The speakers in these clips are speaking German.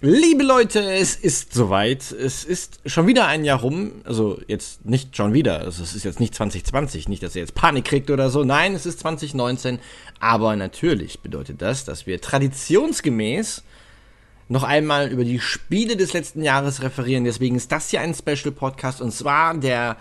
Liebe Leute, es ist soweit. Es ist schon wieder ein Jahr rum. Also jetzt nicht schon wieder. Also es ist jetzt nicht 2020. Nicht, dass ihr jetzt Panik kriegt oder so. Nein, es ist 2019. Aber natürlich bedeutet das, dass wir traditionsgemäß noch einmal über die Spiele des letzten Jahres referieren. Deswegen ist das hier ein Special Podcast und zwar der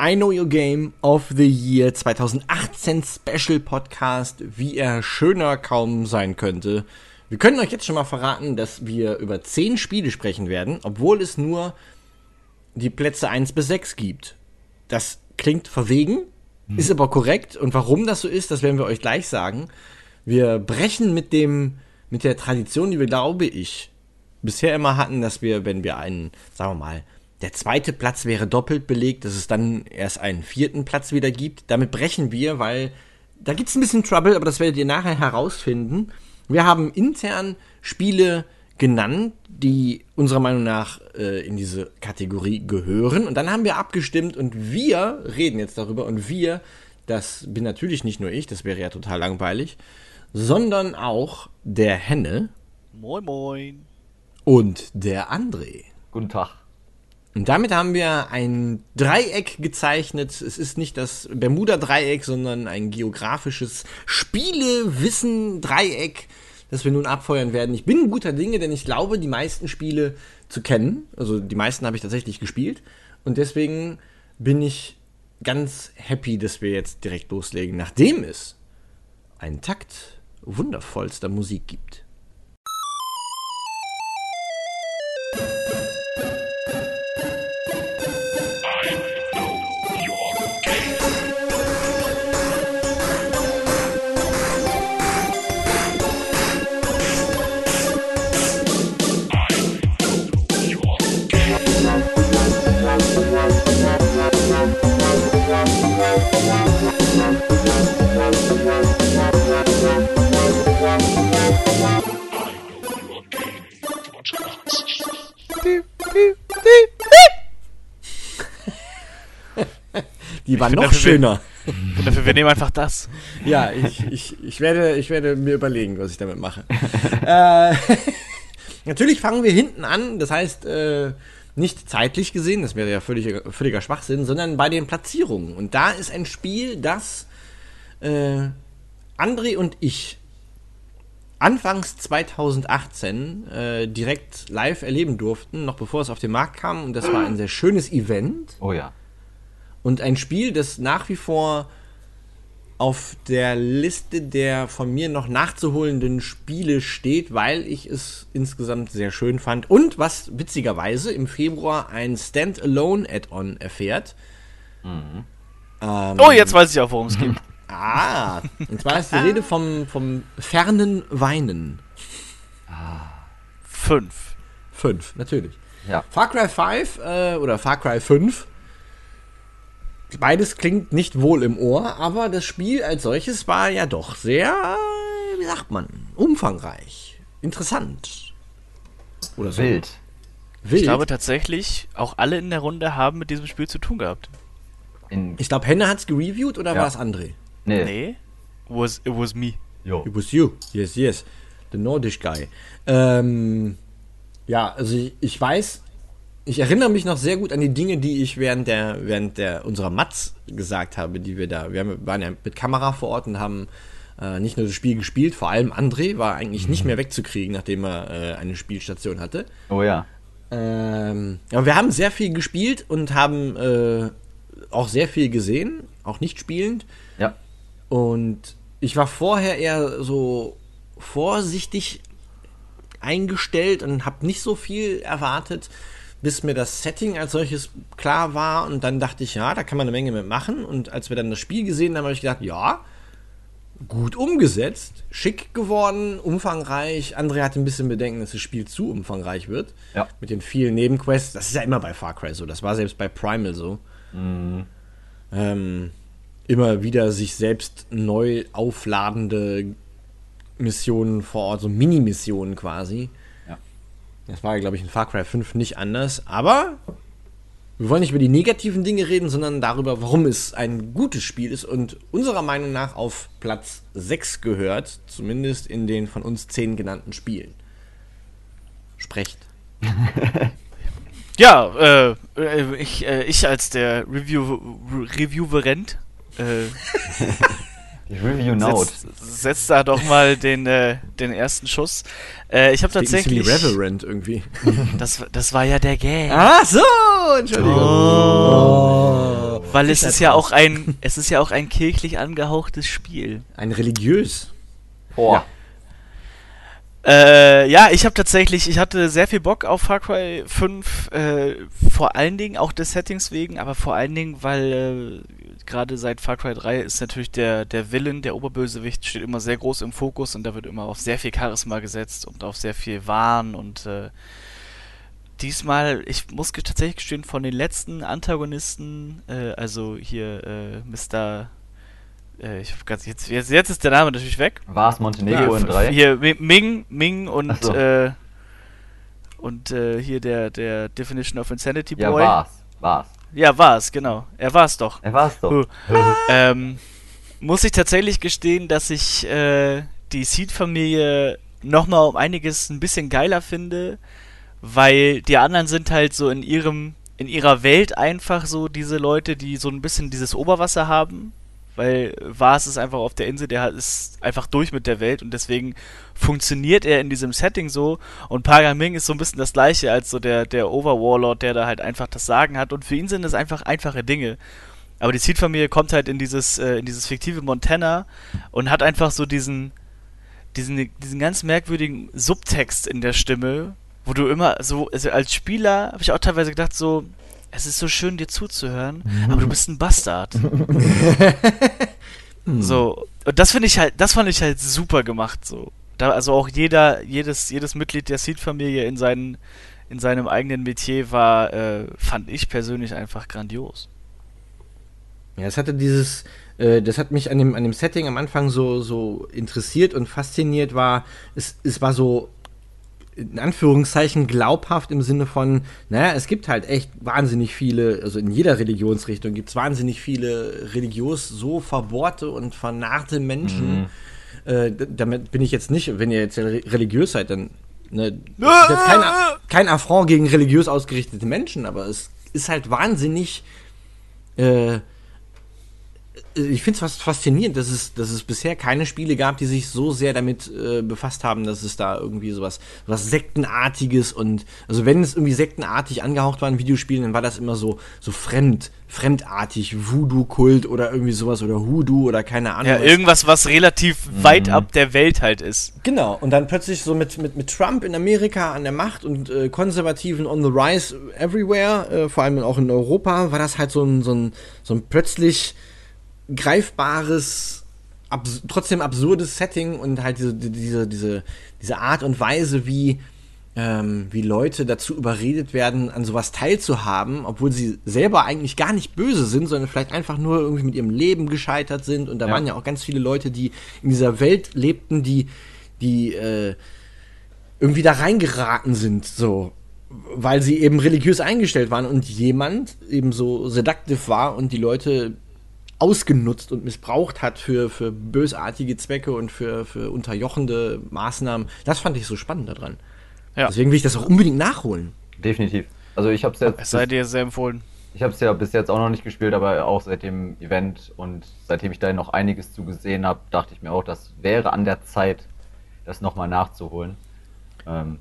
I Know Your Game of the Year 2018 Special Podcast, wie er schöner kaum sein könnte. Wir können euch jetzt schon mal verraten, dass wir über 10 Spiele sprechen werden, obwohl es nur die Plätze 1 bis 6 gibt. Das klingt verwegen, hm. ist aber korrekt. Und warum das so ist, das werden wir euch gleich sagen. Wir brechen mit dem, mit der Tradition, die wir, glaube ich, bisher immer hatten, dass wir, wenn wir einen, sagen wir mal, der zweite Platz wäre doppelt belegt, dass es dann erst einen vierten Platz wieder gibt. Damit brechen wir, weil da gibt es ein bisschen Trouble, aber das werdet ihr nachher herausfinden. Wir haben intern Spiele genannt, die unserer Meinung nach äh, in diese Kategorie gehören. Und dann haben wir abgestimmt und wir reden jetzt darüber. Und wir, das bin natürlich nicht nur ich, das wäre ja total langweilig, sondern auch der Henne. Moin, moin. Und der André. Guten Tag. Und damit haben wir ein Dreieck gezeichnet. Es ist nicht das Bermuda-Dreieck, sondern ein geografisches Spielewissen-Dreieck, das wir nun abfeuern werden. Ich bin guter Dinge, denn ich glaube, die meisten Spiele zu kennen. Also die meisten habe ich tatsächlich gespielt. Und deswegen bin ich ganz happy, dass wir jetzt direkt loslegen, nachdem es einen Takt wundervollster Musik gibt. Die war noch dafür, schöner. Und dafür, wir nehmen einfach das. Ja, ich, ich, ich, werde, ich werde mir überlegen, was ich damit mache. äh, natürlich fangen wir hinten an, das heißt, äh, nicht zeitlich gesehen, das wäre ja völliger, völliger Schwachsinn, sondern bei den Platzierungen. Und da ist ein Spiel, das äh, André und ich anfangs 2018 äh, direkt live erleben durften, noch bevor es auf den Markt kam. Und das war ein sehr schönes Event. Oh ja. Und ein Spiel, das nach wie vor auf der Liste der von mir noch nachzuholenden Spiele steht, weil ich es insgesamt sehr schön fand. Und was witzigerweise im Februar ein Standalone-Add-on erfährt. Mhm. Ähm, oh, jetzt weiß ich auch, worum es geht. Ah, und zwar ist die Rede vom, vom fernen Weinen. Ah. Fünf. Fünf, natürlich. Ja. Far Cry 5 äh, oder Far Cry 5 beides klingt nicht wohl im Ohr, aber das Spiel als solches war ja doch sehr, wie sagt man, umfangreich, interessant. Oder so. Wild. Wild. Ich glaube tatsächlich, auch alle in der Runde haben mit diesem Spiel zu tun gehabt. In ich glaube, Henne hat es gereviewt oder ja. war es André? Nee. Nee. It was, it was me. Yo. It was you. Yes, yes. The Nordish guy. Ähm, ja, also ich, ich weiß, ich erinnere mich noch sehr gut an die Dinge, die ich während der, während der unserer Mats gesagt habe, die wir da, wir haben, waren ja mit Kamera vor Ort und haben äh, nicht nur das Spiel gespielt, vor allem André war eigentlich mhm. nicht mehr wegzukriegen, nachdem er äh, eine Spielstation hatte. Oh ja. Ähm, aber wir haben sehr viel gespielt und haben äh, auch sehr viel gesehen, auch nicht spielend. Ja. Und ich war vorher eher so vorsichtig eingestellt und habe nicht so viel erwartet bis mir das Setting als solches klar war und dann dachte ich, ja, da kann man eine Menge mit machen und als wir dann das Spiel gesehen haben, habe ich gedacht, ja, gut umgesetzt, schick geworden, umfangreich. André hatte ein bisschen Bedenken, dass das Spiel zu umfangreich wird. Ja. Mit den vielen Nebenquests. Das ist ja immer bei Far Cry so. Das war selbst bei Primal so. Mhm. Ähm, immer wieder sich selbst neu aufladende Missionen vor Ort, so Mini-Missionen quasi. Das war, glaube ich, in Far Cry 5 nicht anders. Aber wir wollen nicht über die negativen Dinge reden, sondern darüber, warum es ein gutes Spiel ist und unserer Meinung nach auf Platz 6 gehört, zumindest in den von uns 10 genannten Spielen. sprecht. ja, äh, ich, äh, ich als der Review Reviewerent äh, Review Note. Setz, setz, da doch mal den, äh, den ersten Schuss. Äh, ich habe tatsächlich. Reverend irgendwie. Das, das war ja der Gag. Ach so, Entschuldigung. Oh. Oh. Weil es ist ja auch ein, es ist ja auch ein kirchlich angehauchtes Spiel. Ein religiös. Boah. Ja. Äh, ja, ich habe tatsächlich, ich hatte sehr viel Bock auf Far Cry 5, äh, vor allen Dingen auch des Settings wegen, aber vor allen Dingen, weil äh, gerade seit Far Cry 3 ist natürlich der, der Villain, der Oberbösewicht, steht immer sehr groß im Fokus und da wird immer auf sehr viel Charisma gesetzt und auf sehr viel Wahn und äh, diesmal, ich muss tatsächlich gestehen, von den letzten Antagonisten, äh, also hier äh, Mr äh, ich ganz, jetzt, jetzt, jetzt ist der Name natürlich weg. War es Montenegro ja, in 3? Hier Ming, Ming und so. äh, und äh, hier der, der Definition of Insanity Boy. Ja, war's. War's. Ja, war's, genau. Er war's doch. Er war's doch. ähm, muss ich tatsächlich gestehen, dass ich äh, die Seed-Familie nochmal um einiges ein bisschen geiler finde, weil die anderen sind halt so in ihrem in ihrer Welt einfach so diese Leute, die so ein bisschen dieses Oberwasser haben weil Vars ist einfach auf der Insel, der ist einfach durch mit der Welt und deswegen funktioniert er in diesem Setting so und Pagaming ist so ein bisschen das gleiche als so der, der Overwarlord, der da halt einfach das Sagen hat und für ihn sind es einfach einfache Dinge. Aber die Seed-Familie kommt halt in dieses, äh, in dieses fiktive Montana und hat einfach so diesen, diesen, diesen ganz merkwürdigen Subtext in der Stimme, wo du immer so, also als Spieler habe ich auch teilweise gedacht, so, es ist so schön, dir zuzuhören, mhm. aber du bist ein Bastard. so, und das finde ich halt, das fand ich halt super gemacht, so. Da, also auch jeder, jedes, jedes Mitglied der Seed-Familie in, seinen, in seinem eigenen Metier war, äh, fand ich persönlich einfach grandios. Ja, es hatte dieses, äh, das hat mich an dem, an dem Setting am Anfang so, so interessiert und fasziniert war, es, es war so in Anführungszeichen glaubhaft im Sinne von, naja, es gibt halt echt wahnsinnig viele, also in jeder Religionsrichtung gibt es wahnsinnig viele religiös so verbohrte und vernarrte Menschen. Mhm. Äh, damit bin ich jetzt nicht, wenn ihr jetzt religiös seid, dann ne, das ist jetzt kein, kein Affront gegen religiös ausgerichtete Menschen, aber es ist halt wahnsinnig äh, ich finde es faszinierend, dass es, dass es bisher keine Spiele gab, die sich so sehr damit äh, befasst haben, dass es da irgendwie sowas was Sektenartiges und also wenn es irgendwie sektenartig angehaucht war in Videospielen, dann war das immer so so fremd, fremdartig, Voodoo-Kult oder irgendwie sowas oder Hoodoo oder keine Ahnung. Ja, irgendwas, was relativ mhm. weit ab der Welt halt ist. Genau, und dann plötzlich so mit, mit, mit Trump in Amerika an der Macht und äh, Konservativen on the rise everywhere, äh, vor allem auch in Europa, war das halt so ein, so ein, so ein plötzlich greifbares, abs trotzdem absurdes Setting und halt diese, diese, diese, diese Art und Weise, wie, ähm, wie Leute dazu überredet werden, an sowas teilzuhaben, obwohl sie selber eigentlich gar nicht böse sind, sondern vielleicht einfach nur irgendwie mit ihrem Leben gescheitert sind. Und da ja. waren ja auch ganz viele Leute, die in dieser Welt lebten, die, die äh, irgendwie da reingeraten sind, so weil sie eben religiös eingestellt waren und jemand eben so seductive war und die Leute ausgenutzt und missbraucht hat für, für bösartige Zwecke und für, für unterjochende Maßnahmen. Das fand ich so spannend daran. Ja. Deswegen will ich das auch unbedingt nachholen. Definitiv. Also ich habe es jetzt. Es sei dir sehr empfohlen. Ich habe es ja bis jetzt auch noch nicht gespielt, aber auch seit dem Event und seitdem ich da noch einiges zu gesehen habe, dachte ich mir auch, das wäre an der Zeit, das nochmal nachzuholen. Ähm,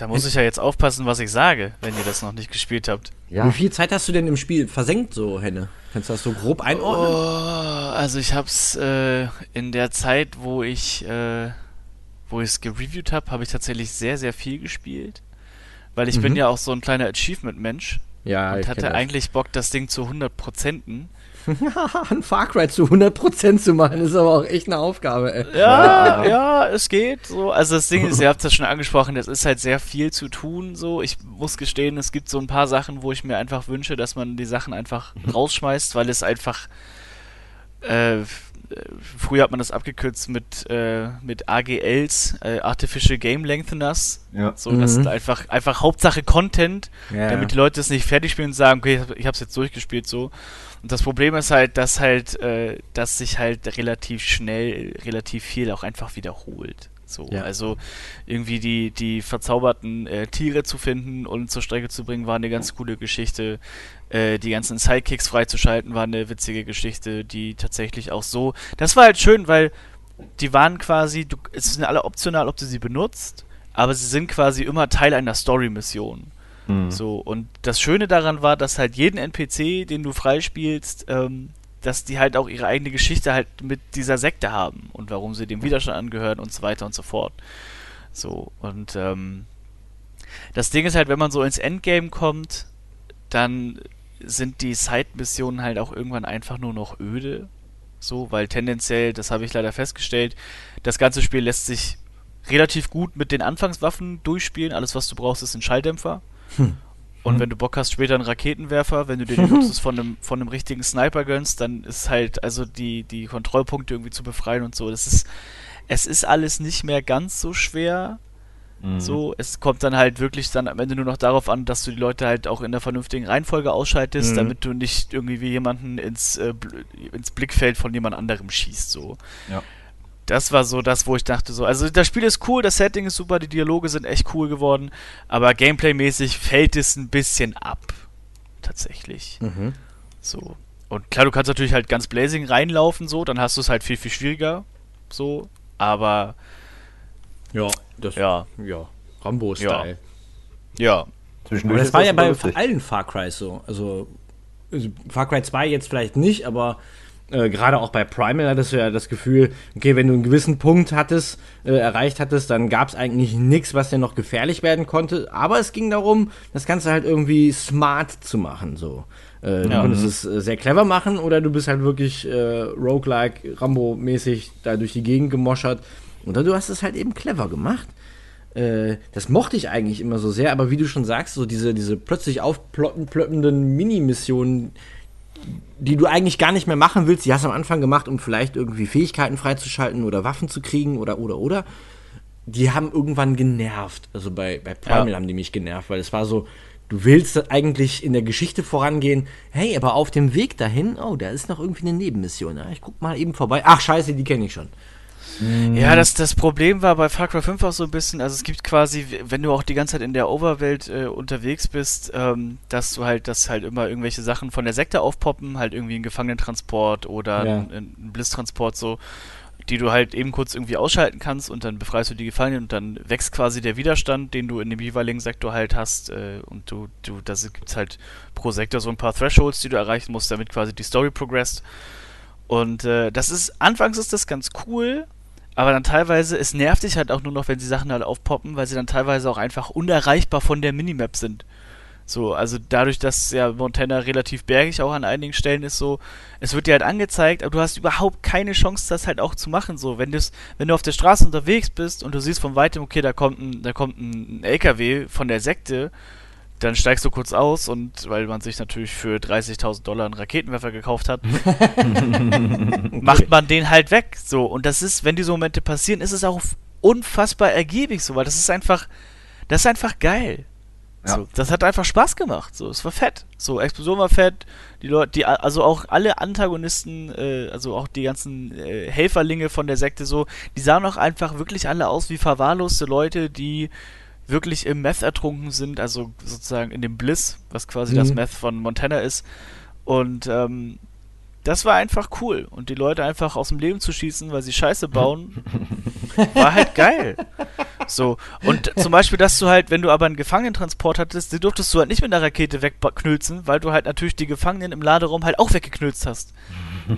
da muss ich ja jetzt aufpassen, was ich sage, wenn ihr das noch nicht gespielt habt. Ja. Wie viel Zeit hast du denn im Spiel versenkt, so, Henne? Kannst du das so grob einordnen? Oh, also ich hab's äh, in der Zeit, wo ich äh, wo ich es gereviewt habe, habe ich tatsächlich sehr, sehr viel gespielt. Weil ich mhm. bin ja auch so ein kleiner Achievement-Mensch. Ja, und hatte eigentlich Bock, das Ding zu 100 Prozenten. ein Far Cry zu 100% zu machen, ist aber auch echt eine Aufgabe, ey. Ja, ja, es geht so. Also das Ding ist, ihr habt das schon angesprochen, es ist halt sehr viel zu tun, so. Ich muss gestehen, es gibt so ein paar Sachen, wo ich mir einfach wünsche, dass man die Sachen einfach mhm. rausschmeißt, weil es einfach äh, früher hat man das abgekürzt mit, äh, mit AGLs, äh, Artificial Game Lengtheners. Ja. So, das mhm. ist einfach, einfach Hauptsache Content, ja, damit die Leute es nicht fertig spielen und sagen, okay, ich hab's jetzt durchgespielt so. Und das Problem ist halt, dass halt, äh, dass sich halt relativ schnell relativ viel auch einfach wiederholt. So, Ja. also irgendwie die, die verzauberten äh, Tiere zu finden und zur Strecke zu bringen, war eine ganz coole Geschichte. Äh, die ganzen Sidekicks freizuschalten, war eine witzige Geschichte, die tatsächlich auch so. Das war halt schön, weil die waren quasi, du, es sind alle optional, ob du sie benutzt, aber sie sind quasi immer Teil einer Story-Mission. Mhm. So, und das Schöne daran war, dass halt jeden NPC, den du freispielst, ähm, dass die halt auch ihre eigene Geschichte halt mit dieser Sekte haben und warum sie dem Widerstand angehören und so weiter und so fort. So, und ähm, das Ding ist halt, wenn man so ins Endgame kommt, dann sind die Side-Missionen halt auch irgendwann einfach nur noch öde. So, weil tendenziell, das habe ich leider festgestellt, das ganze Spiel lässt sich relativ gut mit den Anfangswaffen durchspielen. Alles, was du brauchst, ist ein Schalldämpfer. Und wenn du Bock hast, später einen Raketenwerfer, wenn du dir den Luxus von einem, von einem richtigen Sniper gönnst, dann ist halt, also die, die Kontrollpunkte irgendwie zu befreien und so. Das ist, es ist alles nicht mehr ganz so schwer. Mhm. So, es kommt dann halt wirklich dann am Ende nur noch darauf an, dass du die Leute halt auch in der vernünftigen Reihenfolge ausschaltest, Mhm. damit du nicht irgendwie wie jemanden ins, äh, ins Blickfeld von jemand anderem schießt. So. Ja. Das war so das, wo ich dachte so, also das Spiel ist cool, das Setting ist super, die Dialoge sind echt cool geworden, aber gameplaymäßig fällt es ein bisschen ab. Tatsächlich. Mhm. So. Und klar, du kannst natürlich halt ganz Blazing reinlaufen, so, dann hast du es halt viel, viel schwieriger. So. Aber Ja, das, ja, ja. Rambo-Style. ja. Zwischendurch Aber das war ja bei lustig. allen Far Crys so. Also, also Far Cry 2 jetzt vielleicht nicht, aber äh, gerade auch bei Primal hattest du ja das Gefühl, okay, wenn du einen gewissen Punkt hattest, äh, erreicht hattest, dann gab es eigentlich nichts, was dir noch gefährlich werden konnte. Aber es ging darum, das Ganze halt irgendwie smart zu machen. So. Äh, du Ja. konntest es äh, sehr clever machen oder du bist halt wirklich äh, roguelike, Rambo-mäßig da durch die Gegend gemoschert. Oder du hast es halt eben clever gemacht. Das mochte ich eigentlich immer so sehr, aber wie du schon sagst, so diese, diese plötzlich aufploppenden Mini-Missionen, die du eigentlich gar nicht mehr machen willst, die hast du am Anfang gemacht, um vielleicht irgendwie Fähigkeiten freizuschalten oder Waffen zu kriegen oder oder oder. Die haben irgendwann genervt. Also bei, bei Primal Ja. haben die mich genervt, weil es war so, du willst eigentlich in der Geschichte vorangehen, hey, aber auf dem Weg dahin, oh, da ist noch irgendwie eine Nebenmission. Ja, ich guck mal eben vorbei. Ach, scheiße, die kenne ich schon. Ja, das, das Problem war bei Far Cry 5 auch so ein bisschen, also es gibt quasi, wenn du auch die ganze Zeit in der Overwelt äh, unterwegs bist, ähm, dass du halt, dass halt immer irgendwelche Sachen von der Sekte aufpoppen, halt irgendwie ein Gefangenentransport oder Ja. ein, ein Blisstransport so, die du halt eben kurz irgendwie ausschalten kannst und dann befreist du die Gefangenen und dann wächst quasi der Widerstand, den du in dem jeweiligen Sektor halt hast äh, und du, du, da gibt's halt pro Sektor so ein paar Thresholds, die du erreichen musst, damit quasi die Story progresst. Und äh, das ist, anfangs ist das ganz cool, aber dann teilweise, es nervt dich halt auch nur noch, wenn die Sachen halt aufpoppen, weil sie dann teilweise auch einfach unerreichbar von der Minimap sind. So, also dadurch, dass ja Montana relativ bergig auch an einigen Stellen ist, so, es wird dir halt angezeigt, aber du hast überhaupt keine Chance, das halt auch zu machen. So, wenn, wenn du auf der Straße unterwegs bist und du siehst von weitem, okay, da kommt ein, da kommt ein LKW von der Sekte, dann steigst du kurz aus und weil man sich natürlich für 30.000 Dollar einen Raketenwerfer gekauft hat, macht man den halt weg. So, und das ist, wenn diese Momente passieren, ist es auch unfassbar ergiebig so, weil das ist einfach, das ist einfach geil. Ja. So, das hat einfach Spaß gemacht. So, es war fett. So, Explosion war fett. Die Leute, die, also auch alle Antagonisten, äh, also auch die ganzen äh, Helferlinge von der Sekte so, die sahen auch einfach wirklich alle aus wie verwahrloste Leute, die wirklich im Meth ertrunken sind, also sozusagen in dem Bliss, was quasi Mhm. das Meth von Montana ist. Und ähm, das war einfach cool. Und die Leute einfach aus dem Leben zu schießen, weil sie Scheiße bauen, war halt geil. So. Und zum Beispiel, dass du halt, wenn du aber einen Gefangenentransport hattest, die durftest du halt nicht mit einer Rakete wegknülzen, weil du halt natürlich die Gefangenen im Laderaum halt auch weggeknülzt hast.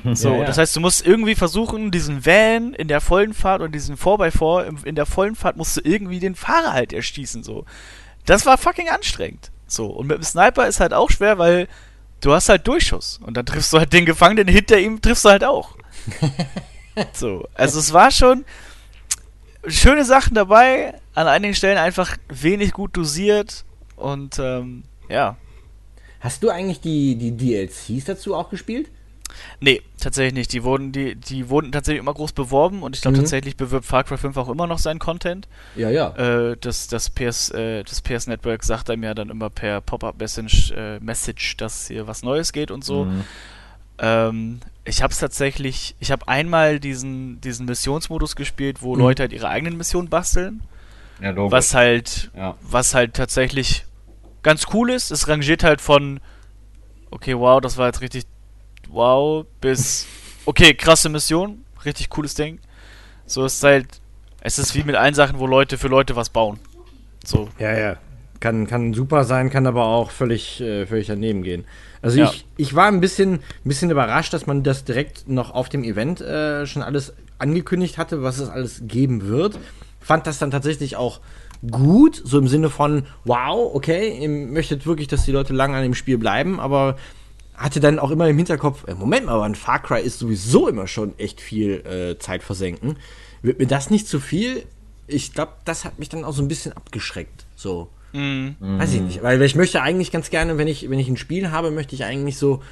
So, Ja, ja. das heißt, du musst irgendwie versuchen, diesen Van in der vollen Fahrt und diesen 4x4 im- in der vollen Fahrt musst du irgendwie den Fahrer halt erschießen, so. Das war fucking anstrengend. So, und mit dem Sniper ist halt auch schwer, weil du hast halt Durchschuss. Und dann triffst du halt den Gefangenen hinter ihm, triffst du halt auch. so, also es war schon schöne Sachen dabei, an einigen Stellen einfach wenig gut dosiert und ähm, ja. Hast du eigentlich die, die DLCs dazu auch gespielt? Nee, tatsächlich nicht. Die wurden, die, die wurden tatsächlich immer groß beworben und ich glaube Mhm. tatsächlich bewirbt Far Cry 5 auch immer noch seinen Content. Ja, ja. Äh, das, das, PS, äh, das PS Network sagt einem ja dann immer per Pop-Up Message, äh, Message, dass hier was Neues geht und so. Mhm. Ähm, ich habe es tatsächlich, ich habe einmal diesen, diesen Missionsmodus gespielt, wo Mhm. Leute halt ihre eigenen Missionen basteln. Ja, logisch. Was halt, Ja. was halt tatsächlich ganz cool ist. Es rangiert halt von, okay, wow, das war jetzt richtig wow, bis, okay, krasse Mission, richtig cooles Ding. So ist halt, es ist wie mit allen Sachen, wo Leute für Leute was bauen. So, Ja, ja. Kann, kann super sein, kann aber auch völlig, äh, völlig daneben gehen. Also Ja. ich, ich war ein bisschen, ein bisschen überrascht, dass man das direkt noch auf dem Event äh, schon alles angekündigt hatte, was es alles geben wird. Fand das dann tatsächlich auch gut, so im Sinne von, wow, okay, ihr möchtet wirklich, dass die Leute lange an dem Spiel bleiben, aber hatte dann auch immer im Hinterkopf, äh, Moment mal, aber ein Far Cry ist sowieso immer schon echt viel äh, Zeit versenken. Wird mir das nicht zu viel? Ich glaube, das hat mich dann auch so ein bisschen abgeschreckt. So. mm, Weiß ich nicht, weil ich möchte eigentlich ganz gerne, wenn ich, wenn ich ein Spiel habe, möchte ich eigentlich so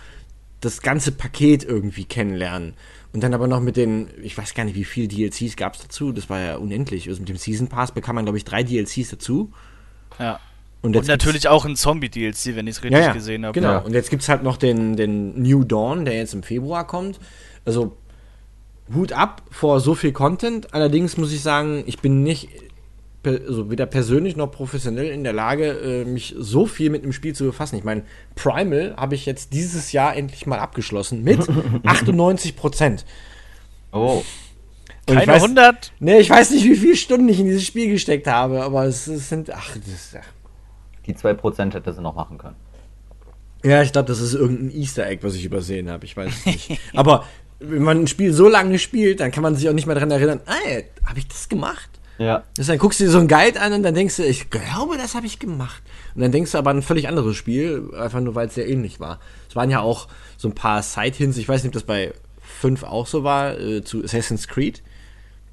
das ganze Paket irgendwie kennenlernen. Und dann aber noch mit den, ich weiß gar nicht, wie viele DLCs gab es dazu, das war ja unendlich. Also mit dem Season Pass bekam man, glaube ich, drei DLCs dazu. ja. Und, Und natürlich auch ein Zombie-DLC, wenn ich es richtig ja, ja, gesehen habe. Genau, Ja. und jetzt gibt es halt noch den, den New Dawn, der jetzt im Februar kommt. Also Hut ab vor so viel Content. Allerdings muss ich sagen, ich bin nicht per- also weder persönlich noch professionell in der Lage, äh, mich so viel mit einem Spiel zu befassen. Ich meine, Primal habe ich jetzt dieses Jahr endlich mal abgeschlossen mit 98 Prozent. Oh. Und ich Keine weiß, 100? Nee, ich weiß nicht, wie viele Stunden ich in dieses Spiel gesteckt habe, aber es, es sind, ach, das, ach. Die 2% hätte sie noch machen können. Ja, ich glaube, das ist irgendein Easter Egg, was ich übersehen habe. Ich weiß es nicht. Aber wenn man ein Spiel so lange spielt, dann kann man sich auch nicht mehr daran erinnern, ey, habe ich das gemacht? Ja. Das dann guckst du dir so ein Guide an und dann denkst du, ich glaube, das habe ich gemacht. Und dann denkst du aber an ein völlig anderes Spiel, einfach nur weil es sehr ähnlich war. Es waren ja auch so ein paar Side-Hints, ich weiß nicht, ob das bei 5 auch so war, äh, zu Assassin's Creed.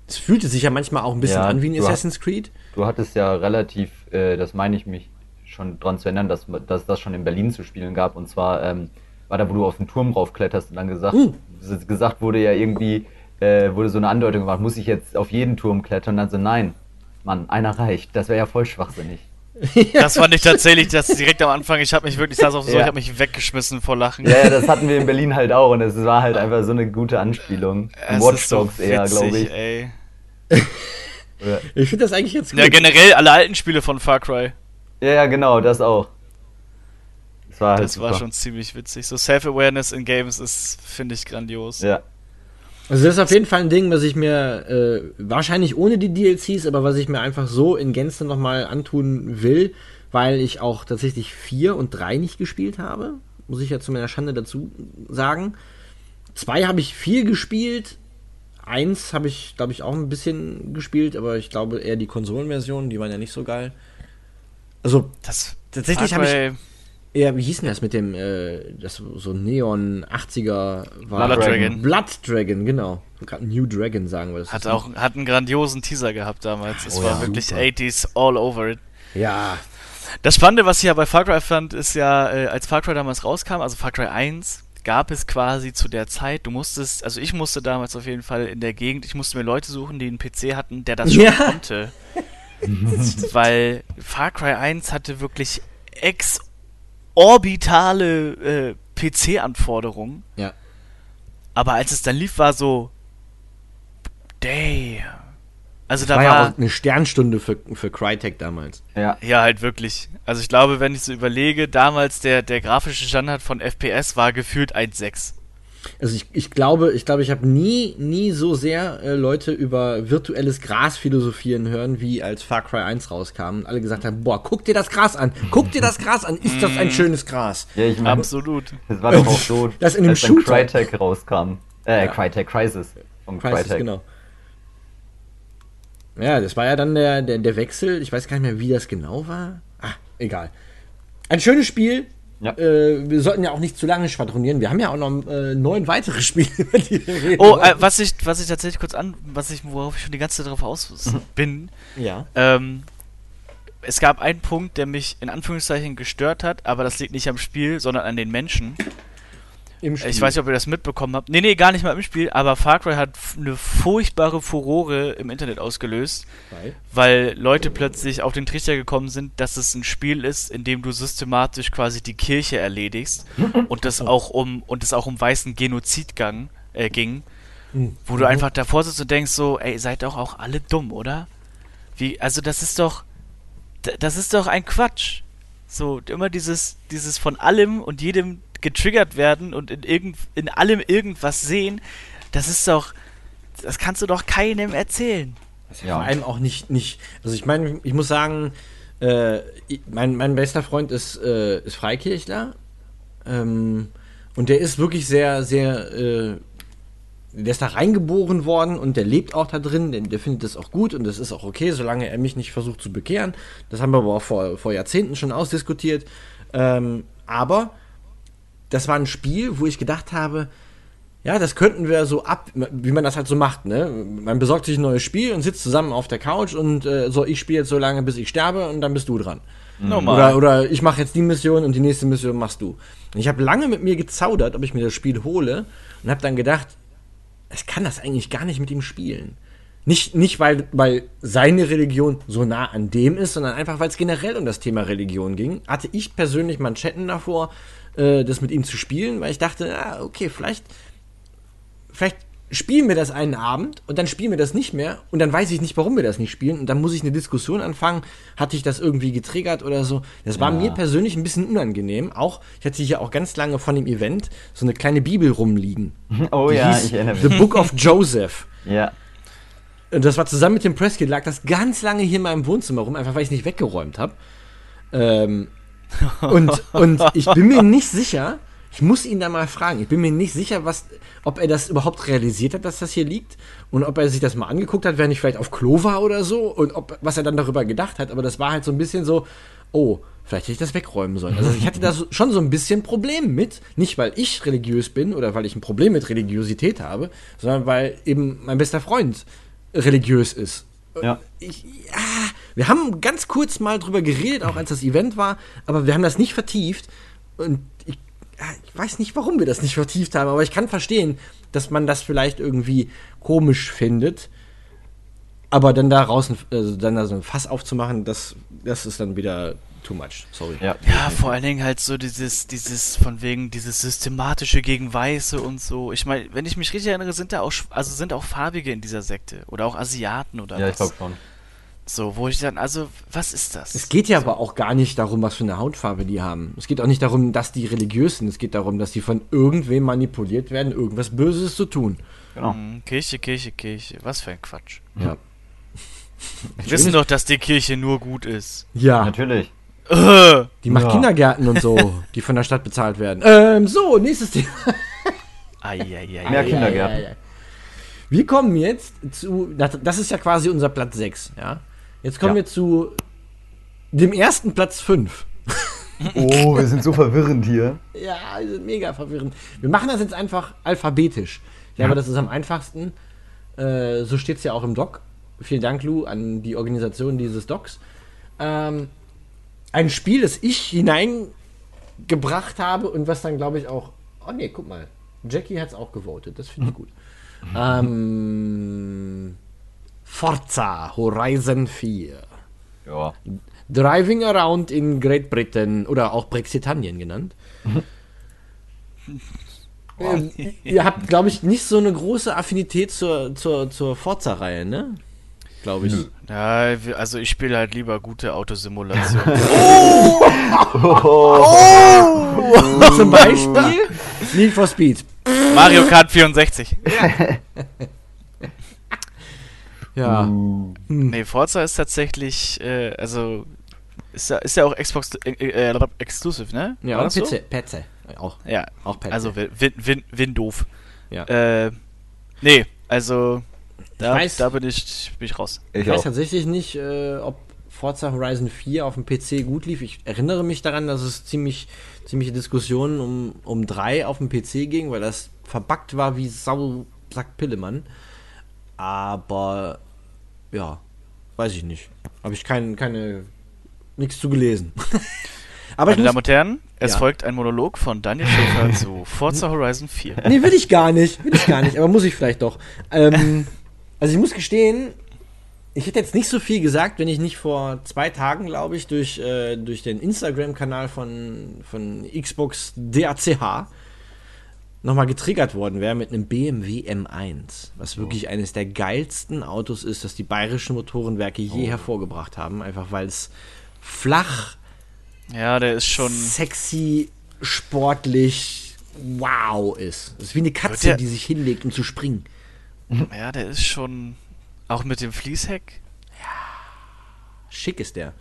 Es fühlte sich ja manchmal auch ein bisschen Ja, an wie ein Assassin's Creed. Du hattest ja relativ, äh, das meine ich mich schon dran zu erinnern, dass, dass das schon in Berlin zu spielen gab. Und zwar ähm, war da, wo du auf den Turm raufkletterst und dann gesagt, Uh. gesagt wurde ja irgendwie, äh, wurde so eine Andeutung gemacht, muss ich jetzt auf jeden Turm klettern? Und dann so, nein, Mann, einer reicht. Das wäre ja voll schwachsinnig. Das fand ich tatsächlich, das direkt am Anfang, ich habe mich wirklich, ich saß auf so, Ja. ich habe mich weggeschmissen vor Lachen. Ja, ja, das hatten wir in Berlin halt auch und es war halt einfach so eine gute Anspielung. Es Watch ist so Dogs eher, glaube ich. Ey. Ich finde das eigentlich jetzt gut. Ja, generell alle alten Spiele von Far Cry. Ja, ja, genau, das auch. Das war halt Das war schon ziemlich witzig. So Self-Awareness in Games ist, finde ich, grandios. Ja. Also das ist auf jeden Fall ein Ding, was ich mir äh, wahrscheinlich ohne die DLCs, aber was ich mir einfach so in Gänze nochmal antun will, weil ich auch tatsächlich vier und drei nicht gespielt habe, muss ich ja zu meiner Schande dazu sagen. Zwei habe ich viel gespielt, eins habe ich, glaube ich, auch ein bisschen gespielt, aber ich glaube eher die Konsolenversionen, die waren ja nicht so geil. Also Das Tatsächlich habe ich- eher, wie hieß denn das mit dem, äh, das so Neon 80er war? Blood Dragon. Blood Dragon, genau. Gerade New Dragon sagen wir das. Hat auch hat einen grandiosen Teaser gehabt damals. Es Oh war ja, wirklich super. 80s all over it. Ja, Das Spannende, was ich ja bei Far Cry fand, ist ja, äh, als Far Cry damals rauskam, also Far Cry 1, gab es quasi zu der Zeit, du musstest, also ich musste damals auf jeden Fall in der Gegend, ich musste mir Leute suchen, die einen PC hatten, der das schon Ja. konnte. Weil Far Cry 1 hatte wirklich exorbitale äh, PC-Anforderungen. ja. Aber als es dann lief, war so. Damn. Also da war war. ja auch eine Sternstunde für, für Crytek damals. Ja. Ja, halt wirklich. Also ich glaube, wenn ich so überlege, damals der, der grafische Standard von FPS war gefühlt 1.6. Also ich, ich glaube, ich glaube, ich habe nie, nie so sehr äh, Leute über virtuelles Gras philosophieren hören, wie als Far Cry 1 rauskam und alle gesagt haben, boah, guck dir das Gras an, guck dir das Gras an, ist das ein schönes Gras? ja ich meine, Absolut. das war doch auch so, Das in einem als dann Shooter. Crytek rauskam. Äh, Ja. Crytek Crisis. Von Crisis, Crytek. genau. Ja, das war ja dann der, der, der Wechsel, ich weiß gar nicht mehr, wie das genau war. Ah, egal. Ein schönes Spiel. Ja. Äh, wir sollten ja auch nicht zu lange schwadronieren. Wir haben ja auch noch äh, neun weitere Spiele, über die wir reden Oh, äh, was ich, was ich tatsächlich kurz an, was ich, worauf ich schon die ganze Zeit drauf aus bin, ja. ähm, es gab einen Punkt, der mich in Anführungszeichen gestört hat, aber das liegt nicht am Spiel, sondern an den Menschen. Im Spiel. Ich weiß nicht, ob ihr das mitbekommen habt. Nee, nee, gar nicht mal im Spiel, aber Far Cry hat eine furchtbare Furore im Internet ausgelöst, weil, weil Leute plötzlich auf den Trichter gekommen sind, dass es ein Spiel ist, in dem du systematisch quasi die Kirche erledigst und das auch um und es auch um weißen Genozidgang äh, ging, mhm. wo du mhm. einfach davor sitzt und denkst so, ey, seid doch auch alle dumm, oder? Wie, also das ist doch, das ist doch ein Quatsch. So, immer dieses, dieses von allem und jedem getriggert werden und in, irgend, in allem irgendwas sehen, das ist doch, das kannst du doch keinem erzählen. Das ist ja. vor allem auch nicht, nicht, also ich meine, ich muss sagen, äh, mein, mein bester Freund ist, äh, ist Freikirchler ähm, und der ist wirklich sehr, sehr äh, der ist da reingeboren worden und der lebt auch da drin, der, der findet das auch gut und das ist auch okay, solange er mich nicht versucht zu bekehren. Das haben wir aber auch vor, vor Jahrzehnten schon ausdiskutiert. Ähm, aber das war ein Spiel, wo ich gedacht habe, ja, das könnten wir so ab, wie man das halt so macht, ne? Man besorgt sich ein neues Spiel und sitzt zusammen auf der Couch und äh, so, ich spiele jetzt so lange, bis ich sterbe und dann bist du dran. Normal. Oder, oder ich mache jetzt die Mission und die nächste Mission machst du. Und ich habe lange mit mir gezaudert, ob ich mir das Spiel hole und habe dann gedacht, ich kann das eigentlich gar nicht mit ihm spielen. Nicht, nicht weil, weil seine Religion so nah an dem ist, sondern einfach, weil es generell um das Thema Religion ging. Hatte ich persönlich Manschetten davor, äh, das mit ihm zu spielen, weil ich dachte, ah, okay, vielleicht, vielleicht spielen wir das einen Abend und dann spielen wir das nicht mehr und dann weiß ich nicht, warum wir das nicht spielen und dann muss ich eine Diskussion anfangen, hatte ich das irgendwie getriggert oder so. Das war ja. mir persönlich ein bisschen unangenehm. Auch, ich hatte hier auch ganz lange von dem Event so eine kleine Bibel rumliegen. Oh Die ja, ich erinnere mich. The Book of Joseph. Ja. Und das war zusammen mit dem Presskit, lag das ganz lange hier in meinem Wohnzimmer rum, einfach weil ich es nicht weggeräumt habe. Ähm, und, und ich bin mir nicht sicher, ich muss ihn da mal fragen. Ich bin mir nicht sicher, was, ob er das überhaupt realisiert hat, dass das hier liegt und ob er sich das mal angeguckt hat, während ich vielleicht auf Klo war oder so und ob, was er dann darüber gedacht hat. Aber das war halt so ein bisschen so, oh, vielleicht hätte ich das wegräumen sollen. Also ich hatte da schon so ein bisschen Problem mit. Nicht, weil ich religiös bin oder weil ich ein Problem mit Religiosität habe, sondern weil eben mein bester Freund religiös ist. Ja. Ich, ja. Wir haben ganz kurz mal drüber geredet, auch als das Event war, aber wir haben das nicht vertieft. Und ich ich weiß nicht, warum wir das nicht vertieft haben, aber ich kann verstehen, dass man das vielleicht irgendwie komisch findet. Aber dann da draußen, also dann da so ein Fass aufzumachen, das, das ist dann wieder too much. Sorry. Ja, ja vor allen Dingen halt so dieses, dieses, von wegen, dieses systematische gegen Weiße und so. Ich meine, wenn ich mich richtig erinnere, sind da auch, also sind auch Farbige in dieser Sekte. Oder auch Asiaten oder ja, was. ich glaube schon. So, wo ich dann, also, was ist das? Es geht ja so. aber auch gar nicht darum, was für eine Hautfarbe die haben. Es geht auch nicht darum, dass die religiös sind. Es geht darum, dass die von irgendwem manipuliert werden, irgendwas Böses zu tun. Genau. Mhm, Kirche, Kirche, Kirche. Was für ein Quatsch. Ja. Wir wissen doch, dass die Kirche nur gut ist. Ja. Natürlich. Die macht ja. Kindergärten und so, die von der Stadt bezahlt werden. Ähm, so, nächstes Thema. Ai, ai, ai, Mehr Kindergärten. Wir kommen jetzt zu, das ist ja quasi unser Platz 6, ja. Jetzt kommen ja. wir zu dem ersten Platz 5. Oh, wir sind so verwirrend hier. Ja, wir sind mega verwirrend. Wir machen das jetzt einfach alphabetisch. Ich glaube, das ist am einfachsten. Äh, so steht es ja auch im Doc. Vielen Dank, Lou, an die Organisation dieses Docs. Ähm, ein Spiel, das ich hineingebracht habe und was dann, glaube ich, auch. Oh ne, guck mal. Jackie hat es auch gewotet. Das finde ich gut. ähm, Forza Horizon 4. Ja. Driving Around in Great Britain oder auch Brexitanien genannt. ähm, ihr habt, glaube ich, nicht so eine große Affinität zur, zur, zur Forza-Reihe, ne? Glaube ich. Ja, also ich spiele halt lieber gute Autosimulation. oh! oh! oh! Zum Beispiel Need for Speed. Mario Kart 64. Ja. Uh. Nee, Forza ist tatsächlich, äh, also ist ja, ist ja auch Xbox äh, äh, exclusive, ne? Ja, und PC, so? PC. Auch. Ja, auch PC. Also Win, Win, Win doof. Ja. Äh, nee, also da, weiß, da bin, ich, bin ich raus. Ich, ich weiß tatsächlich nicht, äh, ob Forza Horizon 4 auf dem PC gut lief. Ich erinnere mich daran, dass es ziemlich ziemliche Diskussionen um, um 3 auf dem PC ging, weil das verbuggt war wie Sau, sagt Pillemann. Aber ja, weiß ich nicht. Habe ich kein, keine, nichts zu gelesen. Aber Meine muss, Damen und Herren, es Ja. folgt ein Monolog von Daniel Schäfer zu Forza Horizon 4. Nee, will ich gar nicht. Will ich gar nicht, aber muss ich vielleicht doch. Ähm, also ich muss gestehen, ich hätte jetzt nicht so viel gesagt, wenn ich nicht vor zwei Tagen, glaube ich, durch, äh, durch den Instagram-Kanal von, von Xbox DACH nochmal getriggert worden wäre mit einem BMW M1, was wirklich eines der geilsten Autos ist, das die bayerischen Motorenwerke je hervorgebracht haben, einfach weil es flach, Ja, der ist schon. sexy, sportlich, wow ist. Das ist wie eine Katze, der- die sich hinlegt, um zu springen. Ja, der ist schon. Auch mit dem Fließheck. Schick ist der.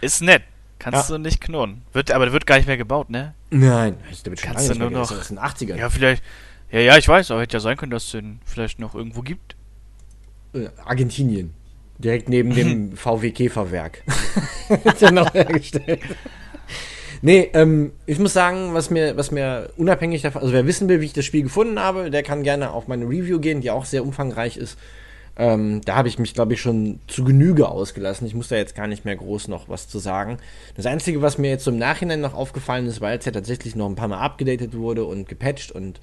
Ist nett. Kannst Ja. du nicht knurren. Wird, aber der wird gar nicht mehr gebaut, ne? Nein, wird schon Kannst du nur noch- Das sind 80er. Ja, vielleicht. Ja, ja, ich weiß, aber hätte ja sein können, dass es den vielleicht noch irgendwo gibt. Äh, Argentinien. Direkt neben dem VW Käferwerk. Ist ja noch hergestellt. Nee, ähm, ich muss sagen, was mir, was mir unabhängig davon, also wer wissen will, wie ich das Spiel gefunden habe, der kann gerne auf meine Review gehen, die auch sehr umfangreich ist. Ähm, da habe ich mich, glaube ich, schon zu Genüge ausgelassen. Ich muss da jetzt gar nicht mehr groß noch was zu sagen. Das Einzige, was mir jetzt so im Nachhinein noch aufgefallen ist, weil es ja tatsächlich noch ein paar Mal abgedatet wurde und gepatcht und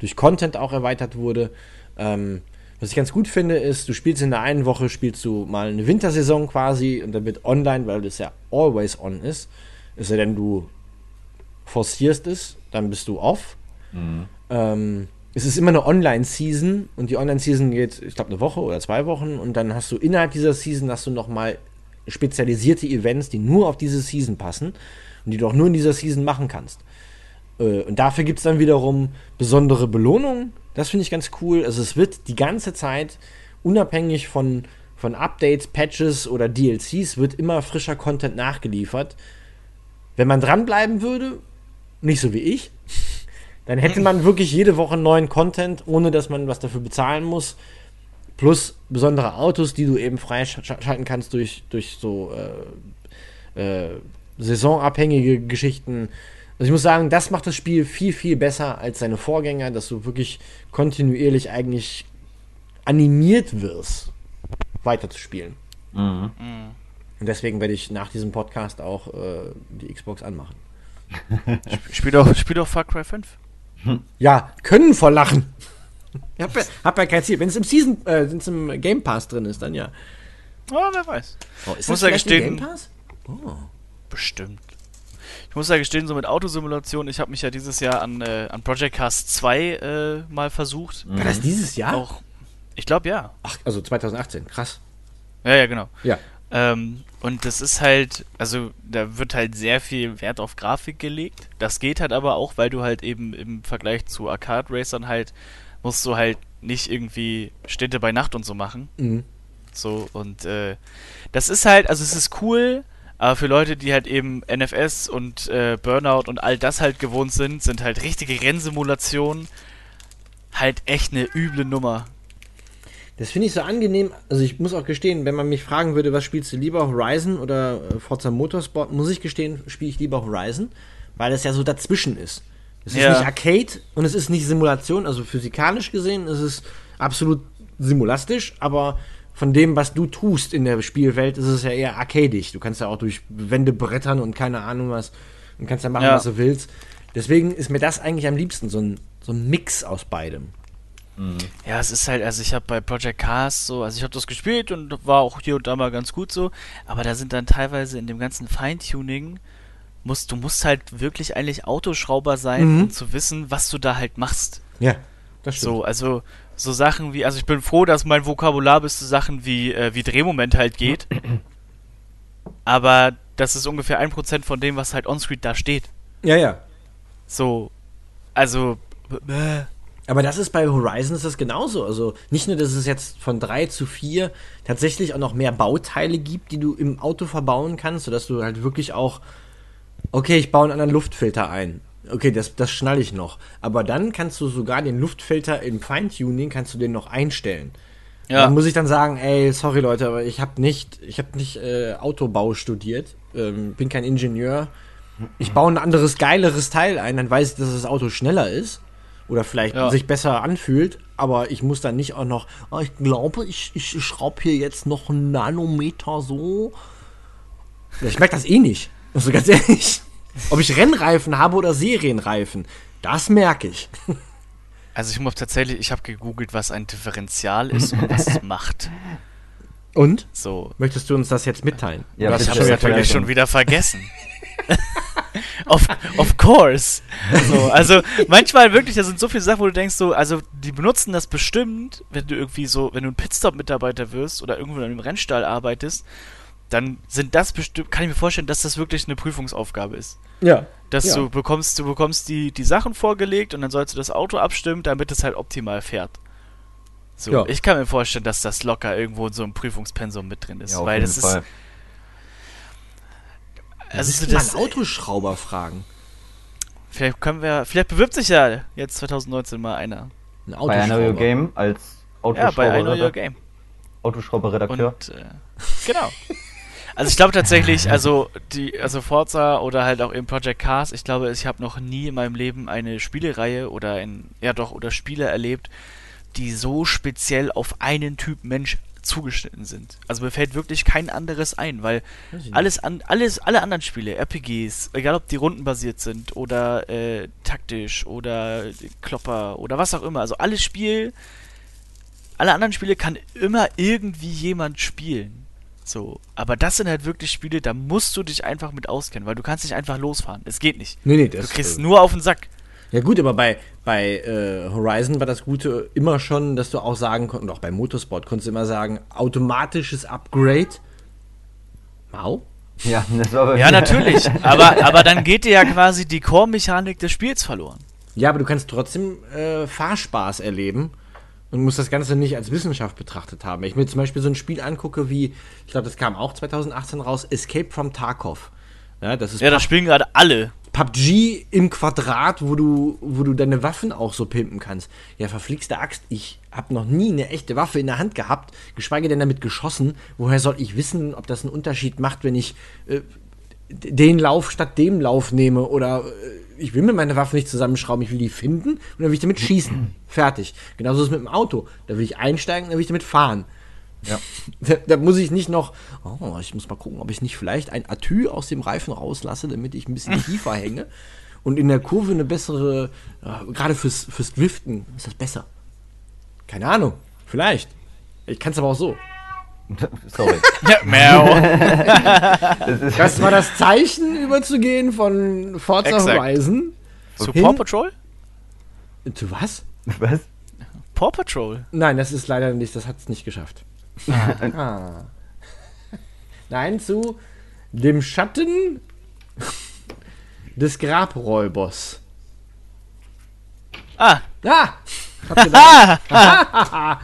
durch Content auch erweitert wurde, ähm, was ich ganz gut finde, ist, du spielst in der einen Woche, spielst du mal eine Wintersaison quasi und dann wird online, weil das ja always on ist, ist ja denn du forcierst es, dann bist du off. Ähm, es ist immer eine Online-Season und die Online-Season geht, ich glaube, eine Woche oder zwei Wochen und dann hast du innerhalb dieser Season hast du nochmal spezialisierte Events, die nur auf diese Season passen und die du auch nur in dieser Season machen kannst. Äh, Und dafür gibt es dann wiederum besondere Belohnungen. Das finde ich ganz cool. Also es wird die ganze Zeit, unabhängig von, von Updates, Patches oder DLCs, wird immer frischer Content nachgeliefert. Wenn man dranbleiben würde, nicht so wie ich, dann hätte man wirklich jede Woche neuen Content, ohne dass man was dafür bezahlen muss. Plus besondere Autos, die du eben freischalten kannst durch, durch so äh, äh, saisonabhängige Geschichten. Also ich muss sagen, das macht das Spiel viel, viel besser als seine Vorgänger, dass du wirklich kontinuierlich eigentlich animiert wirst, weiterzuspielen. Mhm. Und deswegen werde ich nach diesem Podcast auch äh, die Xbox anmachen. Spiel doch, spiel doch Far Cry 5. Ja, können vor Lachen. Ich hab ja, hab ja kein Ziel. Wenn es im Season, äh, wenn's im Game Pass drin ist, dann ja. Oh, wer weiß. Oh, ist Muss ja vielleicht im gestehen- Game Pass? Bestimmt. Ich muss ja gestehen, so mit Autosimulation, ich habe mich ja dieses Jahr an, äh, an Project Cast 2 äh, mal versucht. War das dieses Jahr? Auch. Ich glaube ja. Ach, also 2018. Krass. Ja, ja, genau. Ja. Ähm, und das ist halt, also da wird halt sehr viel Wert auf Grafik gelegt. Das geht halt aber auch, weil du halt eben im Vergleich zu Arcade Racern halt, musst du halt nicht irgendwie Städte bei Nacht und so machen. Mhm. So, und äh, das ist halt, also es ist cool, aber für Leute, die halt eben NFS und äh, Burnout und all das halt gewohnt sind, sind halt richtige Rennsimulationen halt echt eine üble Nummer. Das finde ich so angenehm. Also ich muss auch gestehen, wenn man mich fragen würde, was spielst du lieber, Horizon oder äh, Forza Motorsport, muss ich gestehen, spiele ich lieber Horizon, weil es ja so dazwischen ist. Es Ja. ist nicht Arcade und es ist nicht Simulation, also physikalisch gesehen ist es absolut simulastisch, aber von dem, was du tust in der Spielwelt, ist es ja eher arcadisch. Du kannst ja auch durch Wände brettern und keine Ahnung was und kannst ja machen, Ja. was du willst. Deswegen ist mir das eigentlich am liebsten, so ein, so ein Mix aus beidem. Ja, es ist halt, also ich habe bei Project Cars so, also ich habe das gespielt und war auch hier und da mal ganz gut so, aber da sind dann teilweise in dem ganzen Feintuning, musst, du musst halt wirklich eigentlich Autoschrauber sein, Mhm. um zu wissen, was du da halt machst. Ja, das stimmt. So, also so Sachen wie, also ich bin froh, dass mein Vokabular bis zu Sachen wie, äh, wie Drehmoment halt geht. aber das ist ungefähr ein Prozent von dem, was halt onscreen da steht. Ja, ja. So, also, äh, Aber das ist bei Horizon ist das genauso. Also nicht nur, dass es jetzt von drei zu vier tatsächlich auch noch mehr Bauteile gibt, die du im Auto verbauen kannst, sodass du halt wirklich auch, okay, ich baue einen anderen Luftfilter ein. Okay, das, das schnall ich noch. Aber dann kannst du sogar den Luftfilter im Feintuning, kannst du den noch einstellen. ja. Dann muss ich dann sagen, ey, sorry Leute, aber ich habe nicht, ich habe nicht äh, Autobau studiert, ähm, bin kein Ingenieur. Ich baue ein anderes, geileres Teil ein, dann weiß ich, dass das Auto schneller ist oder vielleicht Ja. sich besser anfühlt, aber ich muss dann nicht auch noch, oh, ich glaube, ich, ich schraube hier jetzt noch einen Nanometer so. Ich merke das eh nicht. Also ganz ehrlich. Ob ich Rennreifen habe oder Serienreifen, das merke ich. Also ich muss tatsächlich, ich habe gegoogelt, was ein Differential ist und was es macht. Und? So. Möchtest du uns das jetzt mitteilen? Ja, ich bitte habe schön. natürlich schon wieder vergessen. Of, of course. So, also manchmal wirklich, da sind so viele Sachen, wo du denkst, so, also die benutzen das bestimmt, wenn du irgendwie so, wenn du ein Pitstop-Mitarbeiter wirst oder irgendwo in einem Rennstall arbeitest, dann sind das bestimmt, kann ich mir vorstellen, dass das wirklich eine Prüfungsaufgabe ist. Ja. Dass Ja. du bekommst, du bekommst die, die Sachen vorgelegt und dann sollst du das Auto abstimmen, damit es halt optimal fährt. So, Ja. ich kann mir vorstellen, dass das locker irgendwo in so einem Prüfungspensum mit drin ist, Ja, auf weil jeden das Fall. ist Also das, mal einen Autoschrauber fragen. vielleicht können wir, vielleicht bewirbt sich ja jetzt 2019 mal einer. Ein Bei I Know Your Game als Ja, bei I Know Your Autoschrauber- Game. Autoschrauber-Redakteur. Und äh, genau. Also ich glaube tatsächlich, also die, also Forza oder halt auch eben Project Cars, ich glaube, ich habe noch nie in meinem Leben eine Spielereihe oder ein, ja doch, oder Spiele erlebt, die so speziell auf einen Typ Mensch zugeschnitten sind. Also mir fällt wirklich kein anderes ein, weil alles an, alles, alle anderen Spiele, RPGs, egal ob die rundenbasiert sind oder äh, taktisch oder Klopper oder was auch immer, also alles Spiel, alle anderen Spiele kann immer irgendwie jemand spielen. So, aber das sind halt wirklich Spiele, da musst du dich einfach mit auskennen, weil du kannst nicht einfach losfahren. Es geht nicht. Nee, nee, Du das kriegst äh, nur auf den Sack. Ja gut, aber bei, bei äh, Horizon war das Gute immer schon, dass du auch sagen konntest, und auch bei Motorsport konntest du immer sagen, automatisches Upgrade. Wow. Ja, das war bei Ja, natürlich. Aber, aber dann geht dir ja quasi die Core-Mechanik des Spiels verloren. Ja, aber du kannst trotzdem äh, Fahrspaß erleben und musst das Ganze nicht als Wissenschaft betrachtet haben. Wenn ich mir zum Beispiel so ein Spiel angucke wie, ich glaube, das kam auch 2018 raus, Escape from Tarkov. Ja, das ist Ja, das spielen gerade alle. PUBG im Quadrat, wo du, wo du deine Waffen auch so pimpen kannst. Ja, verflixte Axt, ich habe noch nie eine echte Waffe in der Hand gehabt, geschweige denn damit geschossen. Woher soll ich wissen, ob das einen Unterschied macht, wenn ich äh, den Lauf statt dem Lauf nehme oder äh, ich will mir meine Waffe nicht zusammenschrauben, ich will die finden und dann will ich damit schießen. Fertig. Genauso ist es mit dem Auto. Da will ich einsteigen, dann will ich damit fahren. Ja. Da, da muss ich nicht noch, oh, ich muss mal gucken, ob ich nicht vielleicht ein Atü aus dem Reifen rauslasse, damit ich ein bisschen tiefer hänge und in der Kurve eine bessere, äh, gerade fürs, fürs Driften ist das besser. Keine Ahnung, vielleicht. Ich kann es aber auch so. Sorry. Ja, Miau. Das Das war das Zeichen, überzugehen von Forza Exakt. Horizon. Zu Hin- Paw Patrol? Zu was? was? Paw Patrol. Nein, das ist leider nicht, das hat es nicht geschafft. Ah. Nein, zu dem Schatten des Grabräubers. Ah, Ah! Da-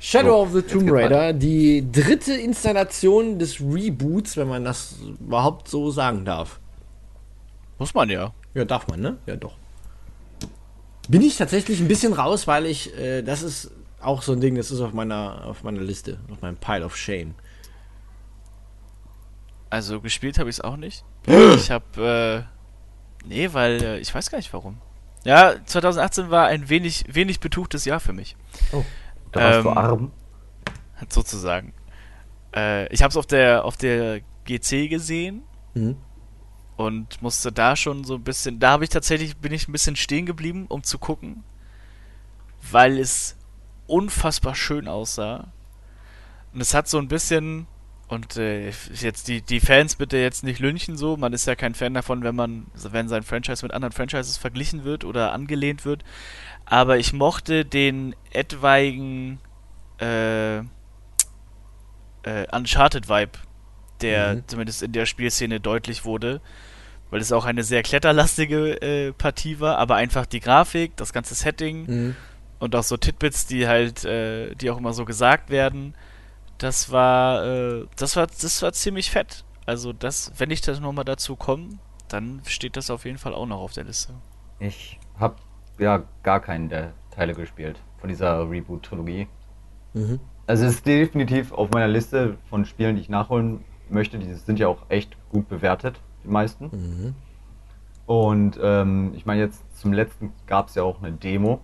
Shadow of the Tomb Raider, die dritte Installation des Reboots, wenn man das überhaupt so sagen darf. muss man ja. Ja, darf man, ne? Ja, doch. Bin ich tatsächlich ein bisschen raus, weil ich, äh, das ist auch so ein Ding, das ist auf meiner, auf meiner Liste, auf meinem Pile of Shame. Also gespielt habe ich es auch nicht. ich habe, äh, nee, weil äh, ich weiß gar nicht warum. Ja, 2018 war ein wenig, wenig betuchtes Jahr für mich. Da warst du Ähm, arm. sozusagen. Äh, ich habe es auf der auf der GC gesehen Mhm. und musste da schon so ein bisschen. Da habe ich tatsächlich bin ich ein bisschen stehen geblieben, um zu gucken, weil es unfassbar schön aussah. Und es hat so ein bisschen und äh, jetzt die die Fans bitte jetzt nicht lynchen so. Man ist ja kein Fan davon, wenn man wenn sein Franchise mit anderen Franchises verglichen wird oder angelehnt wird. Aber ich mochte den etwaigen äh, äh, Uncharted-Vibe, der Mhm. zumindest in der Spielszene deutlich wurde, weil es auch eine sehr kletterlastige äh, Partie war, aber einfach die Grafik, das ganze Setting Mhm. Und auch so Titbits, die halt, äh, die auch immer so gesagt werden, das war, äh, das war, das war ziemlich fett. Also das, wenn ich das nochmal dazu komme, dann steht das auf jeden Fall auch noch auf der Liste. Ich habe ja gar keinen der Teile gespielt von dieser Reboot-Trilogie. Mhm. Also es ist definitiv auf meiner Liste von Spielen, die ich nachholen möchte. Die sind ja auch echt gut bewertet, die meisten. Mhm. Und ähm, ich meine, jetzt zum letzten gab es ja auch eine Demo,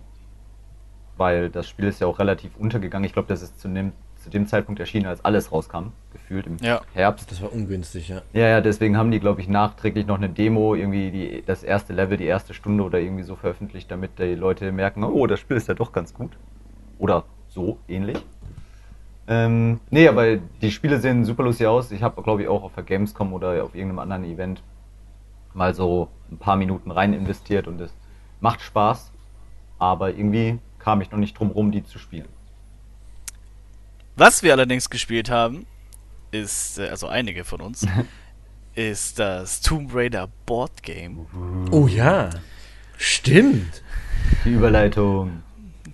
weil das Spiel ist ja auch relativ untergegangen. Ich glaube, das ist zu dem zu dem Zeitpunkt erschienen, als alles rauskam, gefühlt im Ja. Herbst. Das war ungünstig, ja. Ja, ja, deswegen haben die, glaube ich, nachträglich noch eine Demo, irgendwie die, das erste Level, die erste Stunde oder irgendwie so veröffentlicht, damit die Leute merken, oh, das Spiel ist ja doch ganz gut. Oder so ähnlich. Ähm, nee, aber die Spiele sehen super lustig aus. Ich habe, glaube ich, auch auf der Gamescom oder auf irgendeinem anderen Event mal so ein paar Minuten rein investiert und es macht Spaß. Aber irgendwie kam ich noch nicht drum rum, die zu spielen. Was wir allerdings gespielt haben, ist, äh, also einige von uns, ist das Tomb Raider Board Game. Oh ja. Stimmt. Die Überleitung.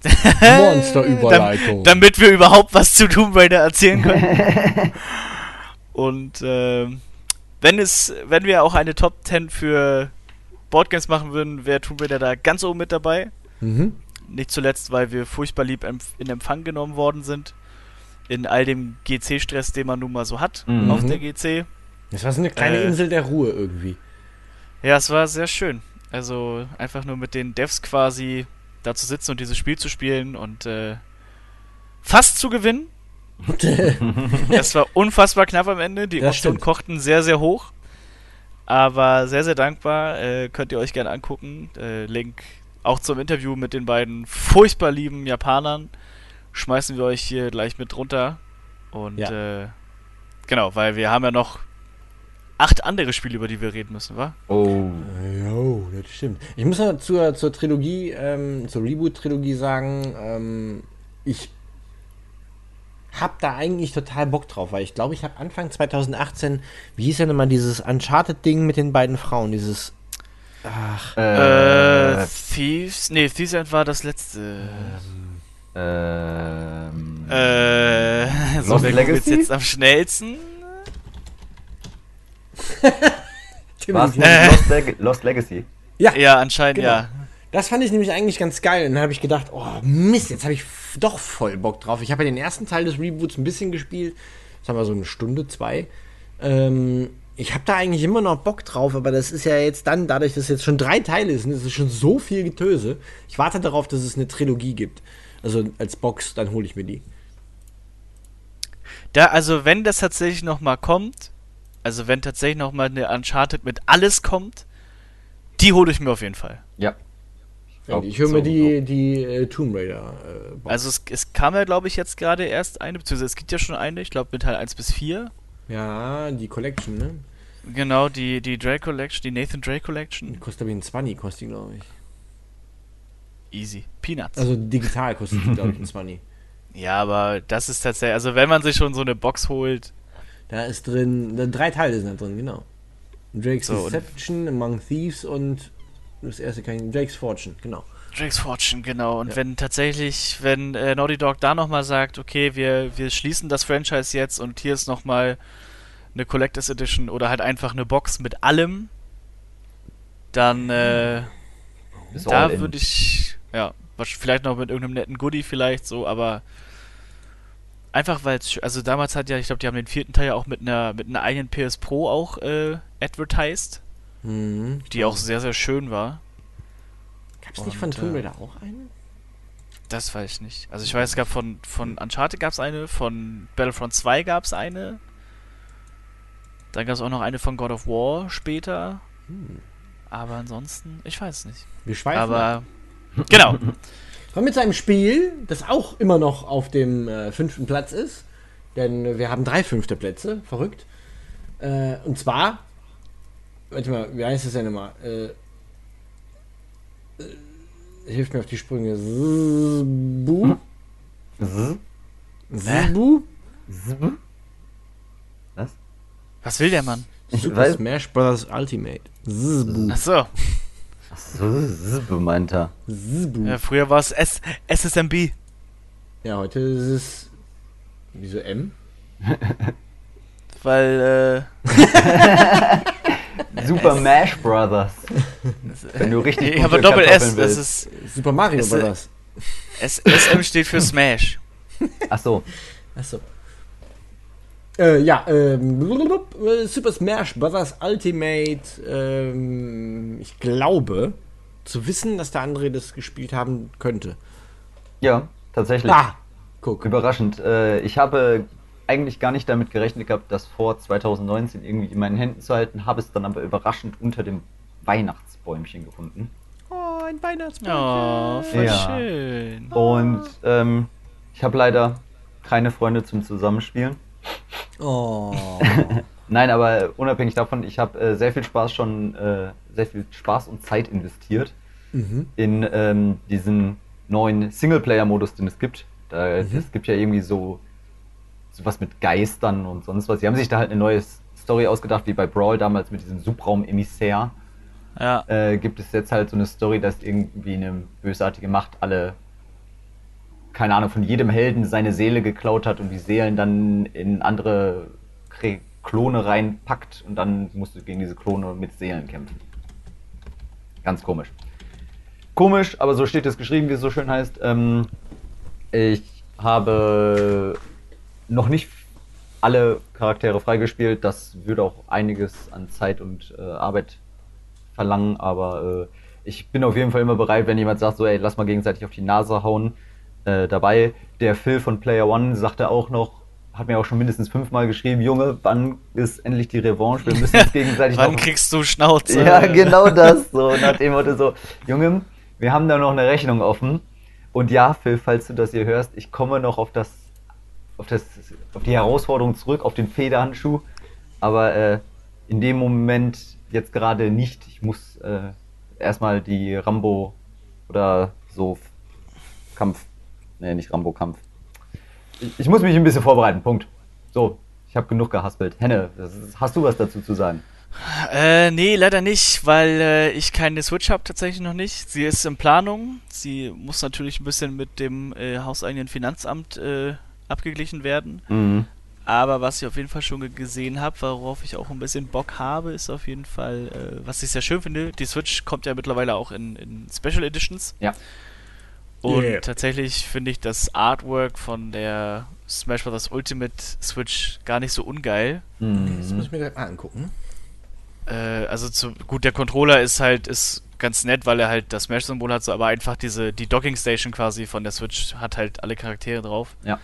Monsterüberleitung. Damit wir überhaupt was zu Tomb Raider erzählen können. Und ähm, wenn es, wenn wir auch eine Top 10 für Boardgames machen würden, wäre Tomb Raider da ganz oben mit dabei. Mhm. Nicht zuletzt, weil wir furchtbar lieb in Empfang genommen worden sind. In all dem GC-Stress, den man nun mal so hat Mhm. auf der GC. Das war so eine kleine Äh. Insel der Ruhe irgendwie. Ja, es war sehr schön. Also einfach nur mit den Devs quasi da zu sitzen und dieses Spiel zu spielen und äh, fast zu gewinnen. Es war unfassbar knapp am Ende. Die Das Optionen kochten sehr, sehr hoch. Aber sehr, sehr dankbar. Äh, könnt ihr euch gerne angucken. Äh, Link auch zum Interview mit den beiden furchtbar lieben Japanern schmeißen wir euch hier gleich mit runter. Und Ja. äh, genau, weil wir haben ja noch acht andere Spiele, über die wir reden müssen, wa? Oh. Jo, das stimmt. Ich muss noch zur, zur Trilogie, ähm, zur Reboot-Trilogie sagen, ähm, ich hab da eigentlich total Bock drauf, weil ich glaube, ich habe Anfang 2018, wie hieß denn immer dieses Uncharted-Ding mit den beiden Frauen, dieses, ach, Äh, Äh, Thieves? Nee, Thieves End war das letzte. ähm, Äh, so Lost wer jetzt am schnellsten? war's Tim- nicht Lost, Leg Lost Legacy? Ja, anscheinend Genau. ja. Das fand ich nämlich eigentlich ganz geil. Und dann habe ich gedacht, oh Mist, jetzt habe ich doch voll Bock drauf. Ich habe ja den ersten Teil des Reboots ein bisschen gespielt. Das haben wir so eine Stunde, zwei. Ähm, ich habe da eigentlich immer noch Bock drauf, aber das ist ja jetzt dann, dadurch, dass es jetzt schon drei Teile sind, ist es schon so viel Getöse. Ich warte darauf, dass es eine Trilogie gibt. Also als Box, dann hole ich mir die. Da, also wenn das tatsächlich nochmal kommt, also wenn tatsächlich nochmal eine Uncharted mit alles kommt, die hole ich mir auf jeden Fall. Ja. Ja, ich höre mir die, die äh, Tomb Raider äh, Box. Also es, es kam ja, glaube ich, jetzt gerade erst eine, beziehungsweise es gibt ja schon eine, ich glaube mit Teil 1 bis 4. ja, die Collection, ne? Genau, die, die Drake Collection, die Nathan Drake Die Collection. kostet aber ein 20, kostet die, glaube ich. Easy. Peanuts. Also digital kostet die, glaube ich, ein 20. ja, aber das ist tatsächlich, also wenn man sich schon so eine Box holt, Da ist drin, da, drei Teile sind da drin, genau. Drake's So, Deception, Among Thieves und das erste kann ich, Drake's Fortune, genau. Drake's Fortune, genau. Und Ja. wenn tatsächlich, wenn äh, Naughty Dog da nochmal sagt, okay, wir, wir schließen das Franchise jetzt und hier ist nochmal eine Collectors Edition oder halt einfach eine Box mit allem, dann äh, da würde ich, ja, vielleicht noch mit irgendeinem netten Goodie vielleicht so, aber einfach weil es, also damals hat ja, ich glaube, die haben den vierten Teil ja auch mit einer, mit einer eigenen PS Pro auch äh, advertised, Mhm. die auch sehr, sehr schön war. Gab's nicht von Tomb äh, Raider auch eine? Das weiß ich nicht. Also ich weiß, es gab von, von Uncharted gab es eine, von Battlefront 2 gab es eine. Dann gab es auch noch eine von God of War später. Hm. Aber ansonsten, ich weiß nicht. Wir schweifen ab. Aber genau. Kommen wir mit einem Spiel, das auch immer noch auf dem äh, fünften Platz ist. Denn wir haben drei fünfte Plätze, verrückt. Äh, und zwar, warte mal, wie heißt das denn immer? Äh, äh, hilft mir auf die Sprünge. Zbu? Z- Zbu? Was? Was will der Mann? Super Weiß- Smash Bros. Ultimate. Zbu. Achso. So, z- meint er. Zbu. Ja, früher war es S SSMB. Ja, heute ist es. Wieso M? Weil, Super Mash Brothers. Wenn du richtig Ich habe gute Doppel S. Das willst. ist. Super Mario äh, Bros. S SM steht für Smash. Ach so. Achso. Äh, ja, ähm, äh, Super Smash Bros. Ultimate. Ähm, ich glaube, zu wissen, dass der andere das gespielt haben könnte. Ja, tatsächlich. Ah, Guck. Überraschend. Äh, ich habe eigentlich gar nicht damit gerechnet gehabt, das vor 2019 irgendwie in meinen Händen zu halten, habe es dann aber überraschend unter dem Weihnachtsbäumchen gefunden. Oh, ein Weihnachtsbäumchen. Oh, voll Ja. schön. Und ähm, ich habe leider keine Freunde zum Zusammenspielen. Oh. Nein, aber unabhängig davon, ich habe äh, sehr viel Spaß schon, äh, sehr viel Spaß und Zeit investiert mhm. in ähm, diesen neuen Singleplayer-Modus, den es gibt. Da, Es gibt ja irgendwie so sowas mit Geistern und sonst was. Sie haben sich da halt eine neue Story ausgedacht, wie bei Brawl damals mit diesem Subraum-Emissär. Ja. Äh, gibt es jetzt halt so eine Story, dass irgendwie eine bösartige Macht alle, keine Ahnung, von jedem Helden seine Seele geklaut hat und die Seelen dann in andere Kre- Klone reinpackt und dann musst du gegen diese Klone mit Seelen kämpfen. Ganz komisch. Komisch, aber so steht es geschrieben, wie es so schön heißt. Ähm, ich habe noch nicht alle Charaktere freigespielt. Das würde auch einiges an Zeit und äh, Arbeit verlangen, aber äh, ich bin auf jeden Fall immer bereit, wenn jemand sagt, so, ey, lass mal gegenseitig auf die Nase hauen, äh, dabei. Der Phil von Player One sagte auch noch, hat mir auch schon mindestens fünfmal geschrieben, Junge, wann ist endlich die Revanche? Wir müssen uns gegenseitig Wann noch kriegst du Schnauze? ja, genau das. So nach dem Motto so, Junge, wir haben da noch eine Rechnung offen. Und ja, Phil, falls du das hier hörst, ich komme noch auf das, auf das, auf die Herausforderung zurück, auf den Federhandschuh. Aber äh, in dem Moment jetzt gerade nicht. Ich muss äh, erstmal die Rambo oder so Kampf, nee, nicht Rambo-Kampf. Ich, ich muss mich ein bisschen vorbereiten. Punkt. So, ich habe genug gehaspelt. Henne, ist, hast du was dazu zu sagen? Äh, nee, leider nicht, weil äh, ich keine Switch habe tatsächlich noch nicht. Sie ist in Planung. Sie muss natürlich ein bisschen mit dem äh, hauseigenen Finanzamt äh, abgeglichen werden. Mhm. Aber was ich auf jeden Fall schon ge- gesehen habe, worauf ich auch ein bisschen Bock habe, ist auf jeden Fall, äh, was ich sehr schön finde, die Switch kommt ja mittlerweile auch in, in Special Editions. Ja. Und Yeah. tatsächlich finde ich das Artwork von der Smash Bros. Ultimate Switch gar nicht so ungeil. Das muss Mhm. ich mir gleich mal angucken. Äh, also zu, gut, der Controller ist halt ist ganz nett, weil er halt das Smash-Symbol hat, so, aber einfach diese die Docking Station quasi von der Switch hat halt alle Charaktere drauf. Ja.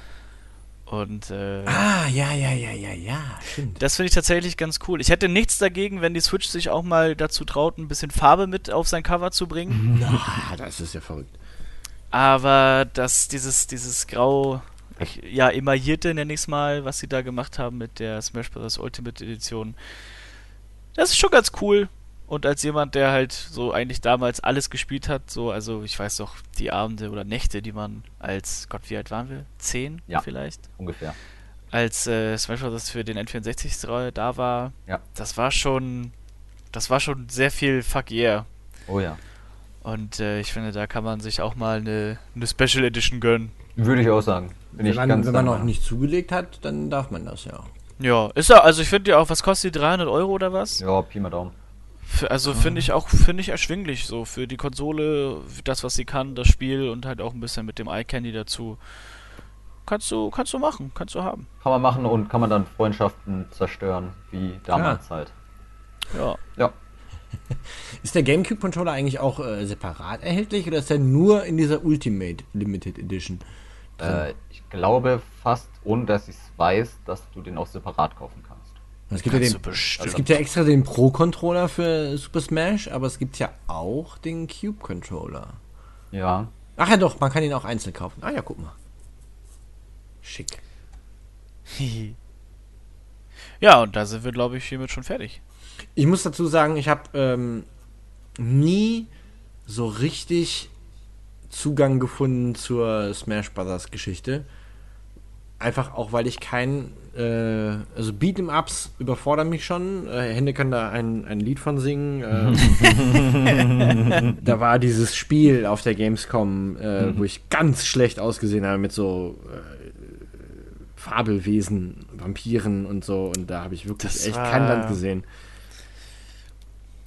Und äh, Ah, ja, ja, ja, ja, ja, stimmt. das finde ich tatsächlich ganz cool. Ich hätte nichts dagegen, wenn die Switch sich auch mal dazu traut, ein bisschen Farbe mit auf sein Cover zu bringen. Na, das ist ja verrückt. Aber dass dieses, dieses grau, ja, emaillierte, nenne ich es mal, was sie da gemacht haben mit der Smash Bros. Ultimate Edition, das ist schon ganz cool. Und als jemand, der halt so eigentlich damals alles gespielt hat, so, also ich weiß doch, die Abende oder Nächte, die man als, Gott, wie alt waren wir? Zehn Ja. vielleicht? Ungefähr. Als äh, Smash Bros. für den N64 da war, Ja. das war schon, das war schon sehr viel Fuck yeah. Oh ja. Und äh, ich finde, da kann man sich auch mal eine, eine Special Edition gönnen. Würde ich auch sagen. Bin Wenn ich man, ganz wenn man noch nicht zugelegt hat, dann darf man das ja. Ja, ist ja, also ich finde ja auch, was kostet die 300 Euro oder was? Ja, Pi mal Daumen. Also finde ich auch, finde ich erschwinglich so für die Konsole, das was sie kann, das Spiel und halt auch ein bisschen mit dem Eye Candy dazu. Kannst du, kannst du machen, kannst du haben. Kann man machen und kann man dann Freundschaften zerstören, wie damals halt. Ja. Ja. Ist der GameCube-Controller eigentlich auch äh, separat erhältlich oder ist der nur in dieser Ultimate Limited Edition? Äh, ich glaube fast, ohne dass ich es weiß, dass du den auch separat kaufen Es gibt, ja den, bestimmt. es gibt ja extra den Pro-Controller für Super Smash, aber es gibt ja auch den Cube-Controller. Ja. Ach ja doch, man kann ihn auch einzeln kaufen. Ah ja, guck mal. Schick. ja, und da sind wir, glaube ich, hiermit schon fertig. Ich muss dazu sagen, ich habe ähm, nie so richtig Zugang gefunden zur Smash Brothers Geschichte. Einfach auch, weil ich kein, äh, also Beat'em Ups überfordern mich schon. Äh, Hände kann da ein, ein Lied von singen. Äh, da war dieses Spiel auf der Gamescom, äh, wo ich ganz schlecht ausgesehen habe mit so äh, Fabelwesen, Vampiren und so. Und da habe ich wirklich Das echt kein Land gesehen.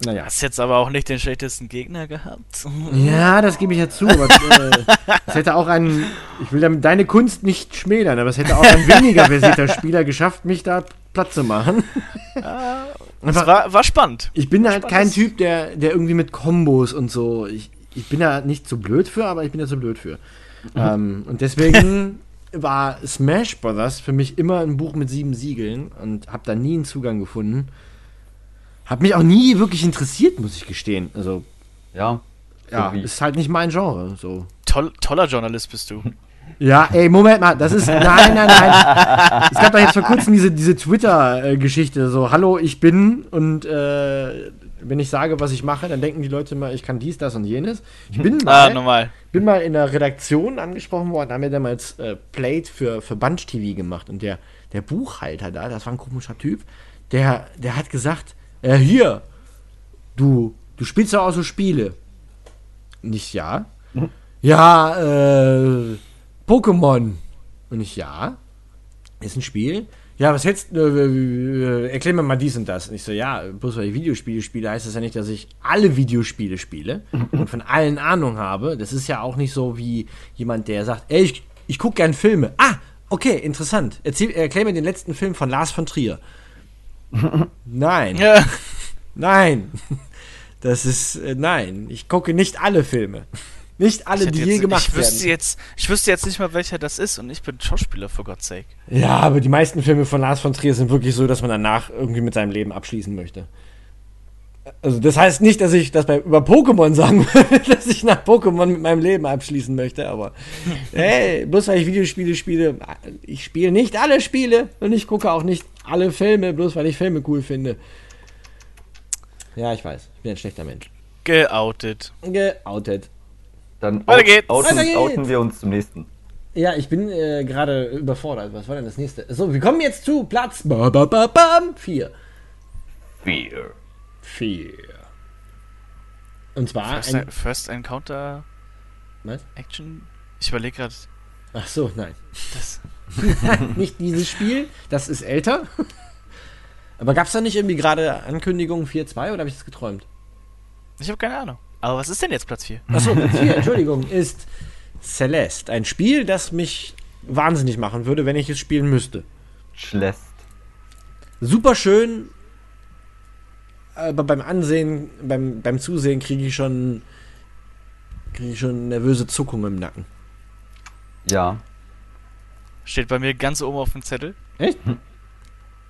Naja. Hast jetzt aber auch nicht den schlechtesten Gegner gehabt. Ja, das gebe ich ja zu. Aber, äh, es hätte auch ein, ich will damit deine Kunst nicht schmälern, aber es hätte auch ein weniger versierter Spieler geschafft, mich da platt zu machen. Das Einfach, war, war spannend. ich bin halt kein Spannendes- Typ, der, der irgendwie mit Kombos und so. Ich, ich bin da nicht so blöd für, aber ich bin da so blöd für. Ähm, und deswegen war Smash Brothers für mich immer ein Buch mit sieben Siegeln und habe da nie einen Zugang gefunden. Hat mich auch nie wirklich interessiert, muss ich gestehen. Also, Ja. ja, wie- ist halt nicht mein Genre. So. Toll, toller Journalist bist du. Ja, ey, Moment mal, das ist. Nein, nein, nein. es gab doch jetzt vor kurzem diese, diese Twitter-Geschichte, so, hallo, ich bin und äh, wenn ich sage, was ich mache, dann denken die Leute mal, ich kann dies, das und jenes. Ich bin Ah, mal, normal. bin mal in der Redaktion angesprochen worden, da haben wir damals äh, Plate für, für Bunch TV gemacht und der, der Buchhalter da, das war ein komischer Typ, der, der hat gesagt, äh, hier, du, du spielst doch auch so Spiele. Nicht ja. Ja, äh, Pokémon. Und ich, ja, ist ein Spiel. Ja, was du, äh, äh, erklär mir mal dies und das. Und ich so, ja, bloß weil ich Videospiele spiele, heißt das ja nicht, dass ich alle Videospiele spiele und von allen Ahnung habe. Das ist ja auch nicht so wie jemand, der sagt, ey, ich, ich gucke gern Filme. Ah, okay, interessant. Erzähl, erklär mir den letzten Film von Lars von Trier. Nein. Ja. Nein. Das ist, äh, nein. Ich gucke nicht alle Filme. Nicht alle, die hätte je jetzt, gemacht ich, wüsste werden. jetzt, ich wüsste jetzt nicht mal, welcher das ist und ich bin Schauspieler, for God's sake. Ja, aber die meisten Filme von Lars von Trier sind wirklich so, dass man danach irgendwie mit seinem Leben abschließen möchte. Also das heißt nicht, dass ich das bei, über Pokémon sagen würde, dass ich nach Pokémon mit meinem Leben abschließen möchte, aber hey, bloß weil ich Videospiele spiele, ich spiele nicht alle Spiele und ich gucke auch nicht alle Filme, bloß weil ich Filme cool finde. Ja, ich weiß, ich bin ein schlechter Mensch. Geoutet. Geoutet. Dann Weiter out- geht's. Outen, Weiter geht's. outen wir uns zum nächsten. Ja, ich bin äh, gerade überfordert. Was war denn das nächste? So, wir kommen jetzt zu Platz ba, ba, ba, bam, vier. Fear. Vier. Und zwar First, ein, First Encounter Was? Action? Ich überlege gerade, Ach so, nein. das. Nicht dieses Spiel, das ist älter. Aber gab es da nicht irgendwie gerade Ankündigungen 4.2 oder habe ich das geträumt? Ich habe keine Ahnung. Aber was ist denn jetzt Platz 4? Achso, Platz 4, Entschuldigung, ist Celeste. Ein Spiel, das mich wahnsinnig machen würde, wenn ich es spielen müsste. Schläst. Super schön, aber beim Ansehen, beim, beim Zusehen kriege ich schon kriege ich schon nervöse Zuckungen im Nacken. Ja. Steht bei mir ganz oben auf dem Zettel. Echt?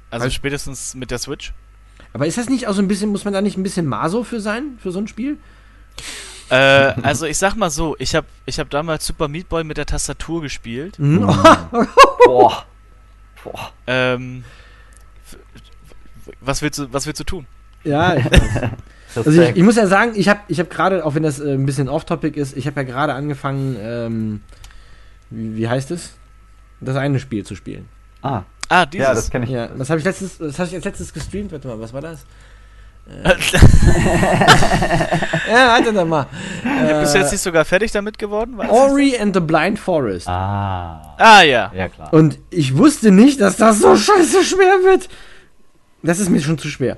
Also Was? spätestens mit der Switch. Aber ist das nicht auch so ein bisschen, muss man da nicht ein bisschen Maso für sein, für so ein Spiel? Äh, also ich sag mal so, ich habe ich hab damals Super Meat Boy mit der Tastatur gespielt. Mhm. Boah. Boah. Ähm, was willst du, was willst du tun? Ja, ich, also ich, ich muss ja sagen, ich habe ich hab gerade, auch wenn das äh, ein bisschen off-topic ist, ich habe ja gerade angefangen, ähm, wie, wie heißt es? Das eine Spiel zu spielen. ah, Ah, dieses. ja, das kenne ich. Ja, das habe ich letztes, das habe ich als letztes gestreamt. Warte mal, was war das? Ja, warte doch mal. Bist du Äh, jetzt nicht sogar fertig damit geworden? Das Ori and the Blind Forest. Ah. Ah ja. Ja, klar. Und ich wusste nicht, dass das so scheiße schwer wird. Das ist mir schon zu schwer.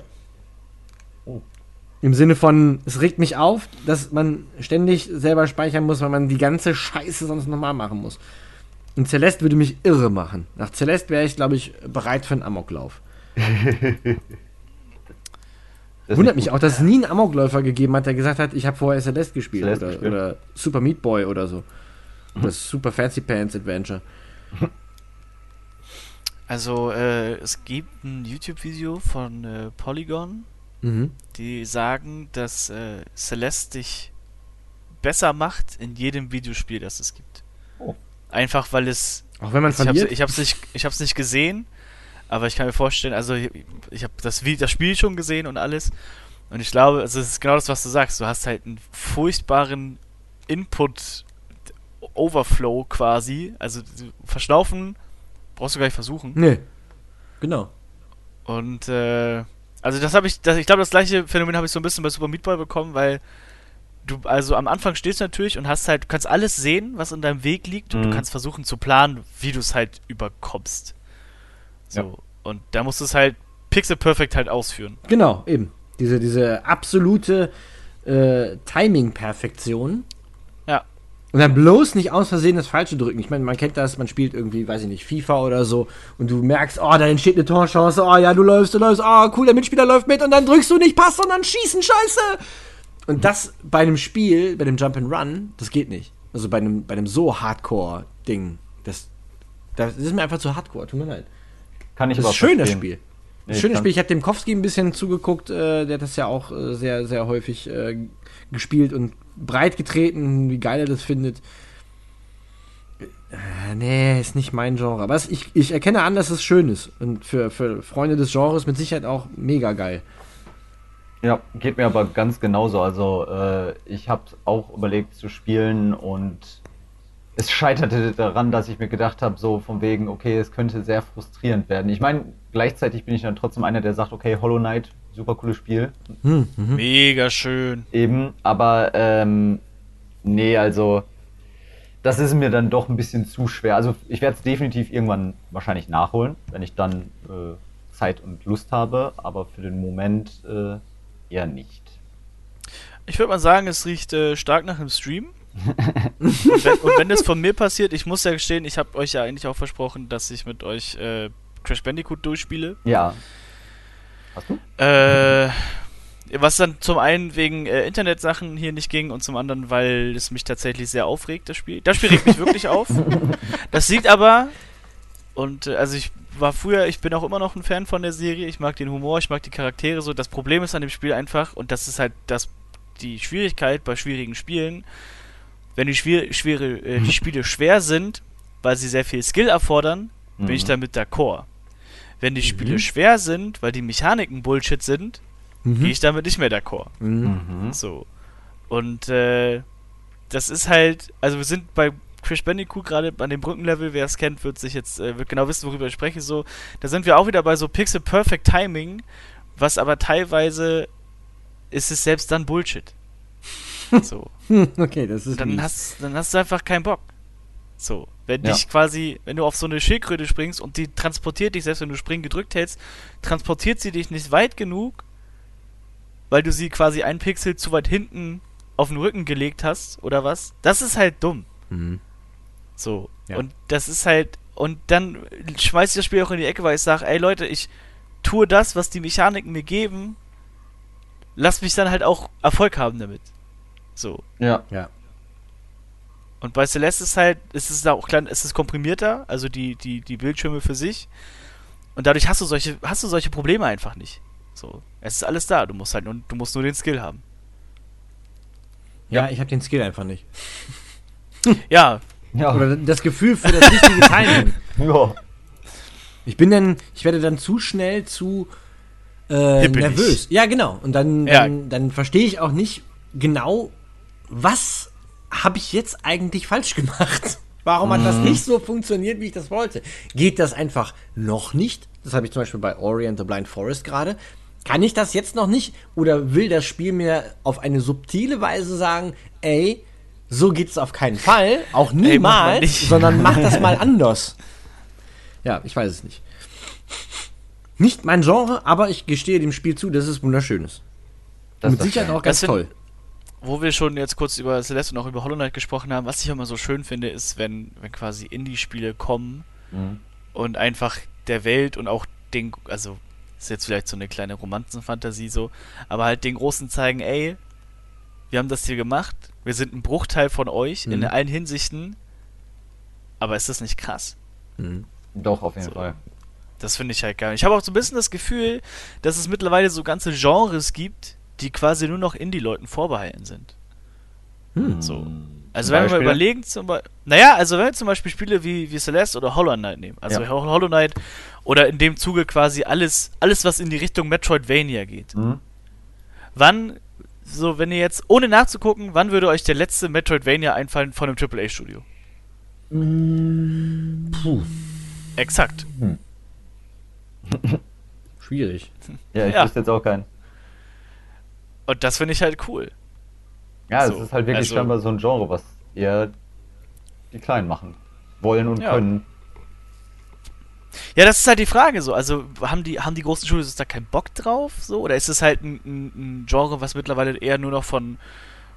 Im Sinne von, es regt mich auf, dass man ständig selber speichern muss, weil man die ganze Scheiße sonst nochmal machen muss. Und Celeste würde mich irre machen. Nach Celeste wäre ich, glaube ich, bereit für einen Amoklauf. Wundert mich auch, dass es nie einen Amokläufer gegeben hat, der gesagt hat, ich habe vorher Celeste gespielt. Celeste oder, gespielt. oder Super Meat Boy oder so. Das Super Fancy Pants Adventure. Also äh, es gibt ein YouTube-Video von äh, Polygon, Mhm. die sagen, dass äh, Celeste dich besser macht in jedem Videospiel, das es gibt. Oh. Einfach weil es Auch wenn man ich verliert. ich hab's nicht ich hab's nicht gesehen, aber ich kann mir vorstellen, also ich, ich habe das das Spiel schon gesehen und alles und ich glaube, also es ist genau das, was du sagst, du hast halt einen furchtbaren Input Overflow quasi, also verschnaufen brauchst du gar nicht versuchen. nee. Genau. Und äh, also das habe ich, das, ich glaube, das gleiche Phänomen habe ich so ein bisschen bei Super Meat Boy bekommen, weil du also am Anfang stehst du natürlich und hast halt, du kannst alles sehen, was in deinem Weg liegt und du Mhm. kannst versuchen zu planen, wie du es halt überkommst. So. Ja. Und da musst du es halt pixel perfect halt ausführen. Genau, eben. Diese, diese absolute äh, Timing-Perfektion. Und dann bloß nicht aus Versehen das Falsche drücken. Ich meine, man kennt das, man spielt irgendwie, weiß ich nicht, FIFA oder so und du merkst, oh, da entsteht eine Torchance, oh ja, du läufst, du läufst, oh, cool, der Mitspieler läuft mit und dann drückst du nicht Pass, sondern schießen, scheiße! Und das bei einem Spiel, bei dem Jump and Run, das geht nicht. Also bei einem, bei einem so Hardcore-Ding, das Das ist mir einfach zu hardcore, tut mir leid. Kann ich Das ist schön, das. Spiel. Nee, Schönes Spiel. Ich habe Demkowski ein bisschen zugeguckt, äh, der hat das ja auch äh, sehr, sehr häufig äh, gespielt und breit getreten, wie geil er das findet. Äh, nee, ist nicht mein Genre. Aber ich, ich erkenne an, dass es schön ist. Und für, für Freunde des Genres mit Sicherheit auch mega geil. Ja, geht mir aber ganz genauso. Also äh, ich habe auch überlegt zu spielen und es scheiterte daran, dass ich mir gedacht habe, so von wegen, okay, es könnte sehr frustrierend werden. Ich meine, gleichzeitig bin ich dann trotzdem einer, der sagt, okay, Hollow Knight, super cooles Spiel, Hm, Mega schön. eben, aber ähm, nee, also das ist mir dann doch ein bisschen zu schwer. Also ich werde es definitiv irgendwann wahrscheinlich nachholen, wenn ich dann äh, Zeit und Lust habe, aber für den Moment äh, eher nicht. Ich würde mal sagen, es riecht äh, stark nach einem Stream. und, wenn, und wenn das von mir passiert, ich muss ja gestehen, ich habe euch ja eigentlich auch versprochen, dass ich mit euch äh, Crash Bandicoot durchspiele. Ja. Hast du? Äh, was dann zum einen wegen äh, Internetsachen hier nicht ging und zum anderen, weil es mich tatsächlich sehr aufregt, das Spiel. Das Spiel regt mich wirklich auf. Das liegt aber, und äh, also ich war früher, ich bin auch immer noch ein Fan von der Serie, ich mag den Humor, ich mag die Charaktere so. Das Problem ist an dem Spiel einfach, und das ist halt das, die Schwierigkeit bei schwierigen Spielen, wenn die, schwier schwere, äh, die Spiele schwer sind, weil sie sehr viel Skill erfordern, bin ich Mhm. damit d'accord. Wenn die Spiele schwer sind, weil die Mechaniken Bullshit sind, Mhm. gehe ich damit nicht mehr d'accord. Mhm. Mhm. So. Und äh, das ist halt, also wir sind bei Crash Bandicoot gerade an dem Brückenlevel, wer es kennt, wird sich jetzt, äh, wird genau wissen, worüber ich spreche, so. Da sind wir auch wieder bei so Pixel Perfect Timing, was aber teilweise ist es selbst dann Bullshit. So. Okay, das ist dann mies. hast, dann hast du einfach keinen Bock. So, wenn Ja. dich quasi, wenn du auf so eine Schildkröte springst und die transportiert dich, selbst wenn du springen gedrückt hältst, transportiert sie dich nicht weit genug, weil du sie quasi einen Pixel zu weit hinten auf den Rücken gelegt hast oder was. Das ist halt dumm. Mhm. So. Ja. Und das ist halt, und dann schmeiß ich das Spiel auch in die Ecke, weil ich sage, ey Leute, ich tue das, was die Mechaniken mir geben, lass mich dann halt auch Erfolg haben damit. So. Ja. Ja. Und bei Celeste ist halt, es ist da auch klein, es ist komprimierter, also die, die, die Bildschirme für sich. Und dadurch hast du solche, hast du solche Probleme einfach nicht. So. Es ist alles da, du musst halt nur, du musst nur den Skill haben. Ja, ich habe den Skill einfach nicht. Ja, Ja. Oder das Gefühl für das richtige Timing. ja. Ich bin dann, ich werde dann zu schnell zu äh, nervös. Ja, genau. Und dann, Ja. dann, dann verstehe ich auch nicht genau, was habe ich jetzt eigentlich falsch gemacht? Warum hat das nicht so funktioniert, wie ich das wollte? Geht das einfach noch nicht? Das habe ich zum Beispiel bei Ori and the Blind Forest gerade. Kann ich das jetzt noch nicht? Oder will das Spiel mir auf eine subtile Weise sagen, ey, so geht's auf keinen Fall, auch Ey, mach niemals, sondern mach das mal anders. Ja, ich weiß es nicht. Nicht mein Genre, aber ich gestehe dem Spiel zu, dass es wunderschön ist. Das Mit ist Sicherheit auch ganz toll. Wo wir schon jetzt kurz über Celeste und auch über Hollow Knight gesprochen haben, was ich immer so schön finde, ist, wenn, wenn quasi Indie-Spiele kommen Mhm. und einfach der Welt und auch den, also ist jetzt vielleicht so eine kleine Romanzenfantasie so, aber halt den Großen zeigen, ey, wir haben das hier gemacht, wir sind ein Bruchteil von euch in Mhm. allen Hinsichten, aber ist das nicht krass? Mhm. Doch, auf jeden So. Fall. Das finde ich halt geil. Ich habe auch so ein bisschen das Gefühl, dass es mittlerweile so ganze Genres gibt, die quasi nur noch Indie-Leuten vorbehalten sind. Hm. So. Also wenn wir mal überlegen, zum Beispiel, naja, also wenn wir zum Beispiel Spiele wie, wie Celeste oder Hollow Knight nehmen, also Ja. Ho- Hollow Knight oder in dem Zuge quasi alles, alles was in die Richtung Metroidvania geht. Mhm. Wann, so wenn ihr jetzt, ohne nachzugucken, wann würde euch der letzte Metroidvania einfallen von einem AAA-Studio? Puh, Exakt. schwierig. Ja, ich Ja. wüsste jetzt auch keinen. Und das finde ich halt cool. Ja, So, es ist halt wirklich also- scheinbar so ein Genre, was eher die Kleinen machen wollen und Ja. können. Ja, das ist halt die Frage so. Also haben die, haben die großen Studios da keinen Bock drauf? So? Oder ist es halt ein, ein, Genre, was mittlerweile eher nur noch von,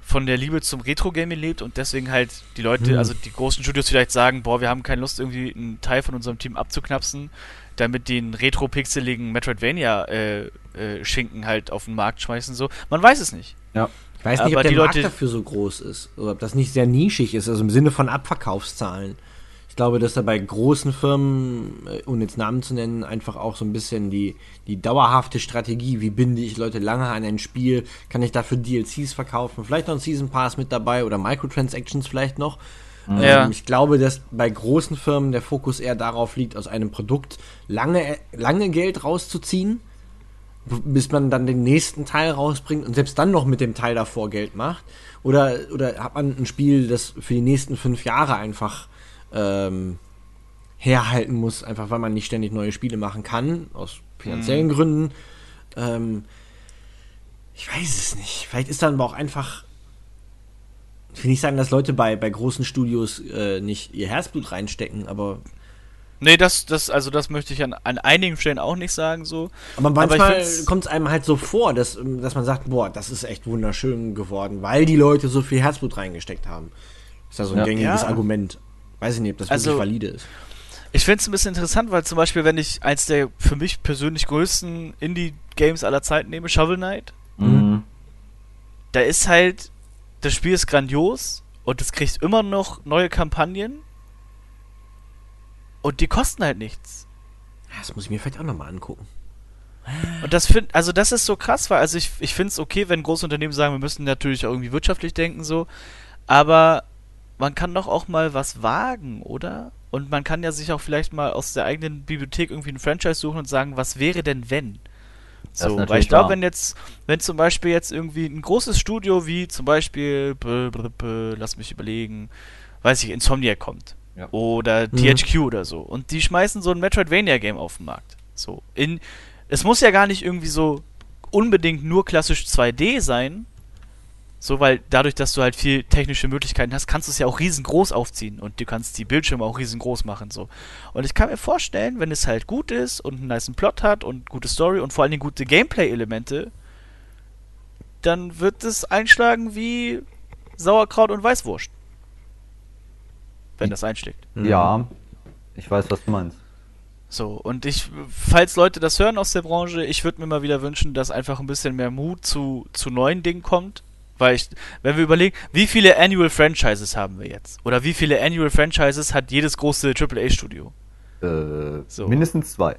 von der Liebe zum Retro-Gaming lebt und deswegen halt die Leute, Hm. also die großen Studios vielleicht sagen, boah, wir haben keine Lust, irgendwie einen Teil von unserem Team abzuknapsen, damit einen retro-pixeligen Metroidvania-Schinken halt auf den Markt schmeißen. So. Man weiß es nicht. Ja. Ich weiß nicht, Aber ob der Markt Leute- dafür so groß ist. Oder ob das nicht sehr nischig ist, also im Sinne von Abverkaufszahlen. Ich glaube, dass da bei großen Firmen, äh, ohne jetzt Namen zu nennen, einfach auch so ein bisschen die, die dauerhafte Strategie, wie binde ich Leute lange an ein Spiel, kann ich dafür DLCs verkaufen, vielleicht noch ein Season Pass mit dabei oder Microtransactions vielleicht noch. Ja. Ähm, ich glaube, dass bei großen Firmen der Fokus eher darauf liegt, aus einem Produkt lange, lange Geld rauszuziehen, bis man dann den nächsten Teil rausbringt und selbst dann noch mit dem Teil davor Geld macht. Oder, oder hat man ein Spiel, das für die nächsten fünf Jahre einfach ähm, herhalten muss, einfach weil man nicht ständig neue Spiele machen kann, aus finanziellen Gründen. Ähm, ich weiß es nicht. Vielleicht ist dann aber auch einfach. Ich will nicht sagen, dass Leute bei, bei großen Studios äh, nicht ihr Herzblut reinstecken, aber, Nee, das, das, also das möchte ich an, an einigen Stellen auch nicht sagen so. aber manchmal kommt es einem halt so vor, dass, ähm, dass man sagt, boah, das ist echt wunderschön geworden, weil die Leute so viel Herzblut reingesteckt haben. Ist ja so ein Ja. gängiges Ja. Argument. Weiß ich nicht, ob das Also- wirklich valide ist. Ich finde es ein bisschen interessant, weil zum Beispiel, wenn ich eins der für mich persönlich größten Indie-Games aller Zeiten nehme, Shovel Knight, Mhm. da ist halt, das Spiel ist grandios und es kriegt immer noch neue Kampagnen und die kosten halt nichts. Ja, Das muss ich mir vielleicht auch nochmal angucken. Und das find, also das ist so krass, weil also ich, ich finde es okay, wenn große Unternehmen sagen, wir müssen natürlich auch irgendwie wirtschaftlich denken so, aber man kann doch auch mal was wagen, oder? Und man kann ja sich auch vielleicht mal aus der eigenen Bibliothek irgendwie ein Franchise suchen und sagen, was wäre denn wenn? So, weil ich glaube, wenn jetzt, wenn zum Beispiel jetzt irgendwie ein großes Studio wie zum Beispiel, b, b, b, lass mich überlegen, weiß ich, Insomniac kommt. Ja. Oder Mhm. THQ oder so. Und die schmeißen so ein Metroidvania-Game auf den Markt. So. In, es muss ja gar nicht irgendwie so unbedingt nur klassisch 2D sein. So, weil dadurch, dass du halt viel technische Möglichkeiten hast, kannst du es ja auch riesengroß aufziehen und du kannst die Bildschirme auch riesengroß machen. So. Und ich kann mir vorstellen, wenn es halt gut ist und einen niceen Plot hat und gute Story und vor allen Dingen gute Gameplay-Elemente, dann wird es einschlagen wie Sauerkraut und Weißwurst. Wenn das einschlägt. Mhm. Ja, ich weiß, was du meinst. So, und ich, falls Leute das hören aus der Branche, ich würde mir mal wieder wünschen, dass einfach ein bisschen mehr Mut zu, zu neuen Dingen kommt. Weil ich, wenn wir überlegen, wie viele Annual Franchises haben wir jetzt? Oder wie viele Annual Franchises hat jedes große AAA-Studio? Äh, So. Mindestens zwei.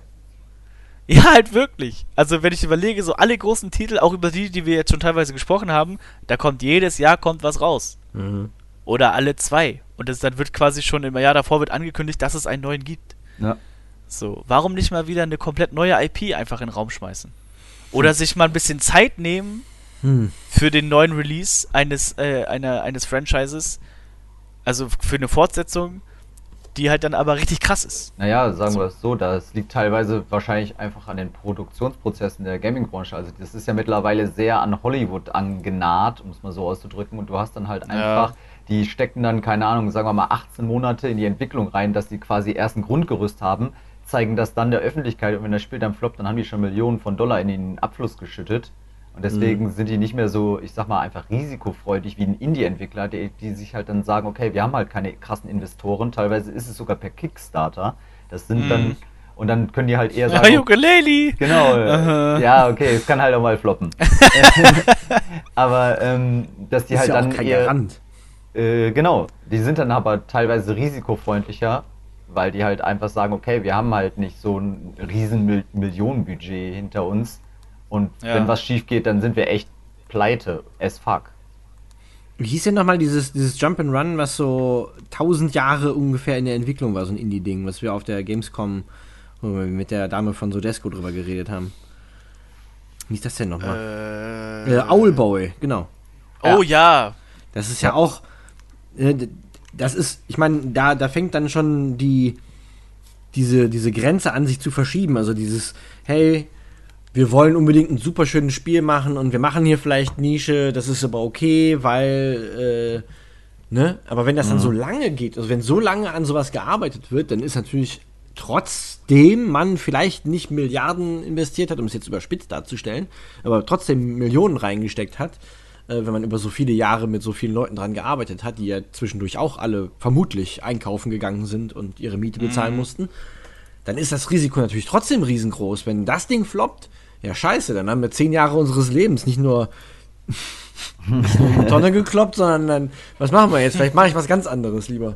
Ja, halt wirklich. Also wenn ich überlege, so alle großen Titel, auch über die, die wir jetzt schon teilweise gesprochen haben, da kommt jedes Jahr kommt was raus. Mhm. Oder alle zwei. Und das, dann wird quasi schon im Jahr davor wird angekündigt, dass es einen neuen gibt. Ja. So, warum nicht mal wieder eine komplett neue IP einfach in den Raum schmeißen? Oder sich mal ein bisschen Zeit nehmen Hm. für den neuen Release eines, äh, einer, eines Franchises, also für eine Fortsetzung, die halt dann aber richtig krass ist. Naja, sagen So. wir es so, das liegt teilweise wahrscheinlich einfach an den Produktionsprozessen der Gaming-Branche. Also das ist ja mittlerweile sehr an Hollywood angenäht, um es mal so auszudrücken. Und du hast dann halt einfach, die stecken dann, keine Ahnung, sagen wir mal 18 Monate in die Entwicklung rein, dass die quasi erst ein Grundgerüst haben, zeigen das dann der Öffentlichkeit und wenn das Spiel dann floppt, dann haben die schon Millionen von Dollar in den Abfluss geschüttet. Und deswegen sind die nicht mehr so, ich sag mal, einfach risikofreudig wie ein Indie-Entwickler, die, die sich halt dann sagen, okay, wir haben halt keine krassen Investoren, teilweise ist es sogar per Kickstarter. Das sind Mhm. dann, und dann können die halt eher Ja, sagen, Ukulele! Genau, äh, ja, okay, es kann halt auch mal floppen. aber ähm, dass die ist halt ja dann auch kein eher, Garant. äh, genau, die sind dann aber teilweise risikofreundlicher, weil die halt einfach sagen, okay, wir haben halt nicht so ein riesen Mil Millionenbudget hinter uns und Ja. wenn was schief geht, dann sind wir echt pleite as fuck. Wie hieß denn nochmal dieses, dieses Jump and Run, was so 1000 Jahre ungefähr in der Entwicklung war, so ein Indie-Ding, was wir auf der Gamescom wo wir mit der Dame von Sodesco drüber geredet haben. Wie hieß das denn nochmal? Äh, Äh, Owlboy, genau. Oh ja. Das ist ja auch. Äh, das ist, ich meine, da, da fängt dann schon die diese, diese Grenze an sich zu verschieben. Also dieses, hey, wir wollen unbedingt ein super schönes Spiel machen und wir machen hier vielleicht Nische, das ist aber okay, weil, äh, ne? Aber wenn das dann so lange geht, also wenn so lange an sowas gearbeitet wird, dann ist natürlich trotzdem man vielleicht nicht Milliarden investiert hat, um es jetzt überspitzt darzustellen, aber trotzdem Millionen reingesteckt hat, äh, wenn man über so viele Jahre mit so vielen Leuten dran gearbeitet hat, die ja zwischendurch auch alle vermutlich einkaufen gegangen sind und ihre Miete bezahlen mussten, dann ist das Risiko natürlich trotzdem riesengroß. Wenn das Ding floppt, ja scheiße, dann haben wir zehn Jahre unseres Lebens nicht nur, nicht nur in die Tonne gekloppt, sondern dann, was machen wir jetzt? Vielleicht mache ich was ganz anderes lieber.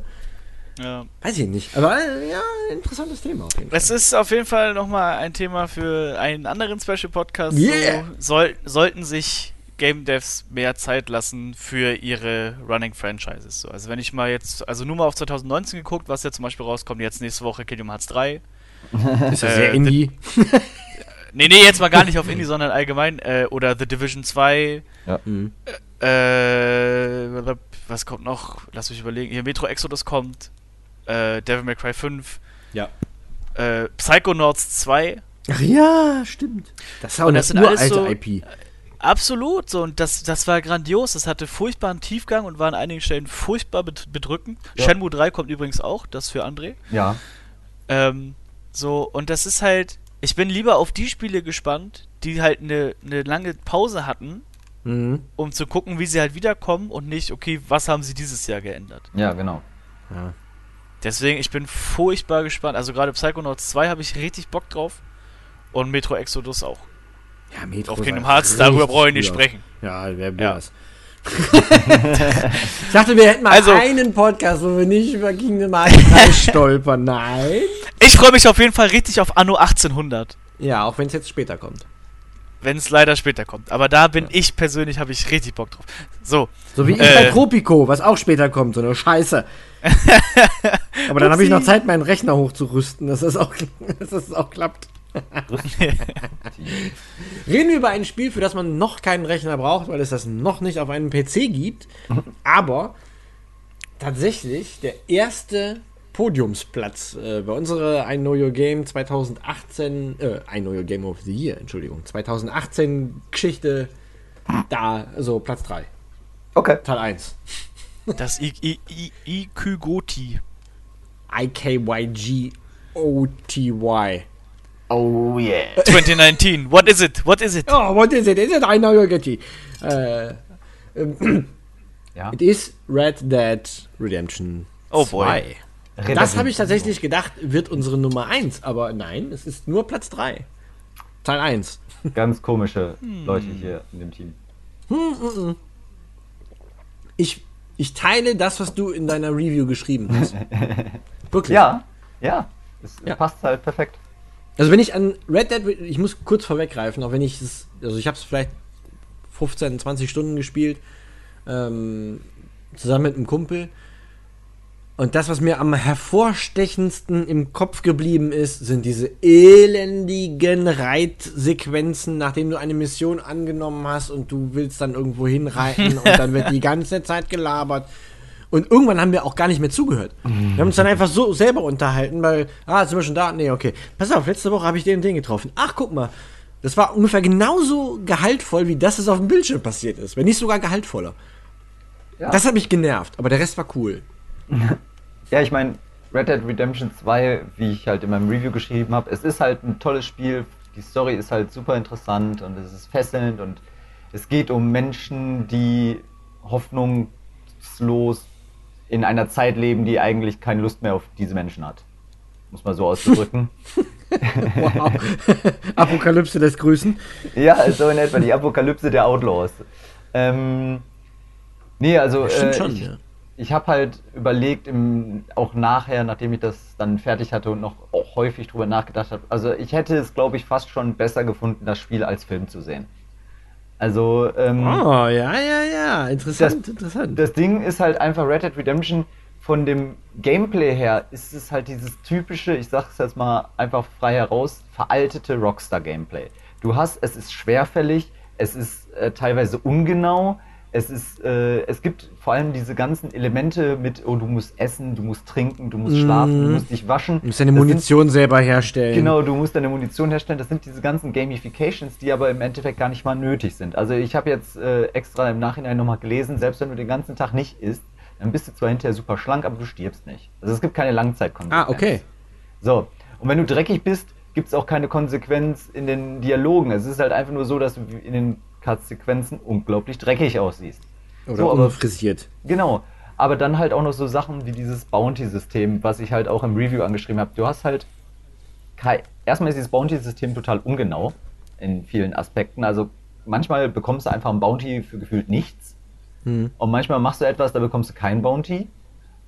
Ja. Weiß ich nicht. Aber äh, ja, interessantes Thema auf jeden Fall. Es ist auf jeden Fall nochmal ein Thema für einen anderen Special Podcast. Yeah. So, soll, sollten sich Game Devs mehr Zeit lassen für ihre Running Franchises. So, also wenn ich mal jetzt, also nur mal auf 2019 geguckt, was ja zum Beispiel rauskommt, jetzt nächste Woche Kingdom Hearts 3. ist ja äh, sehr indie. Nee, nee, jetzt mal gar nicht auf Indie, sondern allgemein. Äh, oder The Division 2. Mhm. Äh, was kommt noch? Lass mich überlegen. Hier Metro Exodus kommt. Äh, Devil May Cry 5. Ja. Äh, Psychonauts 2. Ach ja, stimmt. Das ist auch Und eine das sind alles uralte so- IP. Absolut, so und das, das war grandios. Das hatte furchtbaren Tiefgang und war an einigen Stellen furchtbar bedrückend. Ja. Shenmue 3 kommt übrigens auch, das für André. Ja. Ähm, so, und das ist halt, ich bin lieber auf die Spiele gespannt, die halt eine eine lange Pause hatten, Mhm. um zu gucken, wie sie halt wiederkommen und nicht, okay, was haben sie dieses Jahr geändert. Ja, genau. Ja. Deswegen, ich bin furchtbar gespannt. Also gerade Psychonauts 2 habe ich richtig Bock drauf und Metro Exodus auch. Ja, Metro. Auf Kingdom Hearts, darüber brauche ich nicht sprechen. Ja, wer Ja. ja. ich dachte, wir hätten mal Also- einen Podcast, wo wir nicht über Kingdom Hearts 3 stolpern. Nein. Ich freue mich auf jeden Fall richtig auf Anno 1800. Ja, auch wenn es jetzt später kommt. Wenn es leider später kommt. Aber da bin ich persönlich, habe ich richtig Bock drauf. So, So wie ich Äh. bei Tropico, was auch später kommt, so eine Scheiße. Aber dann habe ich noch Zeit, meinen Rechner hochzurüsten, dass das auch, dass das auch klappt. Reden wir über ein Spiel, für das man noch keinen Rechner braucht, weil es das noch nicht auf einem PC gibt. Aber tatsächlich der erste Podiumsplatz äh, bei unserer I Know Your Game 2018, äh, I Know Your Game of the Year, Entschuldigung, 2018 Geschichte, da, so Platz 3, Okay. Teil 1. das I I I IQ Goti. I-K-Y-G-O-T-Y. Oh yeah. 2019. What is it? What is it? Oh, what is it? Is it I Know Your Getty? Äh, Ja. it is Red Dead Redemption Oh boy. 2. Das habe ich tatsächlich gedacht, wird unsere Nummer 1, aber nein, es ist nur Platz 3. Teil 1. Ganz komische Leute hier in dem Team. Ich, ich teile das, was du in deiner Review geschrieben hast. Wirklich. Ja, ja. Es Ja. passt halt perfekt. Also wenn ich an Red Dead, ich muss kurz vorweggreifen, auch wenn ich es, also ich habe es vielleicht 15, 20 Stunden gespielt, ähm, zusammen mit einem Kumpel. Und das, was mir am hervorstechendsten im Kopf geblieben ist, sind diese elendigen Reitsequenzen, nachdem du eine Mission angenommen hast und du willst dann irgendwo hinreiten und dann wird die ganze Zeit gelabert. Und irgendwann haben wir auch gar nicht mehr zugehört. Wir haben uns dann einfach so selber unterhalten, weil, ah, sind wir schon da? Nee, okay. Pass auf, letzte Woche habe ich den und den getroffen. Ach, guck mal. Das war ungefähr genauso gehaltvoll, wie das, was auf dem Bildschirm passiert ist. Wenn nicht sogar gehaltvoller. Ja. Das hat mich genervt, aber der Rest war cool. Ja, ich meine, Red Dead Redemption 2, wie ich halt in meinem Review geschrieben habe, es ist halt ein tolles Spiel. Die Story ist halt super interessant und es ist fesselnd und es geht um Menschen, die hoffnungslos in einer Zeit leben, die eigentlich keine Lust mehr auf diese Menschen hat. Muss man so auszudrücken. Wow. Apokalypse lässt grüßen. ja, so in etwa die Apokalypse der Outlaws. Ähm, nee, also Stimmt äh, schon, ich, ja. ich habe halt überlegt, im, auch nachher, nachdem ich das dann fertig hatte und noch auch häufig drüber nachgedacht habe, also ich hätte es, glaube ich, fast schon besser gefunden, das Spiel als Film zu sehen. Also, ähm, Oh, ja, ja, ja. Interessant, interessant. das Ding ist halt einfach Red Dead Redemption von dem Gameplay her ist es halt dieses typische, ich sag's jetzt mal einfach frei heraus, veraltete Rockstar-Gameplay. Du hast, es ist schwerfällig, es ist äh, teilweise ungenau, es ist, äh, es gibt vor allem diese ganzen Elemente mit, oh, du musst essen, du musst trinken, du musst schlafen, du musst dich waschen. Du musst deine Das sind- Munition selber herstellen. Genau, du musst deine Munition herstellen. Das sind diese ganzen Gamifications, die aber im Endeffekt gar nicht mal nötig sind. Also ich habe jetzt äh, extra im Nachhinein nochmal gelesen, selbst wenn du den ganzen Tag nicht isst, dann bist du zwar hinterher super schlank, aber du stirbst nicht. Also es gibt keine Langzeitkonsequenz. Ah, okay. So, und wenn du dreckig bist, gibt es auch keine Konsequenz in den Dialogen. Es ist halt einfach nur so, dass du in den Cut-Sequenzen unglaublich dreckig aussiehst. Oder so, aber unfrisiert. Genau. Aber dann halt auch noch so Sachen wie dieses Bounty-System, was ich halt auch im Review angeschrieben habe. Du hast halt erstmal ist dieses Bounty-System total ungenau in vielen Aspekten. Also manchmal bekommst du einfach ein Bounty für gefühlt nichts. Hm. Und manchmal machst du etwas, da bekommst du kein Bounty.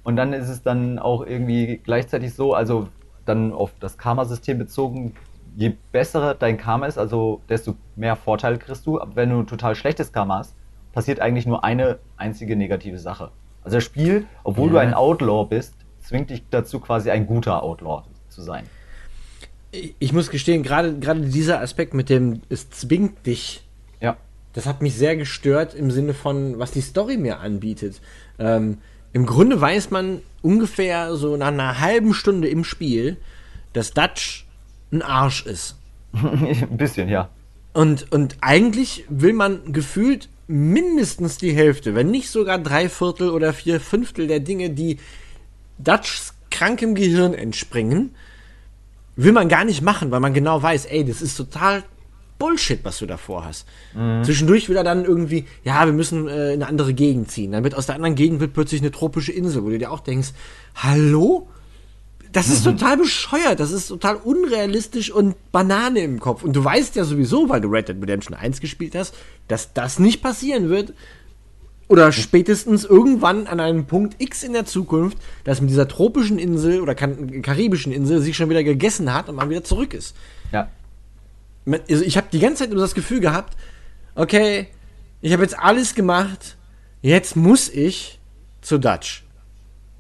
Und dann ist es dann auch irgendwie gleichzeitig so, also dann auf das Karma-System bezogen, je besser dein Karma ist, also desto mehr Vorteile kriegst du. Aber wenn du ein total schlechtes Karma hast, passiert eigentlich nur eine einzige negative Sache. Also das Spiel, obwohl ja. du ein Outlaw bist, zwingt dich dazu, quasi ein guter Outlaw zu sein. Ich muss gestehen, gerade gerade dieser Aspekt mit dem, es zwingt dich. Ja. Das hat mich sehr gestört im Sinne von, was die Story mir anbietet. Ähm, Im Grunde weiß man ungefähr so nach einer halben Stunde im Spiel, dass Dutch ein Arsch ist. ein bisschen, ja. Und, und eigentlich will man gefühlt mindestens die Hälfte, wenn nicht sogar drei Viertel oder vier Fünftel der Dinge, die Dutchs krankem Gehirn entspringen, will man gar nicht machen, weil man genau weiß, ey, das ist total Bullshit, was du davor hast. Mhm. Zwischendurch will er dann irgendwie, ja, wir müssen äh, in eine andere Gegend ziehen. Dann wird aus der anderen Gegend wird plötzlich eine tropische Insel, wo du dir auch denkst, hallo? Das ist total bescheuert, das ist total unrealistisch und Banane im Kopf. Und du weißt ja sowieso, weil du Red Dead Redemption 1 gespielt hast, dass das nicht passieren wird. Oder spätestens irgendwann an einem Punkt X in der Zukunft, dass mit dieser tropischen Insel oder karibischen Insel sich schon wieder gegessen hat und man wieder zurück ist. Ja. Also ich habe die ganze Zeit nur das Gefühl gehabt, okay, ich habe jetzt alles gemacht, jetzt muss ich zu Dutch.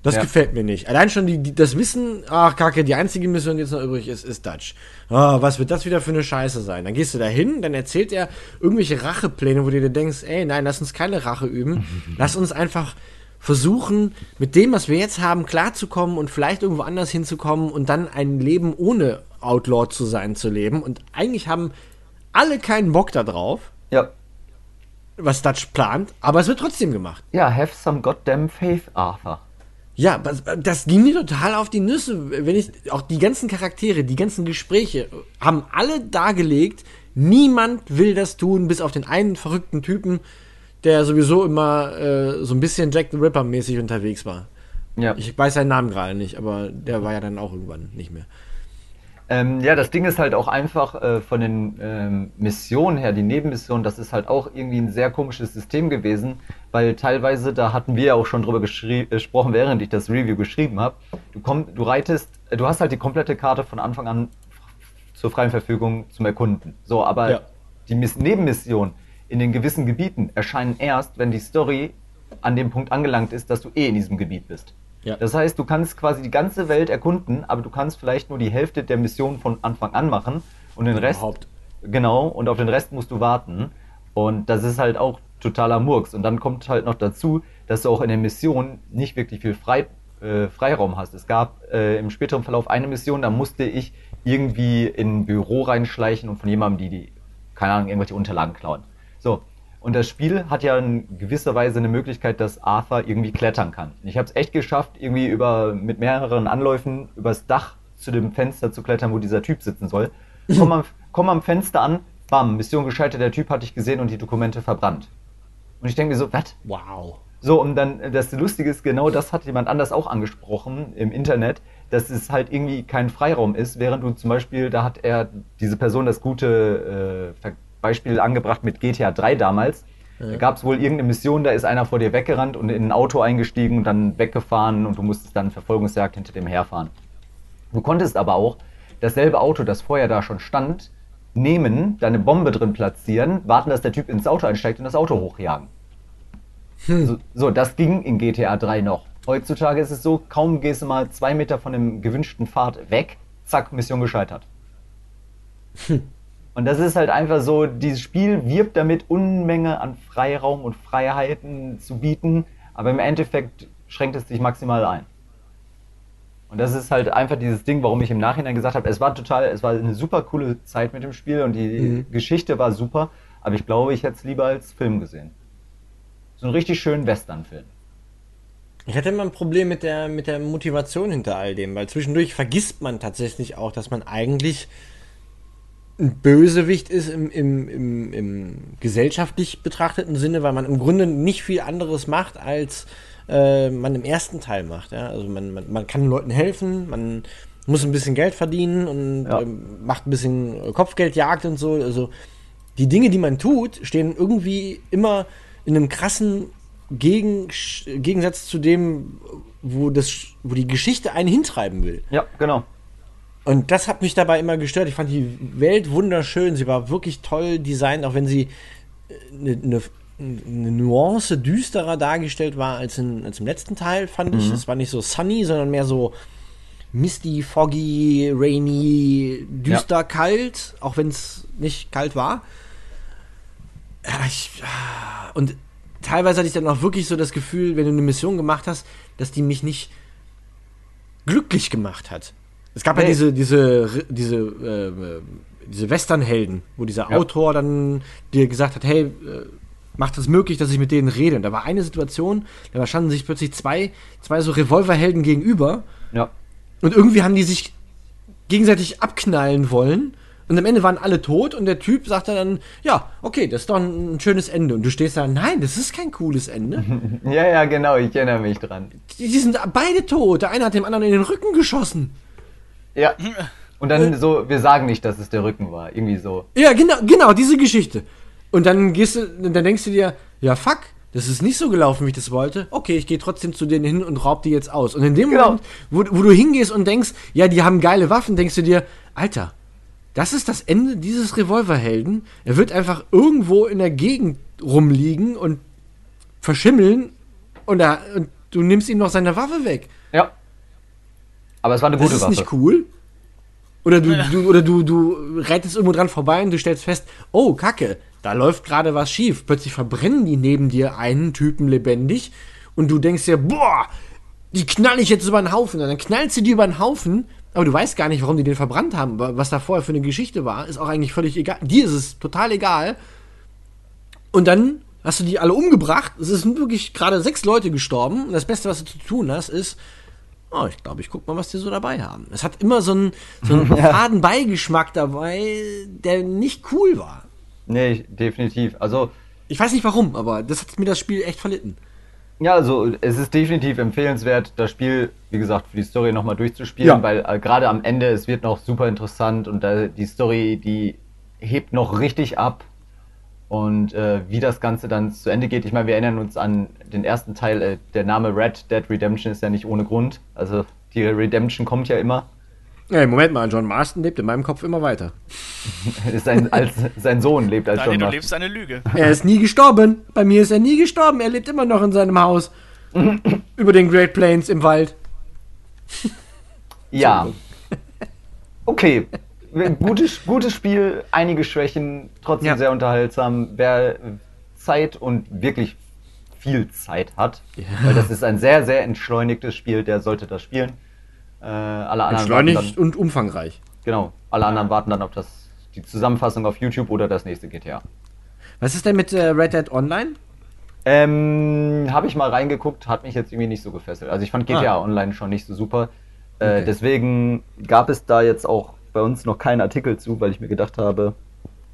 Das ja. gefällt mir nicht. Allein schon die, die, das Wissen, ach kacke, die einzige Mission, die jetzt noch übrig ist, ist Dutch. Oh, was wird das wieder für eine Scheiße sein? Dann gehst du da hin, dann erzählt er irgendwelche Rachepläne, wo du dir denkst, ey, nein, lass uns keine Rache üben. lass uns einfach versuchen, mit dem, was wir jetzt haben, klarzukommen und vielleicht irgendwo anders hinzukommen und dann ein Leben ohne Outlaw zu sein zu leben. Und eigentlich haben alle keinen Bock da drauf. Ja. Was Dutch plant, aber es wird trotzdem gemacht. Ja, have some goddamn faith, Arthur. Ja, das ging mir total auf die Nüsse. Wenn ich auch die ganzen Charaktere, die ganzen Gespräche haben alle dargelegt, niemand will das tun, bis auf den einen verrückten Typen, der sowieso immer äh, so ein bisschen Jack the Ripper mäßig unterwegs war. Ja. Ich weiß seinen Namen gerade nicht, aber der war ja dann auch irgendwann nicht mehr. Ähm, ja, das Ding ist halt auch einfach äh, von den ähm, Missionen her, die Nebenmissionen, das ist halt auch irgendwie ein sehr komisches System gewesen, weil teilweise, da hatten wir ja auch schon drüber äh, gesprochen, während ich das Review geschrieben habe, du, komm, du reitest, äh, du hast halt die komplette Karte von Anfang an zur freien Verfügung zum Erkunden. So, aber ja. die Miss Nebenmissionen in den gewissen Gebieten erscheinen erst, wenn die Story an dem Punkt angelangt ist, dass du eh in diesem Gebiet bist. Ja. Das heißt, du kannst quasi die ganze Welt erkunden, aber du kannst vielleicht nur die Hälfte der Mission von Anfang an machen und den Rest. Überhaupt. Genau, und auf den Rest musst du warten. Und das ist halt auch totaler Murks. Und dann kommt halt noch dazu, dass du auch in der Mission nicht wirklich viel Frei, äh, Freiraum hast. Es gab äh, im späteren Verlauf eine Mission, da musste ich irgendwie in ein Büro reinschleichen und von jemandem, die, die keine Ahnung, irgendwelche Unterlagen klauen. So, und das Spiel hat ja in gewisser Weise eine Möglichkeit, dass Arthur irgendwie klettern kann. Ich habe es echt geschafft, irgendwie über mit mehreren Anläufen übers Dach zu dem Fenster zu klettern, wo dieser Typ sitzen soll. Komm am, komm am Fenster an, bam, Mission gescheitert, der Typ hatte ich gesehen und die Dokumente verbrannt. Und ich denke mir so, was? Wow. So, und dann, das Lustige ist, genau das hat jemand anders auch angesprochen im Internet, dass es halt irgendwie kein Freiraum ist, während du zum Beispiel, da hat er, diese Person, das gute äh, Beispiel angebracht mit GTA 3 damals. Ja. Da gab es wohl irgendeine Mission, da ist einer vor dir weggerannt und in ein Auto eingestiegen und dann weggefahren und du musstest dann Verfolgungsjagd hinter dem herfahren. Du konntest aber auch dasselbe Auto, das vorher da schon stand, nehmen, deine Bombe drin platzieren, warten, dass der Typ ins Auto einsteigt und das Auto hochjagen. Hm. So, so, das ging in GTA 3 noch. Heutzutage ist es so, kaum gehst du mal zwei Meter von dem gewünschten Pfad weg, zack, Mission gescheitert. Hm. Und das ist halt einfach so, dieses Spiel wirbt damit, Unmenge an Freiraum und Freiheiten zu bieten, aber im Endeffekt schränkt es sich maximal ein. Und das ist halt einfach dieses Ding, warum ich im Nachhinein gesagt habe, es war total, es war eine super coole Zeit mit dem Spiel und die mhm. Geschichte war super, aber ich glaube, ich hätte es lieber als Film gesehen. So einen richtig schönen Western-Film. Ich hatte immer ein Problem mit der, mit der Motivation hinter all dem, weil zwischendurch vergisst man tatsächlich auch, dass man eigentlich ein Bösewicht ist im, im, im, im gesellschaftlich betrachteten Sinne, weil man im Grunde nicht viel anderes macht, als äh, man im ersten Teil macht. Ja? Also man, man, man kann Leuten helfen, man muss ein bisschen Geld verdienen und ja. ähm, macht ein bisschen Kopfgeldjagd und so. Also die Dinge, die man tut, stehen irgendwie immer in einem krassen gegen, Gegensatz zu dem, wo, das, wo die Geschichte einen hintreiben will. Ja, genau. Und das hat mich dabei immer gestört. Ich fand die Welt wunderschön. Sie war wirklich toll designt, auch wenn sie eine, eine, eine Nuance düsterer dargestellt war als, in, als im letzten Teil, fand ich. Es war nicht so sunny, sondern mehr so misty, foggy, rainy, düster, Ja. kalt, auch wenn es nicht kalt war. Ich, und teilweise hatte ich dann auch wirklich so das Gefühl, wenn du eine Mission gemacht hast, dass die mich nicht glücklich gemacht hat. Es gab ja Nee. diese, diese, diese, äh, diese Westernhelden, wo dieser Ja. Autor dann dir gesagt hat, hey, äh, macht es möglich, dass ich mit denen rede. Und da war eine Situation, da standen sich plötzlich zwei, zwei so Revolverhelden gegenüber Ja. und irgendwie haben die sich gegenseitig abknallen wollen. Und am Ende waren alle tot und der Typ sagte dann, ja, okay, das ist doch ein, ein schönes Ende. Und du stehst da, nein, das ist kein cooles Ende. Ja, ja, genau, ich erinnere mich dran. Die, die sind beide tot. Der eine hat dem anderen in den Rücken geschossen. Ja. Und dann so, wir sagen nicht, dass es der Rücken war. Irgendwie so. Ja, genau, genau, diese Geschichte. Und dann gehst du, dann denkst du dir, ja, fuck, das ist nicht so gelaufen, wie ich das wollte. Okay, ich gehe trotzdem zu denen hin und raub die jetzt aus. Und in dem Genau. Moment, wo, wo du hingehst und denkst, ja, die haben geile Waffen, denkst du dir, Alter, das ist das Ende dieses Revolverhelden. Er wird einfach irgendwo in der Gegend rumliegen und verschimmeln und, er, und du nimmst ihm noch seine Waffe weg. Ja. Aber es war eine Das gute ist Waffe. nicht cool. Oder du, du, oder du, du reitest irgendwo dran vorbei und du stellst fest, oh, Kacke, da läuft gerade was schief. Plötzlich verbrennen die neben dir einen Typen lebendig und du denkst dir, boah, die knall ich jetzt über den Haufen. Und dann knallst du die über den Haufen, aber du weißt gar nicht, warum die den verbrannt haben. Wa- Was da vorher für eine Geschichte war, ist auch eigentlich völlig egal. Dir ist es total egal. Und dann hast du die alle umgebracht. Es sind wirklich gerade sechs Leute gestorben. Und das Beste, was du zu tun hast, ist, oh, ich glaube, ich guck mal, was die so dabei haben. Es hat immer so einen, so einen faden Beigeschmack dabei, der nicht cool war. Nee, definitiv. Also, Ich weiß nicht warum, aber das hat mir das Spiel echt verlitten. ja, also es ist definitiv empfehlenswert, das Spiel, wie gesagt, für die Story nochmal durchzuspielen, Ja. weil äh, gerade am Ende, es wird noch super interessant und da, die Story, die hebt noch richtig ab. Und äh, wie das Ganze dann zu Ende geht, ich meine, wir erinnern uns an den ersten Teil, äh, der Name Red Dead Redemption ist ja nicht ohne Grund. Also die Redemption kommt ja immer. Ja, Moment mal, John Marston lebt in meinem Kopf immer weiter. Ist sein, als, sein Sohn lebt als Daniel, John du Marston. lebst eine Lüge. Er ist nie gestorben. Bei mir ist er nie gestorben. Er lebt immer noch in seinem Haus. Über den Great Plains im Wald. Ja. Okay. Gutes, gutes Spiel, einige Schwächen, trotzdem Ja. sehr unterhaltsam. Wer Zeit und wirklich viel Zeit hat, weil das ist ein sehr, sehr entschleunigtes Spiel, der sollte das spielen. Äh, alle anderen Entschleunigt dann, und umfangreich. genau, alle anderen warten dann auf das, die Zusammenfassung auf YouTube oder das nächste GTA. Was ist denn mit äh, Red Dead Online? Ähm, habe ich mal reingeguckt, hat mich jetzt irgendwie nicht so gefesselt. Also ich fand GTA Ah. Online schon nicht so super. Äh, Okay. Deswegen gab es da jetzt auch bei uns noch keinen Artikel zu, weil ich mir gedacht habe,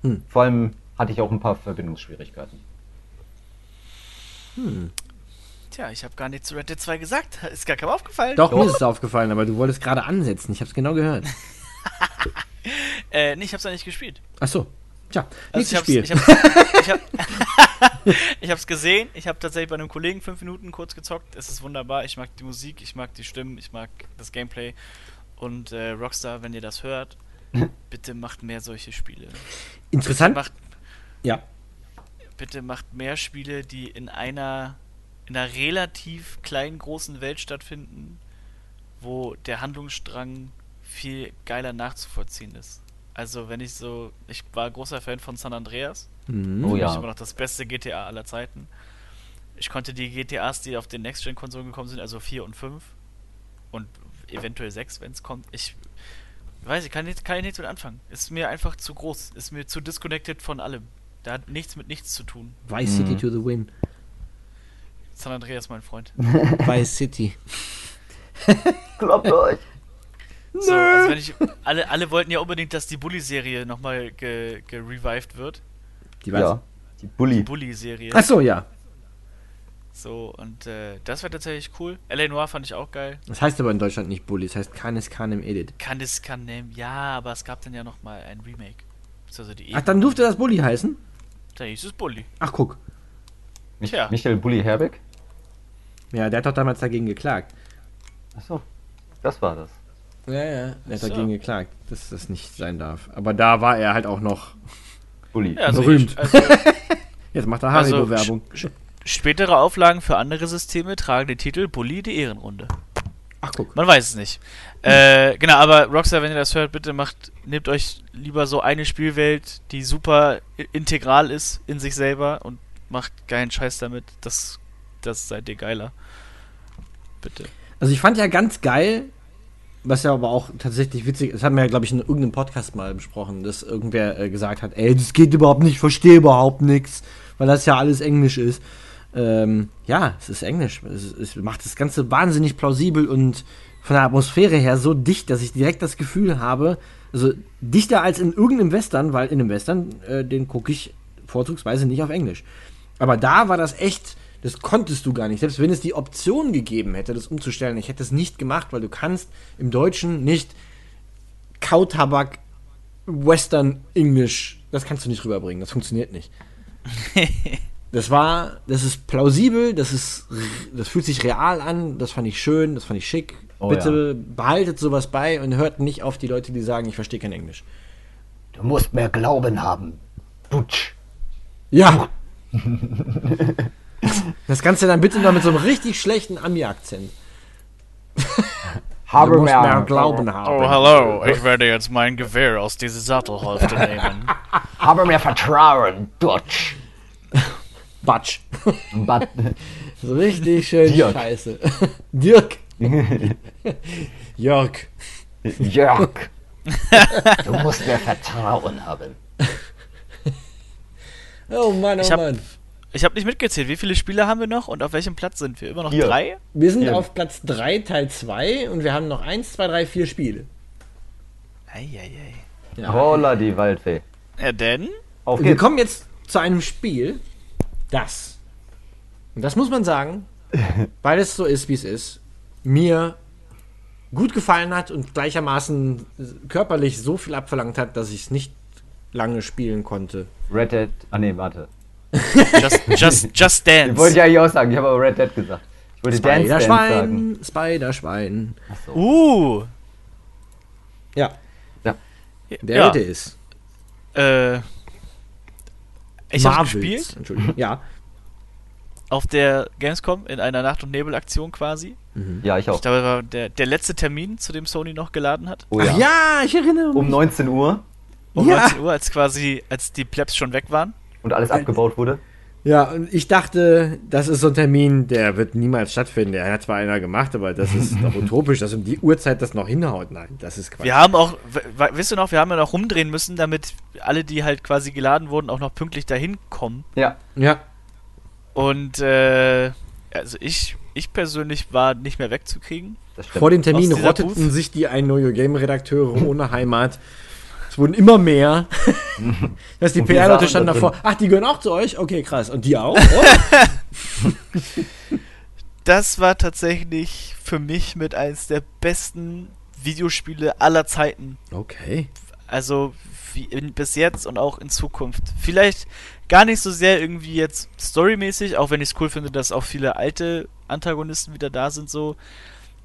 Hm. vor allem hatte ich auch ein paar Verbindungsschwierigkeiten. Tja, ich habe gar nichts zu Red Dead 2 gesagt. Ist gar keinem aufgefallen. Doch, Doch. mir ist es aufgefallen, aber du wolltest gerade ansetzen. Ich habe es genau gehört. Äh, nee, ich hab's ja nicht gespielt. Ach so. Tja, Also nächstes Spiel. ich hab's, ich hab, ich hab's gesehen. Ich habe tatsächlich bei einem Kollegen fünf Minuten kurz gezockt. Es ist wunderbar. Ich mag die Musik, ich mag die Stimmen, ich mag das Gameplay. Und äh, Rockstar, wenn ihr das hört, bitte macht mehr solche Spiele. Interessant. Macht, Ja. bitte macht mehr Spiele, die in einer in einer relativ kleinen großen Welt stattfinden, wo der Handlungsstrang viel geiler nachzuvollziehen ist. Also wenn ich so, ich war großer Fan von San Andreas, Mhm. Oh ja. mich immer noch das beste GTA aller Zeiten. Ich konnte die GTAs, die auf den Next-Gen-Konsolen gekommen sind, also 4 und 5 und eventuell 6, wenn es kommt, ich weiß, ich kann, nicht, kann ich nichts mit anfangen. Ist mir einfach zu groß, ist mir zu disconnected von allem. Da hat nichts mit nichts zu tun. Vice City to the win. San Andreas, mein Freund. Vice City. Glaubt euch! So, also wenn ich, alle, alle wollten ja unbedingt, dass die Bully-Serie nochmal ge, gerevived wird. Die weiß. Ja, die Bully. Bully-Serie. Ach so, ja. So, und äh, das wäre tatsächlich cool. L.A. Noir fand ich auch geil. Das heißt aber in Deutschland nicht Bully, das heißt Canis Canem Edit. Candice Canem, ja, aber es gab dann ja nochmal ein Remake. Also die Ach, dann durfte das Bully heißen? Da hieß es Bully. Ach, guck. Mich, Tja. Michael Bully Herbeck? Ja, der hat doch damals dagegen geklagt. Achso, das war das. Ja, ja, der hat So. dagegen geklagt, dass das nicht sein darf. Aber da war er halt auch noch. Bulli. Ja, also Berühmt. Ich, also Jetzt macht er Also, Haribo-Werbung. Spätere Auflagen für andere Systeme tragen den Titel Bully die Ehrenrunde. Ach, guck. Man weiß es nicht. Äh, genau, aber Rockstar, wenn ihr das hört, bitte macht, nehmt euch lieber so eine Spielwelt, die super integral ist in sich selber und macht geilen Scheiß damit. Das, das seid ihr geiler. Bitte. Also ich fand ja ganz geil, was ja aber auch tatsächlich witzig, das haben wir ja, glaube ich, in irgendeinem Podcast mal besprochen, dass irgendwer äh, gesagt hat, ey, das geht überhaupt nicht, ich verstehe überhaupt nichts, weil das ja alles Englisch ist. Ähm, ja, es ist Englisch. Es, es macht das Ganze wahnsinnig plausibel und von der Atmosphäre her so dicht, dass ich direkt das Gefühl habe, also dichter als in irgendeinem Western, weil in einem Western, äh, den gucke ich vorzugsweise nicht auf Englisch. Aber da war das echt, das konntest du gar nicht. Selbst wenn es die Option gegeben hätte, das umzustellen, ich hätte es nicht gemacht, weil du kannst im Deutschen nicht Kautabak, Western, Englisch, das kannst du nicht rüberbringen. Das funktioniert nicht. Das war, das ist plausibel, das ist, das fühlt sich real an, das fand ich schön, das fand ich schick. Oh Bitte behaltet sowas bei und hört nicht auf die Leute, die sagen, ich verstehe kein Englisch. Du musst mehr Glauben haben. Dutsch. Ja. Das Ganze dann bitte noch mit so einem richtig schlechten Ami-Akzent. Du musst mehr Glauben haben. Oh, hallo, ich werde jetzt mein Gewehr aus dieser Sattelhälfte nehmen. Habe mehr Vertrauen. Dutsch. Batsch. But, So richtig schön Dirk. scheiße. Dirk. Jörg. Jörg. Du musst mehr Vertrauen haben. Oh Mann, oh Ich hab- Mann. Ich habe nicht mitgezählt, wie viele Spiele haben wir noch und auf welchem Platz sind wir? Immer noch Vier. drei? Wir sind Ja. auf Platz 3, Teil 2 und wir haben noch 1, 2, 3, 4 Spiele. Eieiei. Ja. Holla die Waldfee. Ja, denn? Auf Wir geht's. kommen jetzt zu einem Spiel, das, und das muss man sagen, weil es so ist, wie es ist, mir gut gefallen hat und gleichermaßen körperlich so viel abverlangt hat, dass ich es nicht lange spielen konnte. Red Dead. Ah ne, warte. Just, just, just Den wollte Dance. ich eigentlich auch sagen. Ich habe aber Red Dead gesagt. Ich wollte Dance Dance sagen. Spider-Schwein, Spider-Schwein. Achso. Uh. Ja, Ja. der ja. heute ist. Äh, ich habe gespielt Entschuldigung. Ja. auf der Gamescom in einer Nacht- und Nebel-Aktion quasi. Ja, ich auch. Ich glaube, das war der, der letzte Termin, zu dem Sony noch geladen hat. Oh Ach ja. ja, ich erinnere mich. Um 19 Uhr Um Ja. 19 Uhr, als quasi, als die Plebs schon weg waren. und alles abgebaut wurde. Ja, und ich dachte, das ist so ein Termin, der wird niemals stattfinden. Der hat zwar einer gemacht, aber das ist doch utopisch, dass um die Uhrzeit das noch hinhaut. Nein, das ist Quatsch. Wir haben auch, wisst ihr noch, wir haben ja noch rumdrehen müssen, damit alle, die halt quasi geladen wurden, auch noch pünktlich dahin kommen. Ja. Ja, Und äh, also ich, ich persönlich war nicht mehr wegzukriegen. Vor dem Termin rotteten Booth? sich die ein Neue Game Redakteure ohne Heimat. Es wurden immer mehr. Dass die PR-Leute standen da davor. Ach, die gehören auch zu euch? Okay, krass. Und die auch? Oh. Das war tatsächlich für mich mit eins der besten Videospiele aller Zeiten. okay. Also wie in, bis jetzt und auch in Zukunft. Vielleicht gar nicht so sehr irgendwie jetzt storymäßig, auch wenn ich es cool finde, dass auch viele alte Antagonisten wieder da sind so.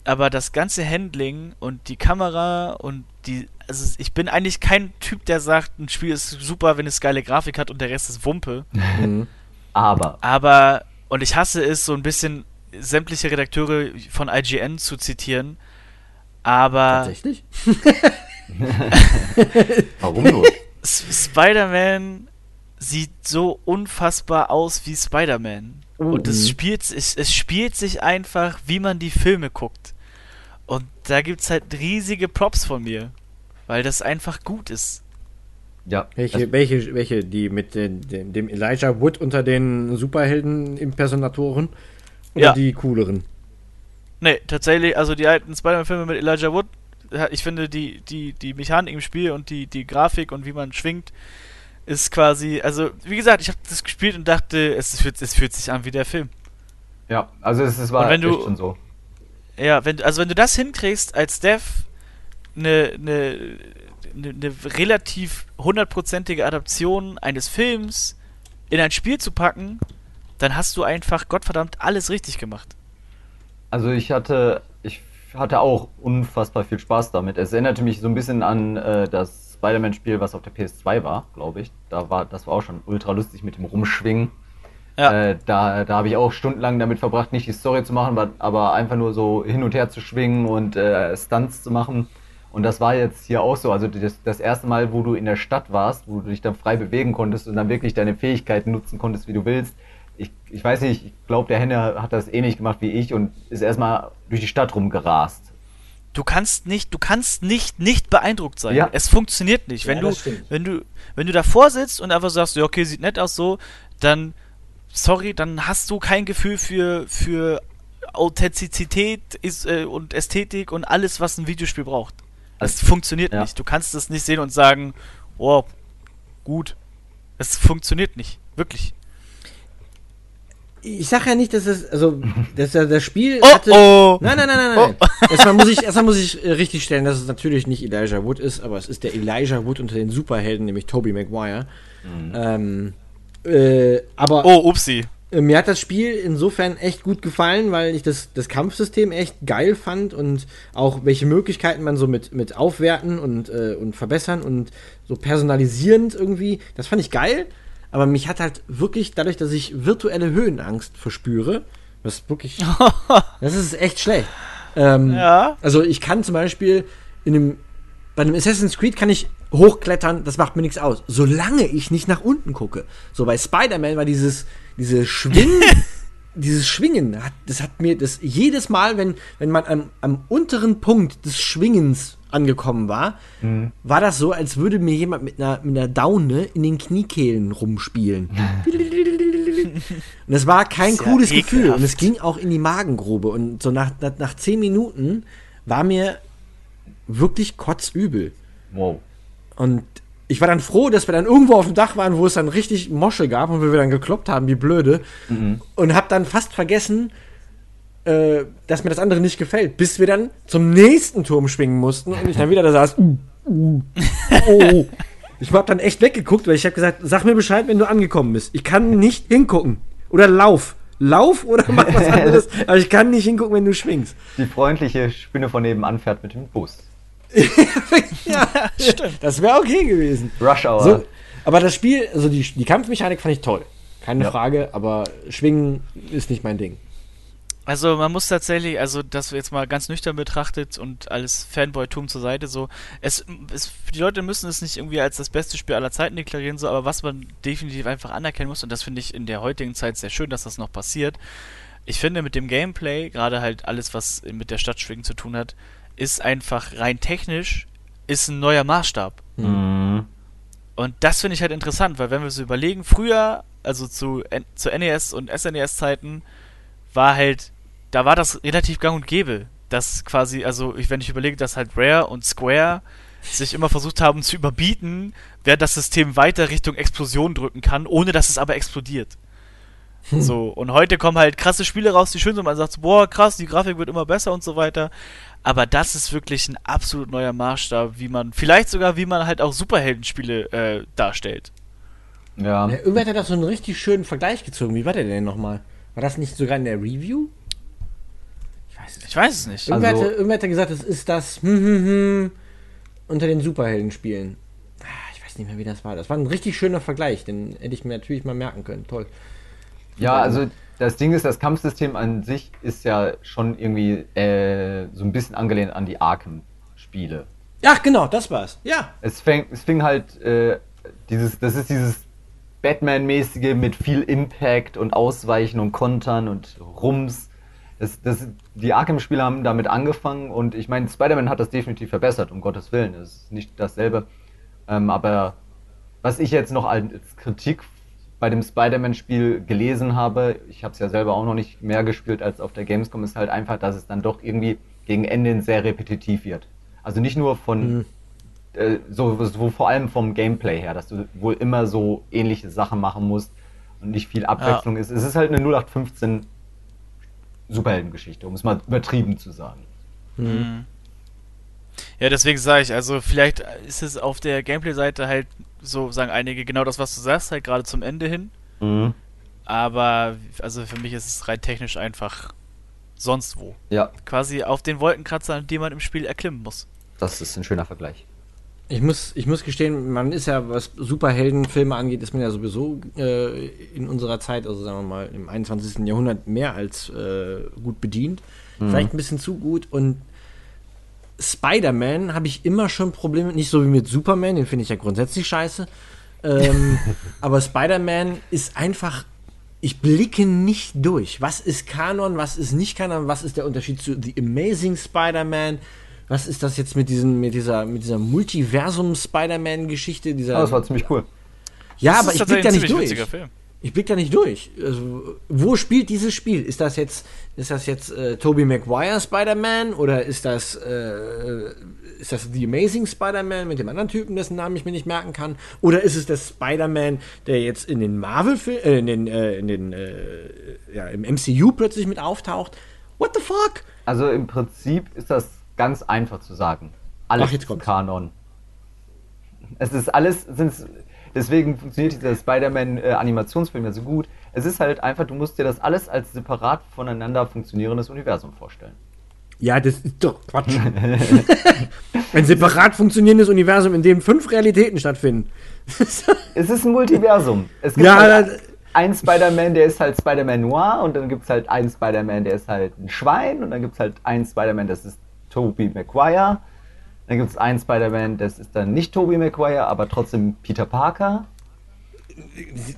Aber das ganze Handling und die Kamera und die, also ich bin eigentlich kein Typ, der sagt, ein Spiel ist super, wenn es geile Grafik hat und der Rest ist Wumpe. Mhm. Aber. Aber, und ich hasse es, so ein bisschen sämtliche Redakteure von IGN zu zitieren. Aber Tatsächlich? Warum nur? Spider-Man sieht so unfassbar aus wie Spider-Man. Und es Mhm. spielt, es, es spielt sich einfach, wie man die Filme guckt. Da gibt's halt riesige Props von mir. Weil das einfach gut ist. Ja. Welche, welche, welche, die mit den, dem, dem Elijah Wood unter den Superhelden-Impersonatoren? Oder Ja. die cooleren? Nee, tatsächlich, also die alten Spider-Man-Filme mit Elijah Wood, ich finde die, die, die Mechanik im Spiel und die, die Grafik und wie man schwingt, ist quasi, also wie gesagt, ich habe das gespielt und dachte, es fühlt, es fühlt sich an wie der Film. Ja, also es, es war Und wenn du- echt schon so. Ja, wenn, also wenn du das hinkriegst, als Dev eine ne, ne, ne relativ hundertprozentige Adaption eines Films in ein Spiel zu packen, dann hast du einfach Gottverdammt alles richtig gemacht. Also ich hatte, ich hatte auch unfassbar viel Spaß damit. Es erinnerte mich so ein bisschen an äh, das Spider-Man-Spiel, was auf der PS2 war, glaube ich. Da war, das war auch schon ultra lustig mit dem Rumschwingen. Ja. Äh, da da habe ich auch stundenlang damit verbracht, nicht die Story zu machen, aber einfach nur so hin und her zu schwingen und äh, Stunts zu machen. Und das war jetzt hier auch so. Also das, das erste Mal, wo du in der Stadt warst, wo du dich dann frei bewegen konntest und dann wirklich deine Fähigkeiten nutzen konntest, wie du willst. Ich, ich weiß nicht, ich glaube, der Henne hat das ähnlich gemacht wie ich und ist erstmal durch die Stadt rumgerast. Du kannst nicht, du kannst nicht, nicht beeindruckt sein. Ja. Es funktioniert nicht. Wenn ja, du, wenn du, wenn du davor sitzt und einfach sagst, ja, okay, sieht nett aus so, dann sorry, dann hast du kein Gefühl für, für Authentizität ist, äh, und Ästhetik und alles, was ein Videospiel braucht. Das funktioniert ja. nicht. Du kannst es nicht sehen und sagen, oh, gut. Es funktioniert nicht. Wirklich. Ich sag ja nicht, dass es, also, dass das Spiel oh, hatte. Oh. Nein, nein, nein, nein, nein. Oh. Erstmal muss ich, erstmal muss ich äh, richtig stellen, dass es natürlich nicht Elijah Wood ist, aber es ist der Elijah Wood unter den Superhelden, nämlich Tobey Maguire. Mhm. Ähm, äh, aber. Oh, upsi. Äh, mir hat das Spiel insofern echt gut gefallen, weil ich das, das Kampfsystem echt geil fand und auch welche Möglichkeiten man so mit, mit aufwerten und, äh, und verbessern und so personalisierend irgendwie, das fand ich geil. Aber mich hat halt wirklich, dadurch, dass ich virtuelle Höhenangst verspüre, was wirklich, das ist echt schlecht. Ähm, ja. Also ich kann zum Beispiel in einem, bei einem Assassin's Creed kann ich hochklettern, das macht mir nichts aus. Solange ich nicht nach unten gucke. So bei Spider-Man war dieses, diese Schwingen, dieses Schwingen, das hat mir das jedes Mal, wenn, wenn man am, am unteren Punkt des Schwingens angekommen war, mhm. war das so, als würde mir jemand mit einer, mit einer Daune in den Kniekehlen rumspielen. und das war kein cooles ja Gefühl. Und es ging auch in die Magengrube. Und so nach, nach, nach zehn Minuten war mir wirklich kotzübel. Wow. Und ich war dann froh, dass wir dann irgendwo auf dem Dach waren, wo es dann richtig Mosche gab und wir dann gekloppt haben, wie blöde. Mhm. Und hab dann fast vergessen, äh, dass mir das andere nicht gefällt, bis wir dann zum nächsten Turm schwingen mussten und ich dann wieder da saß. Uh, uh, oh. Ich hab dann echt weggeguckt, weil ich habe gesagt, sag mir Bescheid, wenn du angekommen bist. Ich kann nicht hingucken. Oder lauf. Lauf oder mach was anderes. aber ich kann nicht hingucken, wenn du schwingst. Die freundliche Spinne von nebenan fährt mit dem Bus. ja, stimmt. Das wäre okay gewesen. Rush Hour. So, aber das Spiel, also die, die Kampfmechanik fand ich toll. Keine ja. Frage, aber Schwingen ist nicht mein Ding. Also man muss tatsächlich, also das jetzt mal ganz nüchtern betrachtet und alles Fanboy-Tum zur Seite so, es, es, die Leute müssen es nicht irgendwie als das beste Spiel aller Zeiten deklarieren, so, aber was man definitiv einfach anerkennen muss, und das finde ich in der heutigen Zeit sehr schön, dass das noch passiert, ich finde mit dem Gameplay, gerade halt alles, was mit der Stadtschwingen zu tun hat, ist einfach rein technisch, ist ein neuer Maßstab. Mhm. Und das finde ich halt interessant, weil wenn wir so überlegen, früher, also zu, zu NES und SNES-Zeiten, war halt, da war das relativ gang und gäbe. dass quasi, also ich, wenn ich überlege, dass halt Rare und Square sich immer versucht haben zu überbieten, wer das System weiter Richtung Explosion drücken kann, ohne dass es aber explodiert. Hm. So, und heute kommen halt krasse Spiele raus, die schön sind, man sagt, boah, krass, die Grafik wird immer besser und so weiter. Aber das ist wirklich ein absolut neuer Maßstab, wie man, vielleicht sogar, wie man halt auch Superheldenspiele äh, darstellt. Ja. ja. Irgendwer hat da doch so einen richtig schönen Vergleich gezogen. Wie war der denn nochmal? War das nicht sogar in der Review? Ich weiß es, ich weiß es nicht. Irgendwer, also, hatte, irgendwer hatte gesagt, es ist das hm, hm, hm, unter den Superheldenspielen. Ah, ich weiß nicht mehr, wie das war. Das war ein richtig schöner Vergleich, den hätte ich mir natürlich mal merken können. Toll. Ja, also das Ding ist, das Kampfsystem an sich ist ja schon irgendwie äh, so ein bisschen angelehnt an die Arkham-Spiele. Ja, genau, das war's. Ja. Es fing, es fing halt äh, dieses, das ist dieses Batman-mäßige mit viel Impact und Ausweichen und Kontern und Rums. Das, das, die Arkham-Spiele haben damit angefangen und ich meine, Spider-Man hat das definitiv verbessert, um Gottes Willen. Es ist nicht dasselbe. Ähm, aber was ich jetzt noch als Kritik bei dem Spider-Man-Spiel gelesen habe, ich habe es ja selber auch noch nicht mehr gespielt als auf der Gamescom, ist halt einfach, dass es dann doch irgendwie gegen Ende sehr repetitiv wird. Also nicht nur von, mhm. äh, so, so vor allem vom Gameplay her, dass du wohl immer so ähnliche Sachen machen musst und nicht viel Abwechslung ja. ist. Es ist halt eine 0815 Superheldengeschichte, um es mal übertrieben zu sagen. Mhm. Mhm. Ja, deswegen sage ich, also vielleicht ist es auf der Gameplay-Seite halt so sagen einige, genau das, was du sagst, halt gerade zum Ende hin. Mhm. Aber also für mich ist es rein technisch einfach sonst wo. Ja, Quasi auf den Wolkenkratzer, die man im Spiel erklimmen muss. das ist ein schöner Vergleich. Ich muss, ich muss gestehen, man ist ja, was Superheldenfilme angeht, ist man ja sowieso äh, in unserer Zeit, also sagen wir mal im 21. Jahrhundert, mehr als äh, gut bedient. Vielleicht ein bisschen zu gut. Und Spider-Man habe ich immer schon Probleme, nicht so wie mit Superman, den finde ich ja grundsätzlich scheiße. Ähm, aber Spider-Man ist einfach, ich blicke nicht durch. Was ist Kanon, was ist nicht Kanon, was ist der Unterschied zu The Amazing Spider-Man? Was ist das jetzt mit, diesen, mit dieser, mit dieser Multiversum-Spider-Man-Geschichte? Dieser, Ah, das war ziemlich cool. ja, Das aber ich blick da nicht durch. Film. Ich blick da nicht durch. Also, wo spielt dieses Spiel? Ist das jetzt, ist das jetzt äh, Tobey Maguire Spider-Man oder ist das, äh, ist das The Amazing Spider-Man mit dem anderen Typen, dessen Namen ich mir nicht merken kann? Oder ist es der Spider-Man, der jetzt in den Marvel, äh, in den, äh, in den, äh, ja, im MCU plötzlich mit auftaucht? What the fuck? Also im Prinzip ist das ganz einfach zu sagen. Alles Ach, jetzt ist kommt's. Kanon. Es ist alles, sind's, deswegen funktioniert dieser Spider-Man-Animationsfilm ja so gut. Es ist halt einfach, du musst dir das alles als separat voneinander funktionierendes Universum vorstellen. Ja, das ist doch Quatsch. Ein separat funktionierendes Universum, in dem fünf Realitäten stattfinden. Es ist ein Multiversum. Es gibt Ja, halt einen Spider-Man, der ist halt Spider-Man Noir und dann gibt es halt einen Spider-Man, der ist halt ein Schwein und dann gibt es halt einen Spider-Man, das ist Tobey Maguire. Dann gibt es einen Spider-Man, das ist dann nicht Tobey Maguire, aber trotzdem Peter Parker. Ein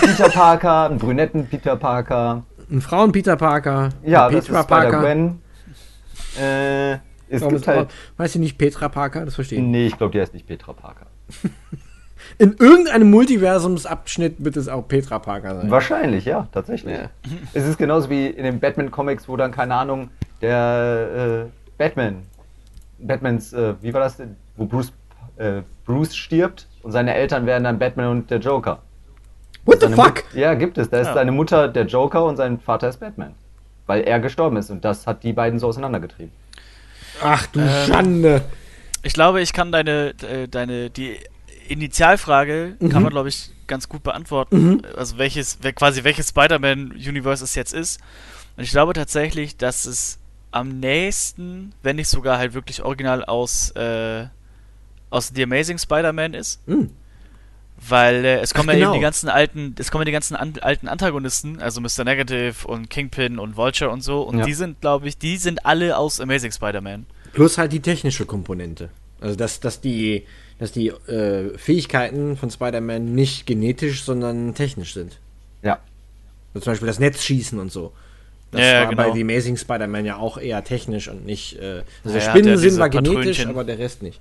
Peter Parker, einen brünetten Peter Parker. Ein Frauen Peter Parker. Ja, das ist Spider-Gwen. Äh, es Warum gibt ist, halt... Weiß ich nicht, Petra Parker? Das verstehe ich. Nee, ich glaube, die heißt nicht Petra Parker. In irgendeinem Multiversumsabschnitt wird es auch Petra Parker sein. Wahrscheinlich, ja, tatsächlich. Ja. Es ist genauso wie in den Batman-Comics, wo dann, keine Ahnung, der äh, Batman, Batmans, äh, wie war das denn? Wo Bruce, äh, Bruce stirbt und seine Eltern werden dann Batman und der Joker. What the fuck? Mut- ja, gibt es. Da ist Ja. seine Mutter der Joker und sein Vater ist Batman. Weil er gestorben ist und das hat die beiden so auseinandergetrieben. Ach du Ähm, Schande. Ich glaube, ich kann deine, äh, deine, die Initialfrage Mhm. kann man, glaube ich, ganz gut beantworten. Also welches, quasi welches Spider-Man-Universe es jetzt ist. Und ich glaube tatsächlich, dass es am nächsten, wenn nicht sogar halt wirklich original aus, äh, aus The Amazing Spider-Man ist. Hm. Weil äh, es kommen Ach, ja genau. eben die ganzen alten, es kommen ja die ganzen an, alten Antagonisten, also Mr. Negative und Kingpin und Vulture und so. Und Ja. die sind, glaube ich, die sind alle aus Amazing Spider-Man. Plus halt die technische Komponente. Also dass, dass die, dass die äh, Fähigkeiten von Spider-Man nicht genetisch, sondern technisch sind. Ja. Also zum Beispiel das Netzschießen und so. Das Ja, war bei genau. The Amazing Spider-Man ja auch eher technisch und nicht. Äh, also Ja, der Spinnensinn war genetisch, aber der Rest nicht.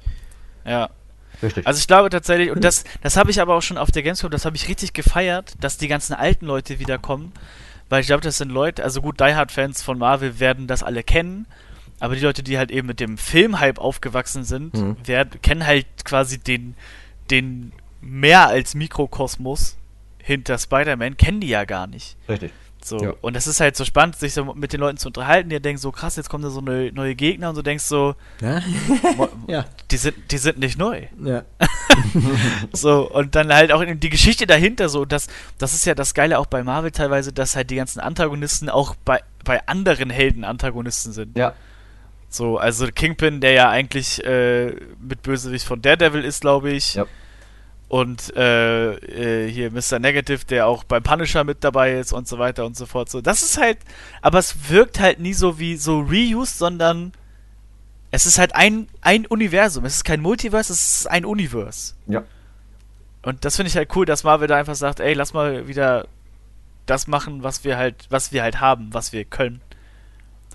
Ja. Richtig. Also ich glaube tatsächlich, und das, das habe ich aber auch schon auf der Gamescom, das habe ich richtig gefeiert, dass die ganzen alten Leute wiederkommen. Weil ich glaube, das sind Leute, also gut, Die Hard-Fans von Marvel werden das alle kennen, aber die Leute, die halt eben mit dem Filmhype aufgewachsen sind, Mhm. werden, kennen halt quasi den, den mehr als Mikrokosmos hinter Spider-Man, kennen die ja gar nicht. Richtig. So. Ja. Und das ist halt so spannend, sich so mit den Leuten zu unterhalten, die denken so, krass, jetzt kommen da so neue, neue Gegner und du denkst so, Ja? ja. die sind, die sind nicht neu. ja. So, und dann halt auch die Geschichte dahinter so, das, das ist ja das Geile auch bei Marvel teilweise, dass halt die ganzen Antagonisten auch bei, bei anderen Helden Antagonisten sind. Ja. So, also Kingpin, der ja eigentlich äh, mit Bösewicht von Daredevil ist, glaube ich. Ja. Und äh, äh, hier Mr. Negative, der auch beim Punisher mit dabei ist und so weiter und so fort. So, das ist halt, aber es wirkt halt nie so wie so reused, sondern es ist halt ein, ein Universum. Es ist kein Multiverse, es ist ein Universe. Ja. Und das finde ich halt cool, dass Marvel da einfach sagt, ey, lass mal wieder das machen, was wir halt, was wir halt haben, was wir können.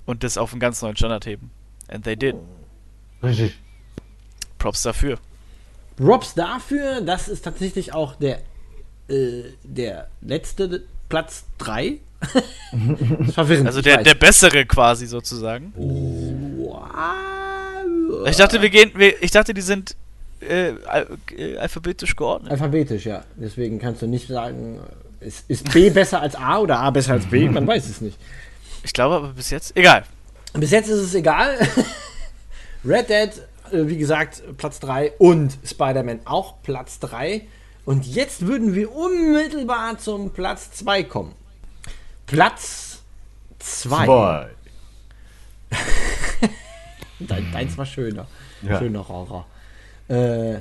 Und das auf einen ganz neuen Standard heben. And they did. Richtig. Props dafür. Robs dafür, das ist tatsächlich auch der, äh, der letzte Platz 3. das ist verwirrend. Also der, der bessere quasi sozusagen. Wow. Ich dachte, wir gehen, wir, ich dachte, die sind äh, al äh, alphabetisch geordnet. Alphabetisch, ja. Deswegen kannst du nicht sagen, ist, ist B besser als A oder A besser als B? Man weiß es nicht. Ich glaube aber bis jetzt, egal. Bis jetzt ist es egal. Red Dead, wie gesagt, Platz 3 und Spider-Man auch Platz 3. Und jetzt würden wir unmittelbar zum Platz 2 kommen. Platz 2. Zwei. Dein, deins war schöner. Ja. Schöner Raucher. Äh,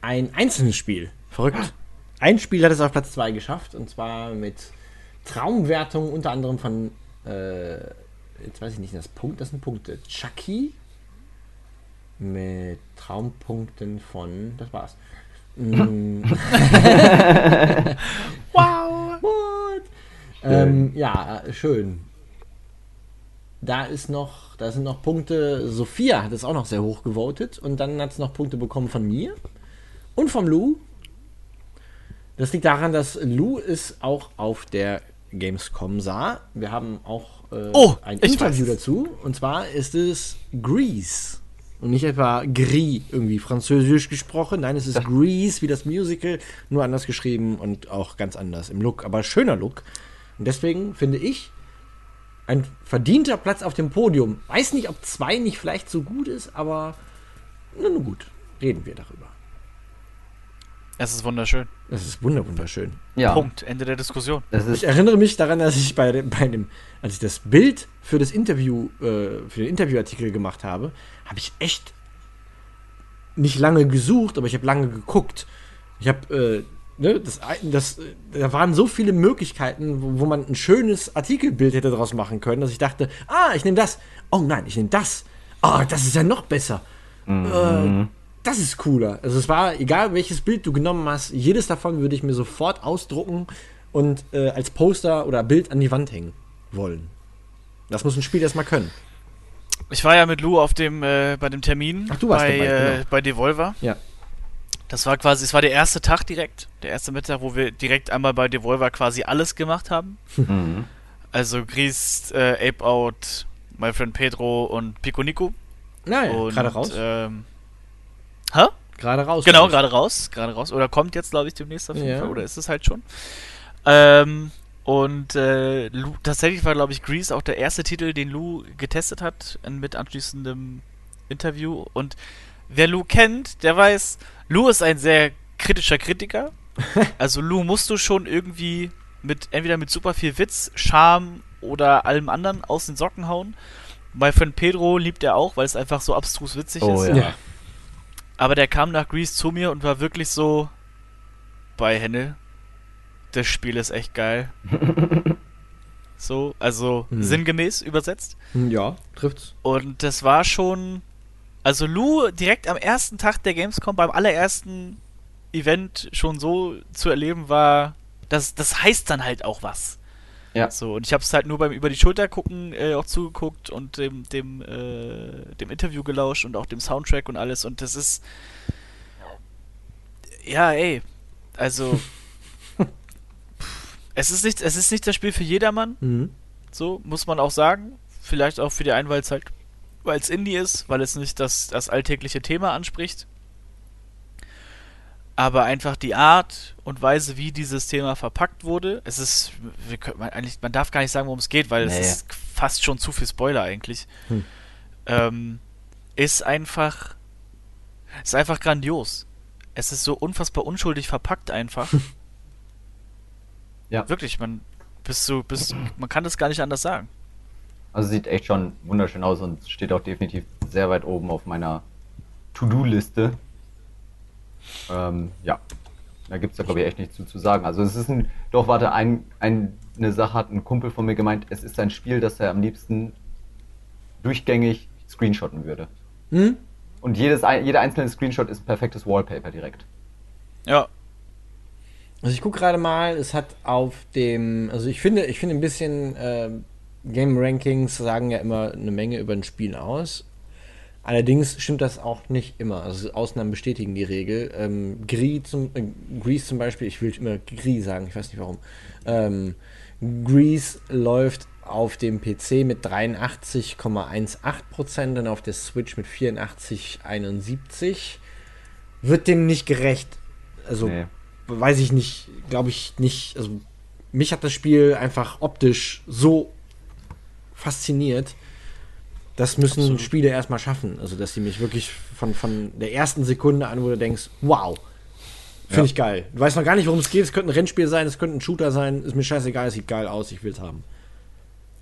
ein einzelnes Spiel. Verrückt. Ein Spiel hat es auf Platz 2 geschafft und zwar mit Traumwertung unter anderem von, äh, jetzt weiß ich nicht, das Punkt, das sind Punkte. Chucky mit Traumpunkten von, das war's. Mm. wow. What? Ähm, ja, schön. Da ist noch, da sind noch Punkte. Sophia hat es auch noch sehr hoch gewotet und dann hat es noch Punkte bekommen von mir und vom Lou. Das liegt daran, dass Lou es auch auf der Gamescom sah. Wir haben auch äh, Oh, ein Interview dazu und zwar ist es Grease. Und nicht etwa Gris, irgendwie französisch gesprochen. Nein, es ist Grease, wie das Musical, nur anders geschrieben und auch ganz anders im Look, aber schöner Look. Und deswegen finde ich, ein verdienter Platz auf dem Podium. Weiß nicht, ob zwei nicht vielleicht so gut ist, aber nun gut, reden wir darüber. Es ist wunderschön. Das ist wunder wunderschön. Ja, Punkt. Ende der Diskussion. Ich erinnere mich daran, dass ich bei dem, bei dem als ich das Bild für das Interview, äh, für den Interviewartikel gemacht habe, habe ich echt nicht lange gesucht, aber ich habe lange geguckt. Ich habe, äh, ne, das, ein- das, da waren so viele Möglichkeiten, wo, wo man ein schönes Artikelbild hätte daraus machen können, dass ich dachte, ah, ich nehme das. Oh nein, ich nehme das. Oh, das ist ja noch besser. Äh, das ist cooler. Also es war, egal welches Bild du genommen hast, jedes davon würde ich mir sofort ausdrucken und äh, als Poster oder Bild an die Wand hängen wollen. Das muss ein Spiel erstmal können. Ich war ja mit Lou auf dem, äh, bei dem Termin Ach, du warst bei, dabei, äh, genau. bei Devolver. Ja. Das war quasi, es war der erste Tag direkt, der erste Mittag, wo wir direkt einmal bei Devolver quasi alles gemacht haben. Mhm. Also Gries, äh, Ape Out, My Friend Pedro und Pico Nico. Naja, und, gerade raus. Ähm, hä? gerade raus. Genau, gerade raus, gerade raus. Oder kommt jetzt, glaube ich, demnächst auf jeden Ja. Fall. Oder ist es halt schon. Ähm, und äh, Lou, tatsächlich war, glaube ich, Grease auch der erste Titel, den Lou getestet hat, mit anschließendem Interview. Und wer Lou kennt, der weiß, Lou ist ein sehr kritischer Kritiker. Also Lou musst du schon irgendwie mit entweder mit super viel Witz, Charme oder allem anderen aus den Socken hauen. Mein Freund Pedro liebt er auch, weil es einfach so abstrus witzig Oh ist. ja. Ja. Aber der kam nach Greece zu mir und war wirklich so bei Henne. Das Spiel ist echt geil. so, also Hm. sinngemäß übersetzt. Ja, trifft's. Und das war schon. Also Lou direkt am ersten Tag der Gamescom, beim allerersten Event schon so zu erleben war, das, das heißt dann halt auch was. Ja. So, und ich habe es halt nur beim über die Schulter gucken äh, auch zugeguckt und dem, dem, äh, dem Interview gelauscht und auch dem Soundtrack und alles. Und das ist. Ja, ey. Also. es, ist nicht, es ist nicht das Spiel für jedermann. Mhm. So, muss man auch sagen. Vielleicht auch für die einen, weil es halt, weil es Indie ist, weil es nicht das, das alltägliche Thema anspricht. Aber einfach die Art und Weise, wie dieses Thema verpackt wurde, es ist, wir können, man, eigentlich, man darf gar nicht sagen, worum es geht, weil Nee. es ist fast schon zu viel Spoiler eigentlich. Hm. Ähm, ist einfach, ist einfach grandios. Es ist so unfassbar unschuldig verpackt einfach. Ja. Wirklich, man, bist du, bist, man kann das gar nicht anders sagen. Also sieht echt schon wunderschön aus und steht auch definitiv sehr weit oben auf meiner To-Do-Liste. Ähm, ja, da gibt es ja glaube ich echt nichts zu, zu sagen. Also es ist ein, doch warte, ein, ein, eine Sache hat ein Kumpel von mir gemeint, es ist ein Spiel, das er am liebsten durchgängig screenshotten würde. Hm? Und jedes, jeder einzelne Screenshot ist ein perfektes Wallpaper direkt. Ja, Also ich gucke gerade mal, es hat auf dem, also ich finde, ich finde ein bisschen äh, Game Rankings sagen ja immer eine Menge über ein Spiel aus. Allerdings stimmt das auch nicht immer. Also Ausnahmen bestätigen die Regel. Ähm, Gris zum, äh, Grease zum Beispiel, ich will immer Gris sagen, ich weiß nicht warum. Ähm, Grease läuft auf dem PC mit 83,18% und auf der Switch mit 84,71. Wird dem nicht gerecht. Also Nee. weiß ich nicht, glaube ich nicht. Also mich hat das Spiel einfach optisch so fasziniert. Das müssen Absolut. Spiele erstmal schaffen. Also, dass sie mich wirklich von, von der ersten Sekunde an, wo du denkst, wow, finde Ja. ich geil. Du weißt noch gar nicht, worum es geht. Es könnte ein Rennspiel sein, es könnte ein Shooter sein. Ist mir scheißegal, es sieht geil aus, ich will es haben.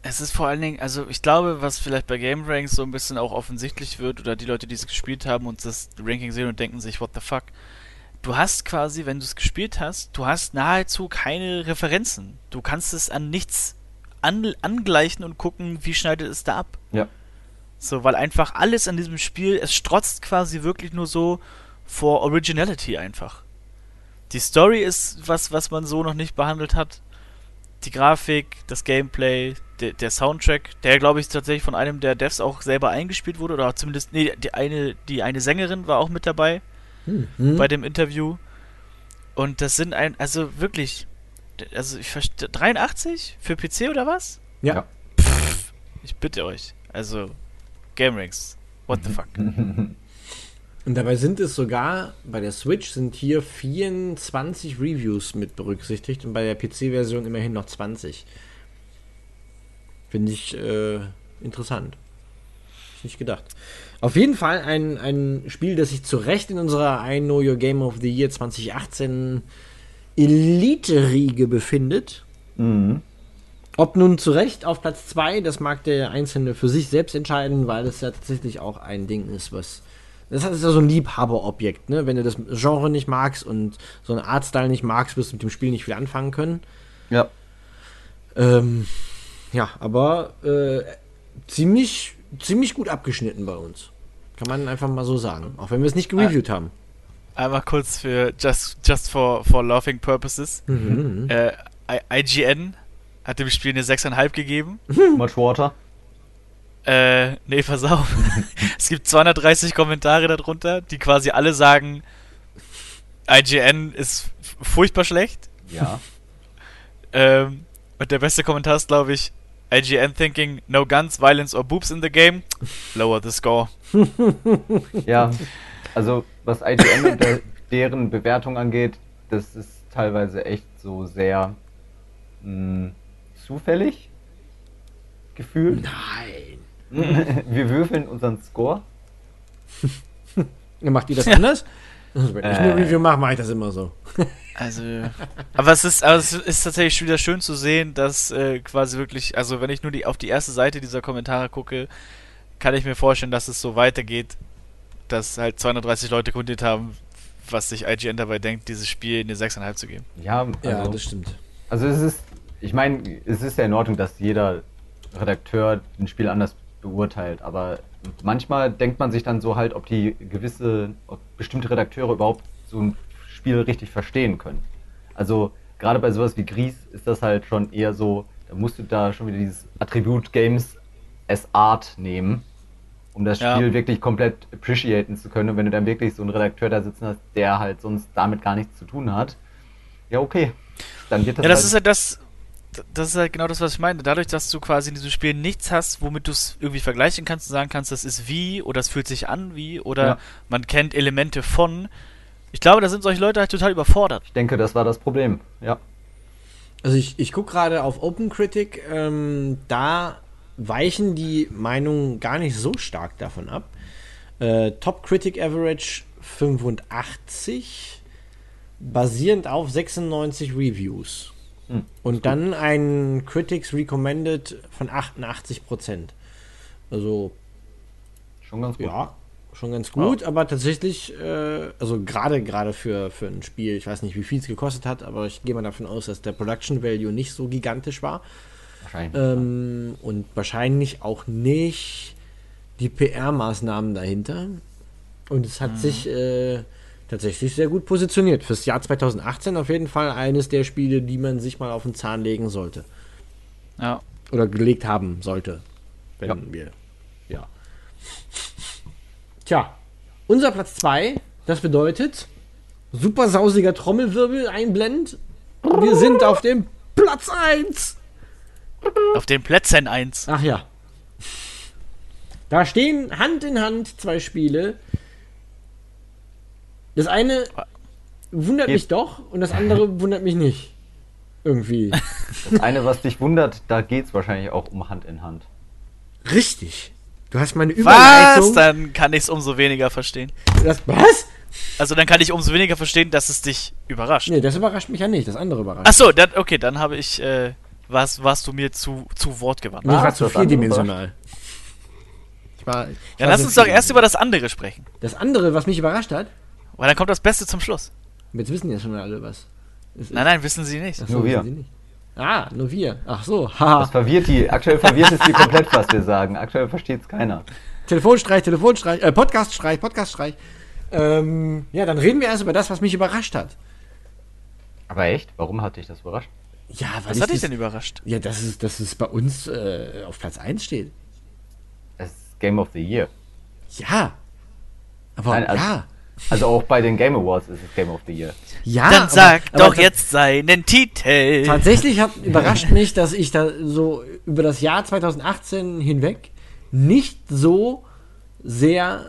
Es ist vor allen Dingen, also ich glaube, was vielleicht bei Game Ranks so ein bisschen auch offensichtlich wird, oder die Leute, die es gespielt haben und das Ranking sehen und denken sich, what the fuck. Du hast quasi, wenn du es gespielt hast, du hast nahezu keine Referenzen. Du kannst es an nichts an, angleichen und gucken, wie schneidet es da ab. Ja. So, weil einfach alles an diesem Spiel, es strotzt quasi wirklich nur so vor Originality einfach. Die Story ist was, was man so noch nicht behandelt hat. Die Grafik, das Gameplay, der, der Soundtrack, der glaube ich tatsächlich von einem der Devs auch selber eingespielt wurde, oder zumindest, nee, die eine, die eine Sängerin war auch mit dabei Hm. Hm. bei dem Interview. Und das sind ein, also wirklich, also ich verstehe, 83 für PC oder was? Ja. Ja. Ich bitte euch. Also, GameRings. What the fuck? Und dabei sind es sogar, bei der Switch sind hier 24 Reviews mit berücksichtigt und bei der PC-Version immerhin noch 20. Finde ich äh, interessant. Hab ich Nicht gedacht. Auf jeden Fall ein, ein Spiel, das sich zu Recht in unserer I Know Your Game of the Year 2018 Elite-Riege befindet. Mhm. Ob nun zu Recht auf Platz 2, das mag der Einzelne für sich selbst entscheiden, weil es ja tatsächlich auch ein Ding ist, was. Das ist ja so ein Liebhaberobjekt, ne? Wenn du das Genre nicht magst und so einen Artstyle nicht magst, wirst du mit dem Spiel nicht viel anfangen können. Ja. Ähm, ja, aber äh, ziemlich, ziemlich gut abgeschnitten bei uns. Kann man einfach mal so sagen. Auch wenn wir es nicht gereviewt haben. Einmal kurz für Just, just for, for Laughing Purposes. Mhm. Äh, IGN hat dem Spiel eine 6,5 gegeben. Much Water. Äh, nee, pass auf. es gibt 230 Kommentare darunter, die quasi alle sagen, IGN ist furchtbar schlecht. Ja. Ähm, und der beste Kommentar ist, glaube ich, IGN thinking, no guns, violence or boobs in the game. Lower the score. Ja, also was IGN und der, deren Bewertung angeht, das ist teilweise echt so sehr mh, zufällig gefühlt. Nein. Wir würfeln unseren Score. Macht ihr das anders? Wenn ich eine Äh. Review mache, mache ich das immer so. Also, aber es ist, aber es ist tatsächlich wieder schön zu sehen, dass äh, quasi wirklich, also wenn ich nur die auf die erste Seite dieser Kommentare gucke, kann ich mir vorstellen, dass es so weitergeht, dass halt 230 Leute kommentiert haben, was sich IGN dabei denkt, dieses Spiel eine 6,5 zu geben. Ja, also, Ja, das stimmt. also es ist, ich meine, es ist ja in Ordnung, dass jeder Redakteur ein Spiel anders beurteilt, aber manchmal denkt man sich dann so halt, ob die gewisse, ob bestimmte Redakteure überhaupt so ein Spiel richtig verstehen können. Also gerade bei sowas wie Gries ist das halt schon eher so, da musst du da schon wieder dieses Attribut Games as Art nehmen, um das Ja. Spiel wirklich komplett appreciaten zu können. Und wenn du dann wirklich so einen Redakteur da sitzen hast, der halt sonst damit gar nichts zu tun hat, ja okay, dann wird das Ja, das halt ist halt das, das ist halt genau das, was ich meine. Dadurch, dass du quasi in diesem Spiel nichts hast, womit du es irgendwie vergleichen kannst und sagen kannst, das ist wie oder es fühlt sich an wie oder Ja. man kennt Elemente von. Ich glaube, da sind solche Leute halt total überfordert. Ich denke, das war das Problem. Ja. Also ich, ich gucke gerade auf OpenCritic, ähm, da weichen die Meinungen gar nicht so stark davon ab. Äh, Top Critic Average 85, basierend auf 96 Reviews. Hm, Und dann ein Critics Recommended von 88%. Also Schon ganz gut. ja, schon ganz gut, aber tatsächlich, äh, also gerade gerade für, für ein Spiel, ich weiß nicht, wie viel es gekostet hat, aber ich gehe mal davon aus, dass der Production Value nicht so gigantisch war. Wahrscheinlich. Ähm, und wahrscheinlich auch nicht die PR-Maßnahmen dahinter. Und es hat sich äh, tatsächlich sehr gut positioniert. Fürs Jahr 2018 auf jeden Fall eines der Spiele, die man sich mal auf den Zahn legen sollte. Ja. Oder gelegt haben sollte. Wenn Ja. wir. Ja. Tja, unser Platz 2, das bedeutet super sausiger Trommelwirbel einblend. Wir sind auf dem Platz 1. Auf den Plätzen 1. Ach ja. Da stehen Hand in Hand zwei Spiele. Das eine wundert mich doch und das andere wundert mich nicht. Irgendwie. Das eine, was dich wundert, da geht es wahrscheinlich auch um Hand in Hand. Richtig. Du hast meine Was? Überleitung. Dann kann ich es umso weniger verstehen. Das, was? Also dann kann ich umso weniger verstehen, dass es dich überrascht. Nee, das überrascht mich ja nicht. Das andere überrascht. Ach so, dann, okay, dann habe ich, äh, was, warst du mir zu, zu Wort gewandt. Ich war Was, zu vierdimensional. Ich war, ich Ja, war lass uns doch erst über das andere sprechen. Das andere, was mich überrascht hat, Weil dann kommt das Beste zum Schluss. jetzt wissen ja schon alle was. es Nein, nein, wissen Sie nicht. Ach so, Nur wir. wissen Sie nicht. Ah, nur wir. Ach so, Das verwirrt die. Aktuell verwirrt es die komplett, was wir sagen. Aktuell versteht es keiner. Telefonstreich, Telefonstreich, äh, Podcaststreich, Podcaststreich. Ähm, ja, dann reden wir erst über das, was mich überrascht hat. Aber echt? Warum hat dich das überrascht? Ja, weil Was hat dich das- denn überrascht? Ja, dass es, dass es bei uns äh, auf Platz 1 steht. Es ist Game of the Year. Ja. Aber Nein, also- ja. Also auch bei den Game Awards ist es Game of the Year. Ja, Dann aber- sag aber doch ta- jetzt seinen Titel. Tatsächlich hat überrascht mich, dass ich da so über das Jahr 2018 hinweg nicht so sehr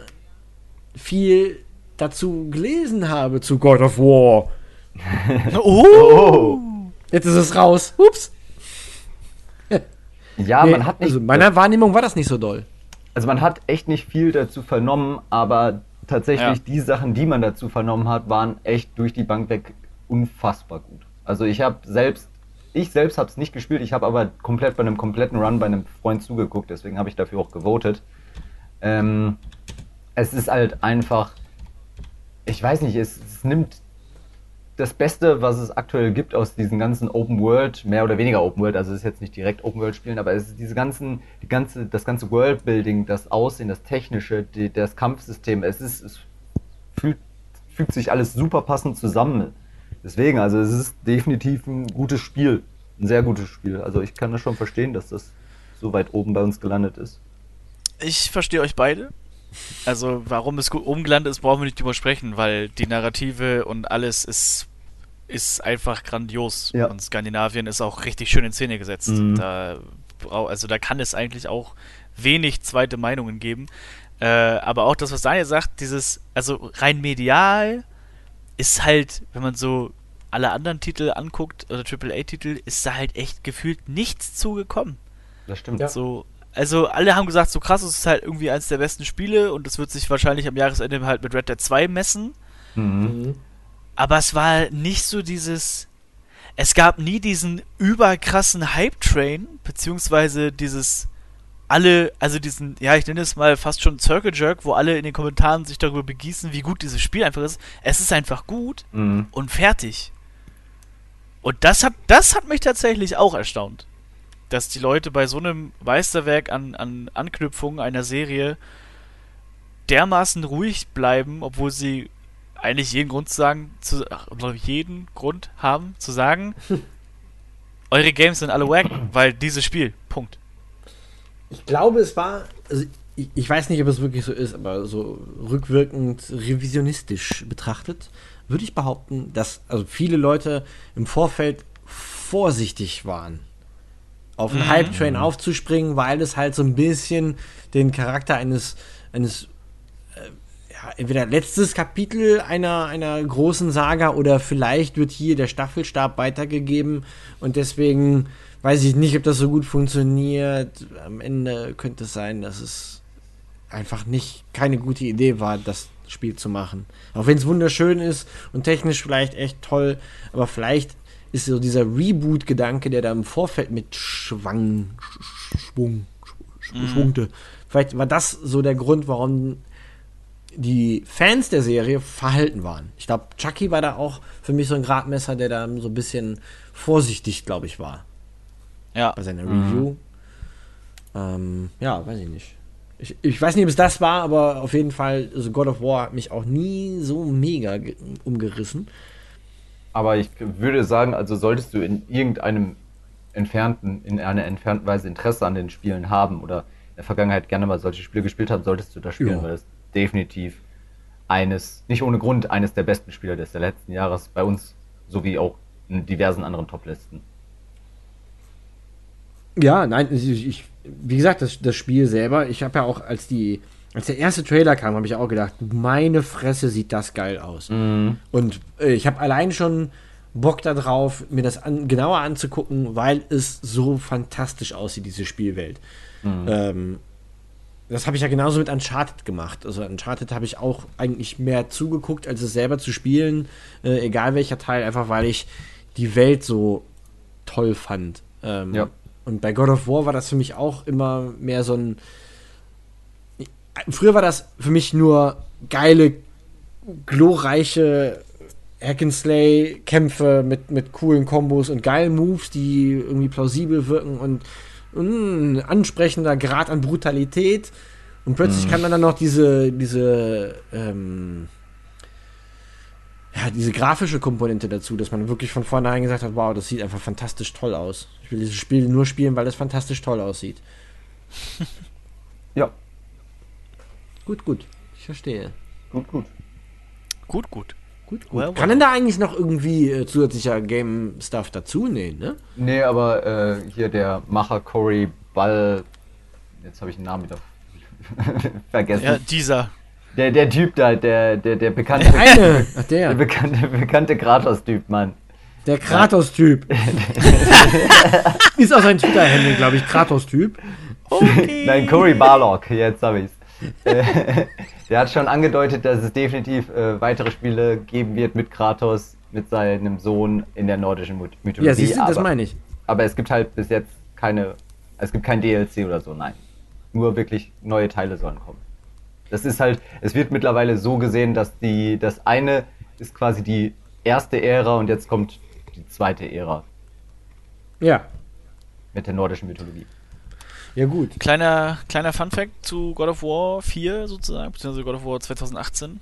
viel dazu gelesen habe zu God of War. Oh. Oh! Jetzt ist es raus. Ups. Ja, Nee, man hat nicht. also meiner Wahrnehmung war das nicht so doll. Also man hat echt nicht viel dazu vernommen, aber tatsächlich Ja. die Sachen, die man dazu vernommen hat, waren echt durch die Bank weg unfassbar gut. Also ich habe selbst, ich selbst habe es nicht gespielt, ich habe aber komplett bei einem kompletten Run bei einem Freund zugeguckt, deswegen habe ich dafür auch gewotet. Ähm, es ist halt einfach, ich weiß nicht, es, es nimmt das Beste, was es aktuell gibt aus diesen ganzen Open World, mehr oder weniger Open World, also es ist jetzt nicht direkt Open World spielen, aber es ist diese ganzen, die ganze, das ganze Worldbuilding, das Aussehen, das Technische, die, das Kampfsystem, es ist, es fühlt, fügt sich alles super passend zusammen. Deswegen, also es ist definitiv ein gutes Spiel, ein sehr gutes Spiel. Also ich kann das schon verstehen, dass das so weit oben bei uns gelandet ist. Ich verstehe euch beide. Also, warum es gut oben gelandet ist, brauchen wir nicht drüber sprechen, weil die Narrative und alles ist, ist einfach grandios. Ja. Und Skandinavien ist auch richtig schön in Szene gesetzt. Mhm. Da, also, da kann es eigentlich auch wenig zweite Meinungen geben. Äh, aber auch das, was Daniel sagt, dieses, also rein medial ist halt, wenn man so alle anderen Titel anguckt, oder AAA-Titel, ist da halt echt gefühlt nichts zugekommen. Das stimmt. Ja. So, also alle haben gesagt, so krass, es ist halt irgendwie eins der besten Spiele und es wird sich wahrscheinlich am Jahresende halt mit Red Dead 2 messen. Mhm. Aber es war nicht so dieses. Es gab nie diesen überkrassen Hype-Train, beziehungsweise dieses alle, also diesen, ja, ich nenne es mal fast schon Circle Jerk, wo alle in den Kommentaren sich darüber begießen, wie gut dieses Spiel einfach ist. Es ist einfach gut Mhm. und fertig. Und das hat, das hat mich tatsächlich auch erstaunt. Dass die Leute bei so einem Meisterwerk an, an Anknüpfungen einer Serie dermaßen ruhig bleiben, obwohl sie eigentlich jeden Grund zu sagen, zu, ach, jeden Grund haben zu sagen, eure Games sind alle wack, weil dieses Spiel. Punkt. Ich glaube, es war. Also ich, ich weiß nicht, ob es wirklich so ist, aber so rückwirkend revisionistisch betrachtet, würde ich behaupten, dass also viele Leute im Vorfeld vorsichtig waren, auf einen Mhm. Hype-Train aufzuspringen, weil es halt so ein bisschen den Charakter eines, eines äh, ja, entweder letztes Kapitel einer, einer großen Saga oder vielleicht wird hier der Staffelstab weitergegeben und deswegen weiß ich nicht, ob das so gut funktioniert. Am Ende könnte es sein, dass es einfach nicht keine gute Idee war, das Spiel zu machen. Auch wenn es wunderschön ist und technisch vielleicht echt toll, aber vielleicht ist so dieser Reboot-Gedanke, der da im Vorfeld mit schwang, sch- sch- schwung, sch- sch- schwungte. Vielleicht war das so der Grund, warum die Fans der Serie verhalten waren. Ich glaube, Chucky war da auch für mich so ein Gradmesser, der da so ein bisschen vorsichtig, glaube ich, war Ja. bei seiner Review. Ähm, ja, weiß ich nicht. Ich, ich weiß nicht, ob es das war, aber auf jeden Fall, also God of War hat mich auch nie so mega ge- umgerissen. Aber ich würde sagen, also solltest du in irgendeinem entfernten, in einer entfernten Weise Interesse an den Spielen haben oder in der Vergangenheit gerne mal solche Spiele gespielt haben, solltest du das spielen, Ja. weil es definitiv eines, nicht ohne Grund, eines der besten Spieler des letzten Jahres bei uns, sowie auch in diversen anderen Toplisten. Ja, nein, ich, wie gesagt, das, das Spiel selber, ich habe ja auch, als die, als der erste Trailer kam, habe ich auch gedacht, meine Fresse sieht das geil aus. Und äh, ich habe allein schon Bock darauf, mir das an, genauer anzugucken, weil es so fantastisch aussieht, diese Spielwelt. Ähm, das habe ich ja genauso mit Uncharted gemacht. Also Uncharted habe ich auch eigentlich mehr zugeguckt, als es selber zu spielen, äh, egal welcher Teil, einfach weil ich die Welt so toll fand. Ähm, Ja. Und bei God of War war das für mich auch immer mehr so ein. Früher war das für mich nur geile, glorreiche Hack-and-Slay-Kämpfe mit, mit coolen Kombos und geilen Moves, die irgendwie plausibel wirken und mm, ansprechender Grad an Brutalität. Und plötzlich kann man dann noch diese, diese, ähm, ja, diese grafische Komponente dazu, dass man wirklich von vornherein gesagt hat, wow, das sieht einfach fantastisch toll aus. Ich will dieses Spiel nur spielen, weil es fantastisch toll aussieht. Ja, Gut, gut. Ich verstehe. gut, gut. Gut, gut. Gut, gut. Well. Kann denn da eigentlich noch irgendwie äh, zusätzlicher Game-Stuff dazu nähen, ne? Nee, aber äh, hier der Macher Cory Ball, jetzt habe ich den Namen wieder vergessen. Ja, dieser. Der, der Typ da, der, der, der bekannte, Der eine, ach der der, bekannte, bekannte Kratos-Typ, Mann. der Kratos-Typ. Ist auch sein Twitter-Handle, glaube ich, Kratos-Typ. Okay. Nein, Cory Barlog, jetzt habe ich's. Äh, der hat schon angedeutet, dass es definitiv äh, weitere Spiele geben wird mit Kratos, mit seinem Sohn in der nordischen Myth- Mythologie. Ja, siehst du, das aber- meine ich. Aber es gibt halt bis jetzt keine, es gibt kein DLC oder so, nein. Nur wirklich neue Teile sollen kommen. Das ist halt, es wird mittlerweile so gesehen, dass die, das eine ist quasi die erste Ära und jetzt kommt die zweite Ära Ja. mit der nordischen Mythologie. Ja, gut. Kleiner, kleiner Funfact zu God of War 4 sozusagen, beziehungsweise God of War 2018.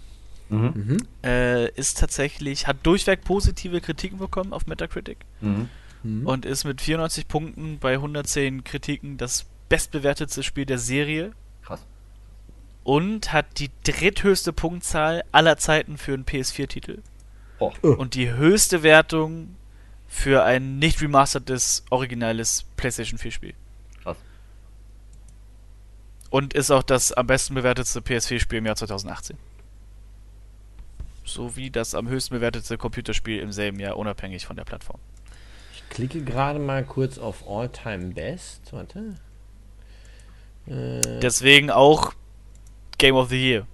Mhm. Mhm. Äh, ist tatsächlich, hat durchweg positive Kritiken bekommen auf Metacritic Mhm. Mhm. und ist mit 94 Punkten bei 110 Kritiken das bestbewertetste Spiel der Serie Krass. und hat die dritthöchste Punktzahl aller Zeiten für einen PS4-Titel Oh. und die höchste Wertung für ein nicht remastertes, originales PlayStation 4-Spiel. Und ist auch das am besten bewertetste PS4-Spiel im Jahr 2018. Sowie das am höchsten bewertete Computerspiel im selben Jahr, unabhängig von der Plattform. Ich klicke gerade mal kurz auf All-Time Best. Warte. Äh, Deswegen auch Game of the Year.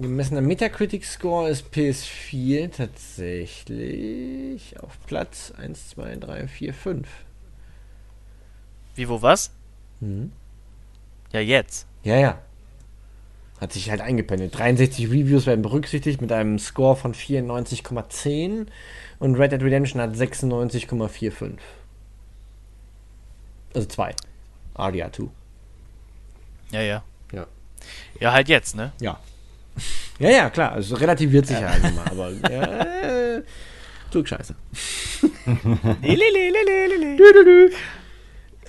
gemessener Metacritic-Score ist PS4 tatsächlich auf Platz 1, 2, 3, 4, 5. Wie, wo, was? Mhm. Ja, jetzt. Ja, ja. Hat sich halt eingependelt. 63 Reviews werden berücksichtigt mit einem Score von 94,10 und Red Dead Redemption hat 96,45. Also 2. RDR2. Ja, ja. Ja. Ja, halt jetzt, ne? Ja. Ja, ja, klar. Also relativiert sich ja halt immer. Aber ja, äh, Klugscheiße.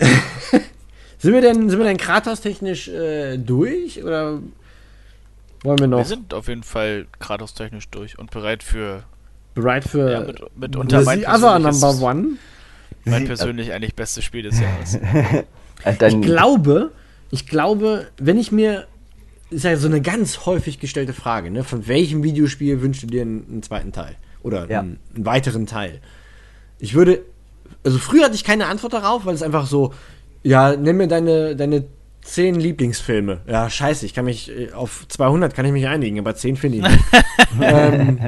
Sind wir denn, sind wir denn Kratos-technisch äh, durch? Oder wollen wir noch Wir sind auf jeden Fall Kratos technisch durch und bereit für bereit für ja, mit, mitunter the mein other number one? mein persönlich eigentlich bestes Spiel des Jahres. Äh, Ich glaube, ich glaube, wenn ich mir ist ja so eine ganz häufig gestellte Frage, ne? Von welchem Videospiel wünschst du dir einen, einen zweiten Teil? Oder Ja. einen, einen weiteren Teil? Ich würde, also früher hatte ich keine Antwort darauf, weil es einfach so, ja, nenn mir deine, deine zehn Lieblingsfilme. Ja, scheiße, ich kann mich, äh, auf 200 kann ich mich einigen, aber 10 finde ich nicht. ähm,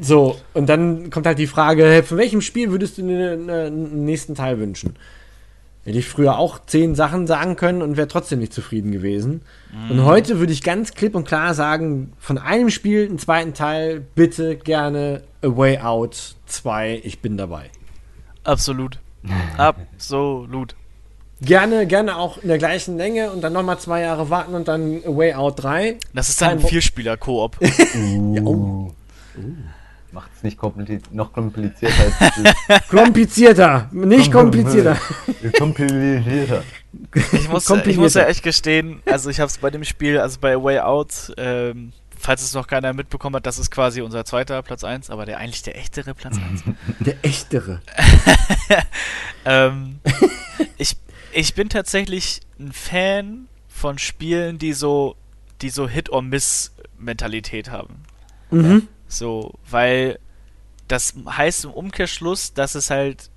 so, und dann kommt halt die Frage, hey, von welchem Spiel würdest du dir einen, einen nächsten Teil wünschen? Hätte ich früher auch zehn Sachen sagen können und wäre trotzdem nicht zufrieden gewesen. Und heute würde ich ganz klipp und klar sagen, von einem Spiel einen zweiten Teil, bitte gerne A Way Out 2, ich bin dabei. Absolut. Absolut. Gerne, gerne auch in der gleichen Länge und dann nochmal zwei Jahre warten und dann A Way Out 3. Das ist dann ein Vierspieler-Koop. Ja, oh. macht es nicht kompliziert, noch komplizierter als Komplizierter, nicht komplizierter. komplizierter. Ich muss, ich muss ja echt gestehen, also ich habe es bei dem Spiel, also bei A Way Out, ähm, falls es noch keiner mitbekommen hat, das ist quasi unser zweiter Platz 1, aber der eigentlich der echtere Platz 1. Der echtere. ähm, ich, ich bin tatsächlich ein Fan von Spielen, die so, die so Hit-or-Miss-Mentalität haben. Mhm. So, weil das heißt im Umkehrschluss, dass es halt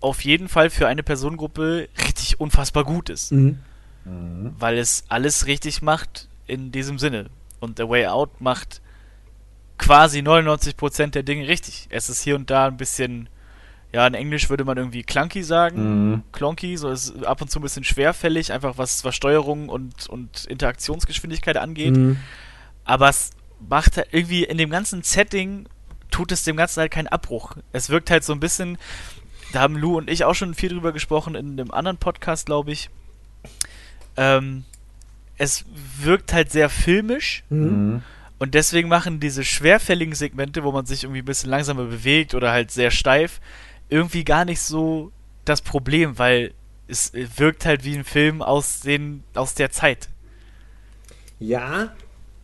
auf jeden Fall für eine Personengruppe richtig unfassbar gut ist. Mhm. Mhm. Weil es alles richtig macht in diesem Sinne. Und The Way Out macht quasi 99% der Dinge richtig. Es ist hier und da ein bisschen, ja, in Englisch würde man irgendwie clunky sagen, Mhm. clunky, so ist ab und zu ein bisschen schwerfällig, einfach was, was Steuerung und, und Interaktionsgeschwindigkeit angeht. Mhm. Aber es macht halt irgendwie in dem ganzen Setting, tut es dem Ganzen halt keinen Abbruch. Es wirkt halt so ein bisschen, da haben Lou und ich auch schon viel drüber gesprochen in einem anderen Podcast, glaube ich. Ähm, es wirkt halt sehr filmisch Mhm. Mhm. und deswegen machen diese schwerfälligen Segmente, wo man sich irgendwie ein bisschen langsamer bewegt oder halt sehr steif, irgendwie gar nicht so das Problem, weil es wirkt halt wie ein Film aus, den, aus der Zeit. Ja,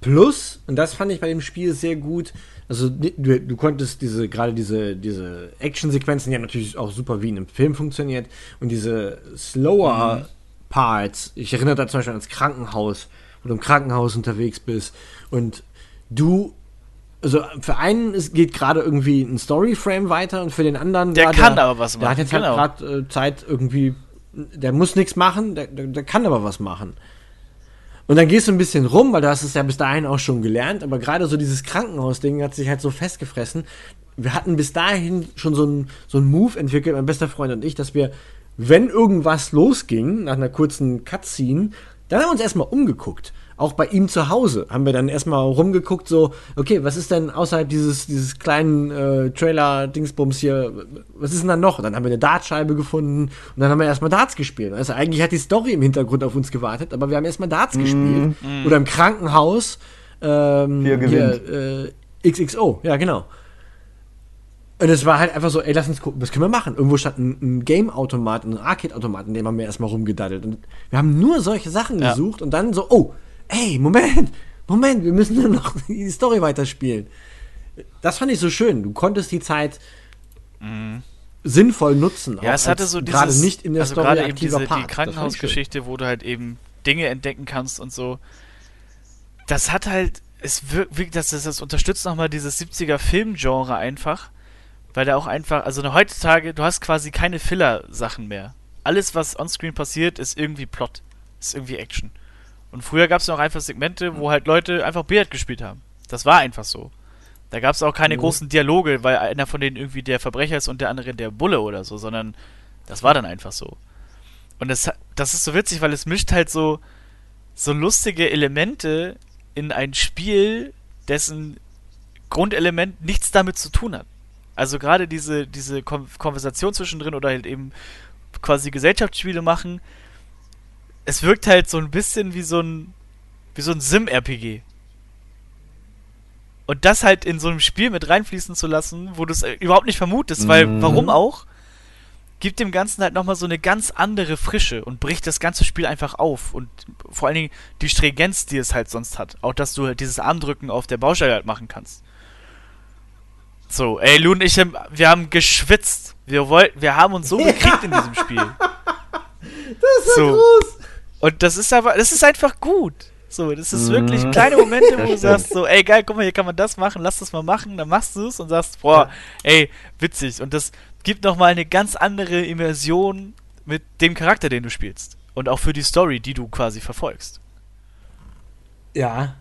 plus, und das fand ich bei dem Spiel sehr gut, also du, du konntest diese, gerade diese, diese Actionsequenzen, die haben natürlich auch super wie in einem Film funktioniert, und diese slower Parts, ich erinnere da zum Beispiel ans Krankenhaus, wo du im Krankenhaus unterwegs bist, und du, also für einen ist, geht gerade irgendwie ein Storyframe weiter, und für den anderen, Der kann aber was Der hat machen, jetzt genau. halt gerade äh, Zeit irgendwie, der muss nichts machen, der, der, der kann aber was machen. Und dann gehst du ein bisschen rum, weil du hast es ja bis dahin auch schon gelernt, aber gerade so dieses Krankenhausding hat sich halt so festgefressen. Wir hatten bis dahin schon so einen so einen Move entwickelt, mein bester Freund und ich, dass wir, wenn irgendwas losging, nach einer kurzen Cutscene, dann haben wir uns erstmal umgeguckt. Auch bei ihm zu Hause haben wir dann erstmal rumgeguckt, so, okay, was ist denn außerhalb dieses, dieses kleinen äh, Trailer-Dingsbums hier, was ist denn da noch? Dann haben wir eine Dartscheibe gefunden und dann haben wir erstmal Darts gespielt. Also eigentlich hat die Story im Hintergrund auf uns gewartet, aber wir haben erstmal Darts gespielt. Oder im Krankenhaus. Ähm, Vier gewinnt. hier, äh, XXO, ja, genau. Und es war halt einfach so, ey, lass uns gucken, was können wir machen? Irgendwo stand ein, ein Game-Automat, ein Arcade-Automat, in dem haben wir erstmal rumgedaddelt. Und wir haben nur solche Sachen Ja. gesucht und dann so, oh, ey, Moment, Moment, wir müssen nur noch die Story weiterspielen. Das fand ich so schön. Du konntest die Zeit sinnvoll nutzen. Mhm. Ja, es hatte so dieses, Gerade nicht in der also Story gerade eben aktiver diese, Part. die. Krankenhausgeschichte, wo du halt eben Dinge entdecken kannst und so. Das hat halt, es wirkt, das, das, das unterstützt nochmal dieses 70er Filmgenre einfach, weil da auch einfach, also heutzutage, du hast quasi keine Filler-Sachen mehr. Alles, was onscreen passiert, ist irgendwie Plot, ist irgendwie Action. Und früher gab es noch einfach Segmente, wo halt Leute einfach Billard gespielt haben. Das war einfach so. Da gab es auch keine Mhm. großen Dialoge, weil einer von denen irgendwie der Verbrecher ist und der andere der Bulle oder so, sondern das war dann einfach so. Und das, das ist so witzig, weil es mischt halt so, so lustige Elemente in ein Spiel, dessen Grundelement nichts damit zu tun hat. Also gerade diese, diese Kon Konversation zwischendrin oder halt eben quasi Gesellschaftsspiele machen, es wirkt halt so ein bisschen wie so ein, wie so ein Sim-RPG. Und das halt in so einem Spiel mit reinfließen zu lassen, wo du es äh, überhaupt nicht vermutest, weil Mhm. warum auch? Gibt dem Ganzen halt nochmal so eine ganz andere Frische und bricht das ganze Spiel einfach auf. Und vor allen Dingen die Stringenz, die es halt sonst hat. Auch, dass du halt dieses Armdrücken auf der Baustelle halt machen kannst. So, ey, Lu und ich, haben- wir haben geschwitzt. Wir wollten, wir haben uns so gekriegt in diesem Spiel. Das ist so. groß. Und das ist aber, das ist einfach gut. So, das ist Mhm. wirklich kleine Momente, wo du sagst so, ey geil, guck mal, hier kann man das machen, lass das mal machen, dann machst du es und sagst, boah, ey, witzig. Und das gibt nochmal eine ganz andere Immersion mit dem Charakter, den du spielst. Und auch für die Story, die du quasi verfolgst. Ja,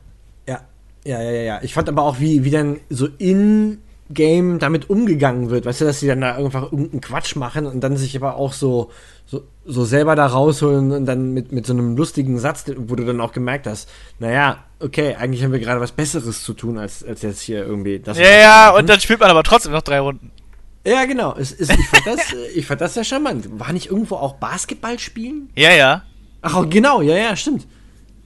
ja, ja, ja, ja, ja. Ich fand aber auch, wie, wie dann so in Game damit umgegangen wird. Weißt du, dass sie dann da einfach irgendeinen Quatsch machen und dann sich aber auch so, so, so selber da rausholen und dann mit, mit so einem lustigen Satz, wo du dann auch gemerkt hast, naja, okay, eigentlich haben wir gerade was Besseres zu tun, als, als jetzt hier irgendwie das. Ja, ja, und dann spielt man aber trotzdem noch drei Runden. Ja, genau. Es, es, ich, fand das, äh, ich fand das sehr charmant. War nicht irgendwo auch Basketball spielen? Ja, ja. Ach, genau, ja, ja, stimmt.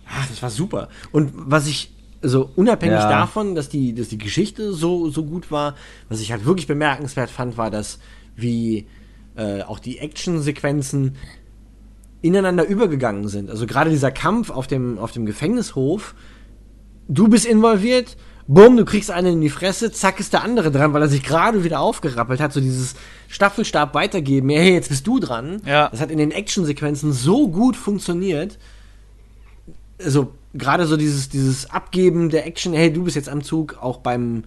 Ach, das war super. Und was ich, also unabhängig Ja. davon, dass die, dass die Geschichte so, so gut war, was ich halt wirklich bemerkenswert fand, war, dass wie äh, auch die Actionsequenzen ineinander übergegangen sind. Also gerade dieser Kampf auf dem, auf dem Gefängnishof, du bist involviert, bumm, du kriegst einen in die Fresse, zack ist der andere dran, weil er sich gerade wieder aufgerappelt hat, so dieses Staffelstab weitergeben, hey, jetzt bist du dran. Ja. Das hat in den Actionsequenzen so gut funktioniert. Also gerade so dieses, dieses Abgeben der Action, hey, du bist jetzt am Zug, auch beim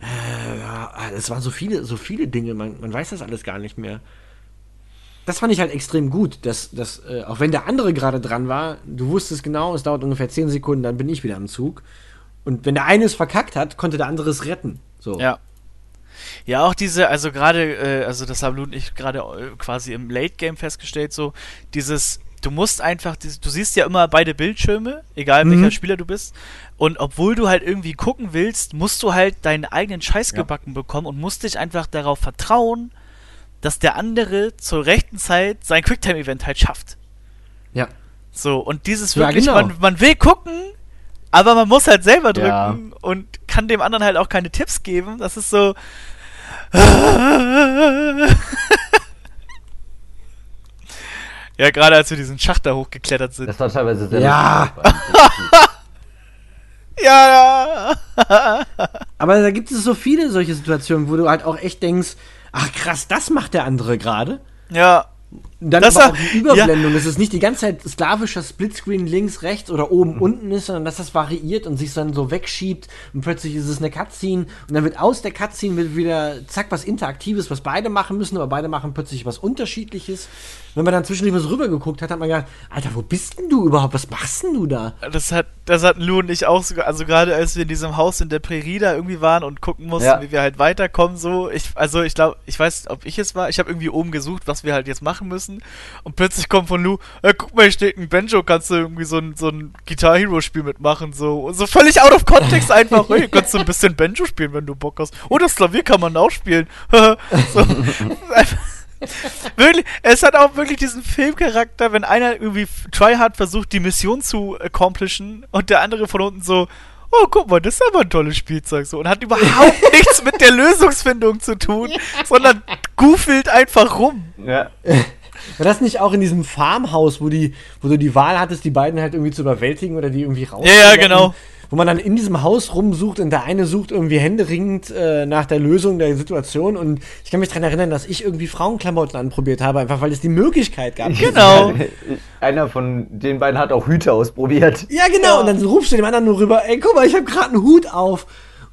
äh, es waren so viele, so viele Dinge, man, man weiß das alles gar nicht mehr. Das fand ich halt extrem gut, dass, dass äh, auch wenn der andere gerade dran war, du wusstest genau, es dauert ungefähr 10 Sekunden, dann bin ich wieder am Zug. Und wenn der eine es verkackt hat, konnte der andere es retten. So. Ja. Ja, auch diese, also gerade, äh, also das haben Lu und ich gerade äh, quasi im Late Game festgestellt, so dieses, du musst einfach, du siehst ja immer beide Bildschirme, egal Mhm. welcher Spieler du bist. Und obwohl du halt irgendwie gucken willst, musst du halt deinen eigenen Scheiß Ja. gebacken bekommen und musst dich einfach darauf vertrauen, dass der andere zur rechten Zeit sein Quicktime-Event halt schafft. Ja. So, und dieses Ja, wirklich, genau. man, man will gucken, aber man muss halt selber drücken Ja. und kann dem anderen halt auch keine Tipps geben. Das ist so. ja, gerade als wir diesen Schacht da hochgeklettert sind. Das war teilweise sehr Ja. Ja, ja. Aber da gibt es so viele solche Situationen, wo du halt auch echt denkst, ach krass, das macht der andere gerade. Ja, Und Dann Das aber auch die Überblendung, dass es nicht die ganze Zeit sklavischer Splitscreen links, rechts oder oben, unten ist, sondern dass das variiert und sich dann so wegschiebt und plötzlich ist es eine Cutscene und dann wird aus der Cutscene wird wieder zack was Interaktives, was beide machen müssen, aber beide machen plötzlich was Unterschiedliches. Wenn man dann zwischendurch was rübergeguckt hat, hat man gedacht, Alter, wo bist denn du überhaupt? Was machst denn du da? das hat, das hatten Lou und ich auch sogar, also gerade als wir in diesem Haus in der Prärie da irgendwie waren und gucken mussten, Ja. wie wir halt weiterkommen, so, ich, also ich glaube, ich weiß, ob ich es war, ich habe irgendwie oben gesucht, was wir halt jetzt machen müssen und plötzlich kommt von Lou, äh, guck mal, hier steht ein Banjo, kannst du irgendwie so ein, so ein Guitar Hero Spiel mitmachen, so, und so völlig out of context einfach, hey, kannst du ein bisschen Banjo spielen, wenn du Bock hast. Oh, das Klavier kann man auch spielen. so, einfach, wirklich, es hat auch wirklich diesen Filmcharakter, wenn einer irgendwie tryhard versucht, die Mission zu accomplishen und der andere von unten so, oh, guck mal, das ist aber ein tolles Spielzeug so und hat überhaupt nichts mit der Lösungsfindung zu tun, sondern goofelt einfach rum. Ja. War das nicht auch in diesem Farmhaus, wo die, wo du die Wahl hattest, die beiden halt irgendwie zu überwältigen oder die irgendwie raus? Ja, ja, genau. Wo man dann in diesem Haus rumsucht und der eine sucht irgendwie händeringend äh, nach der Lösung der Situation und ich kann mich daran erinnern, dass ich irgendwie Frauenklamotten anprobiert habe, einfach weil es die Möglichkeit gab. Genau. Einer von den beiden hat auch Hüte ausprobiert. Ja, genau. Und dann rufst du dem anderen nur rüber, ey, guck mal, ich habe gerade einen Hut auf.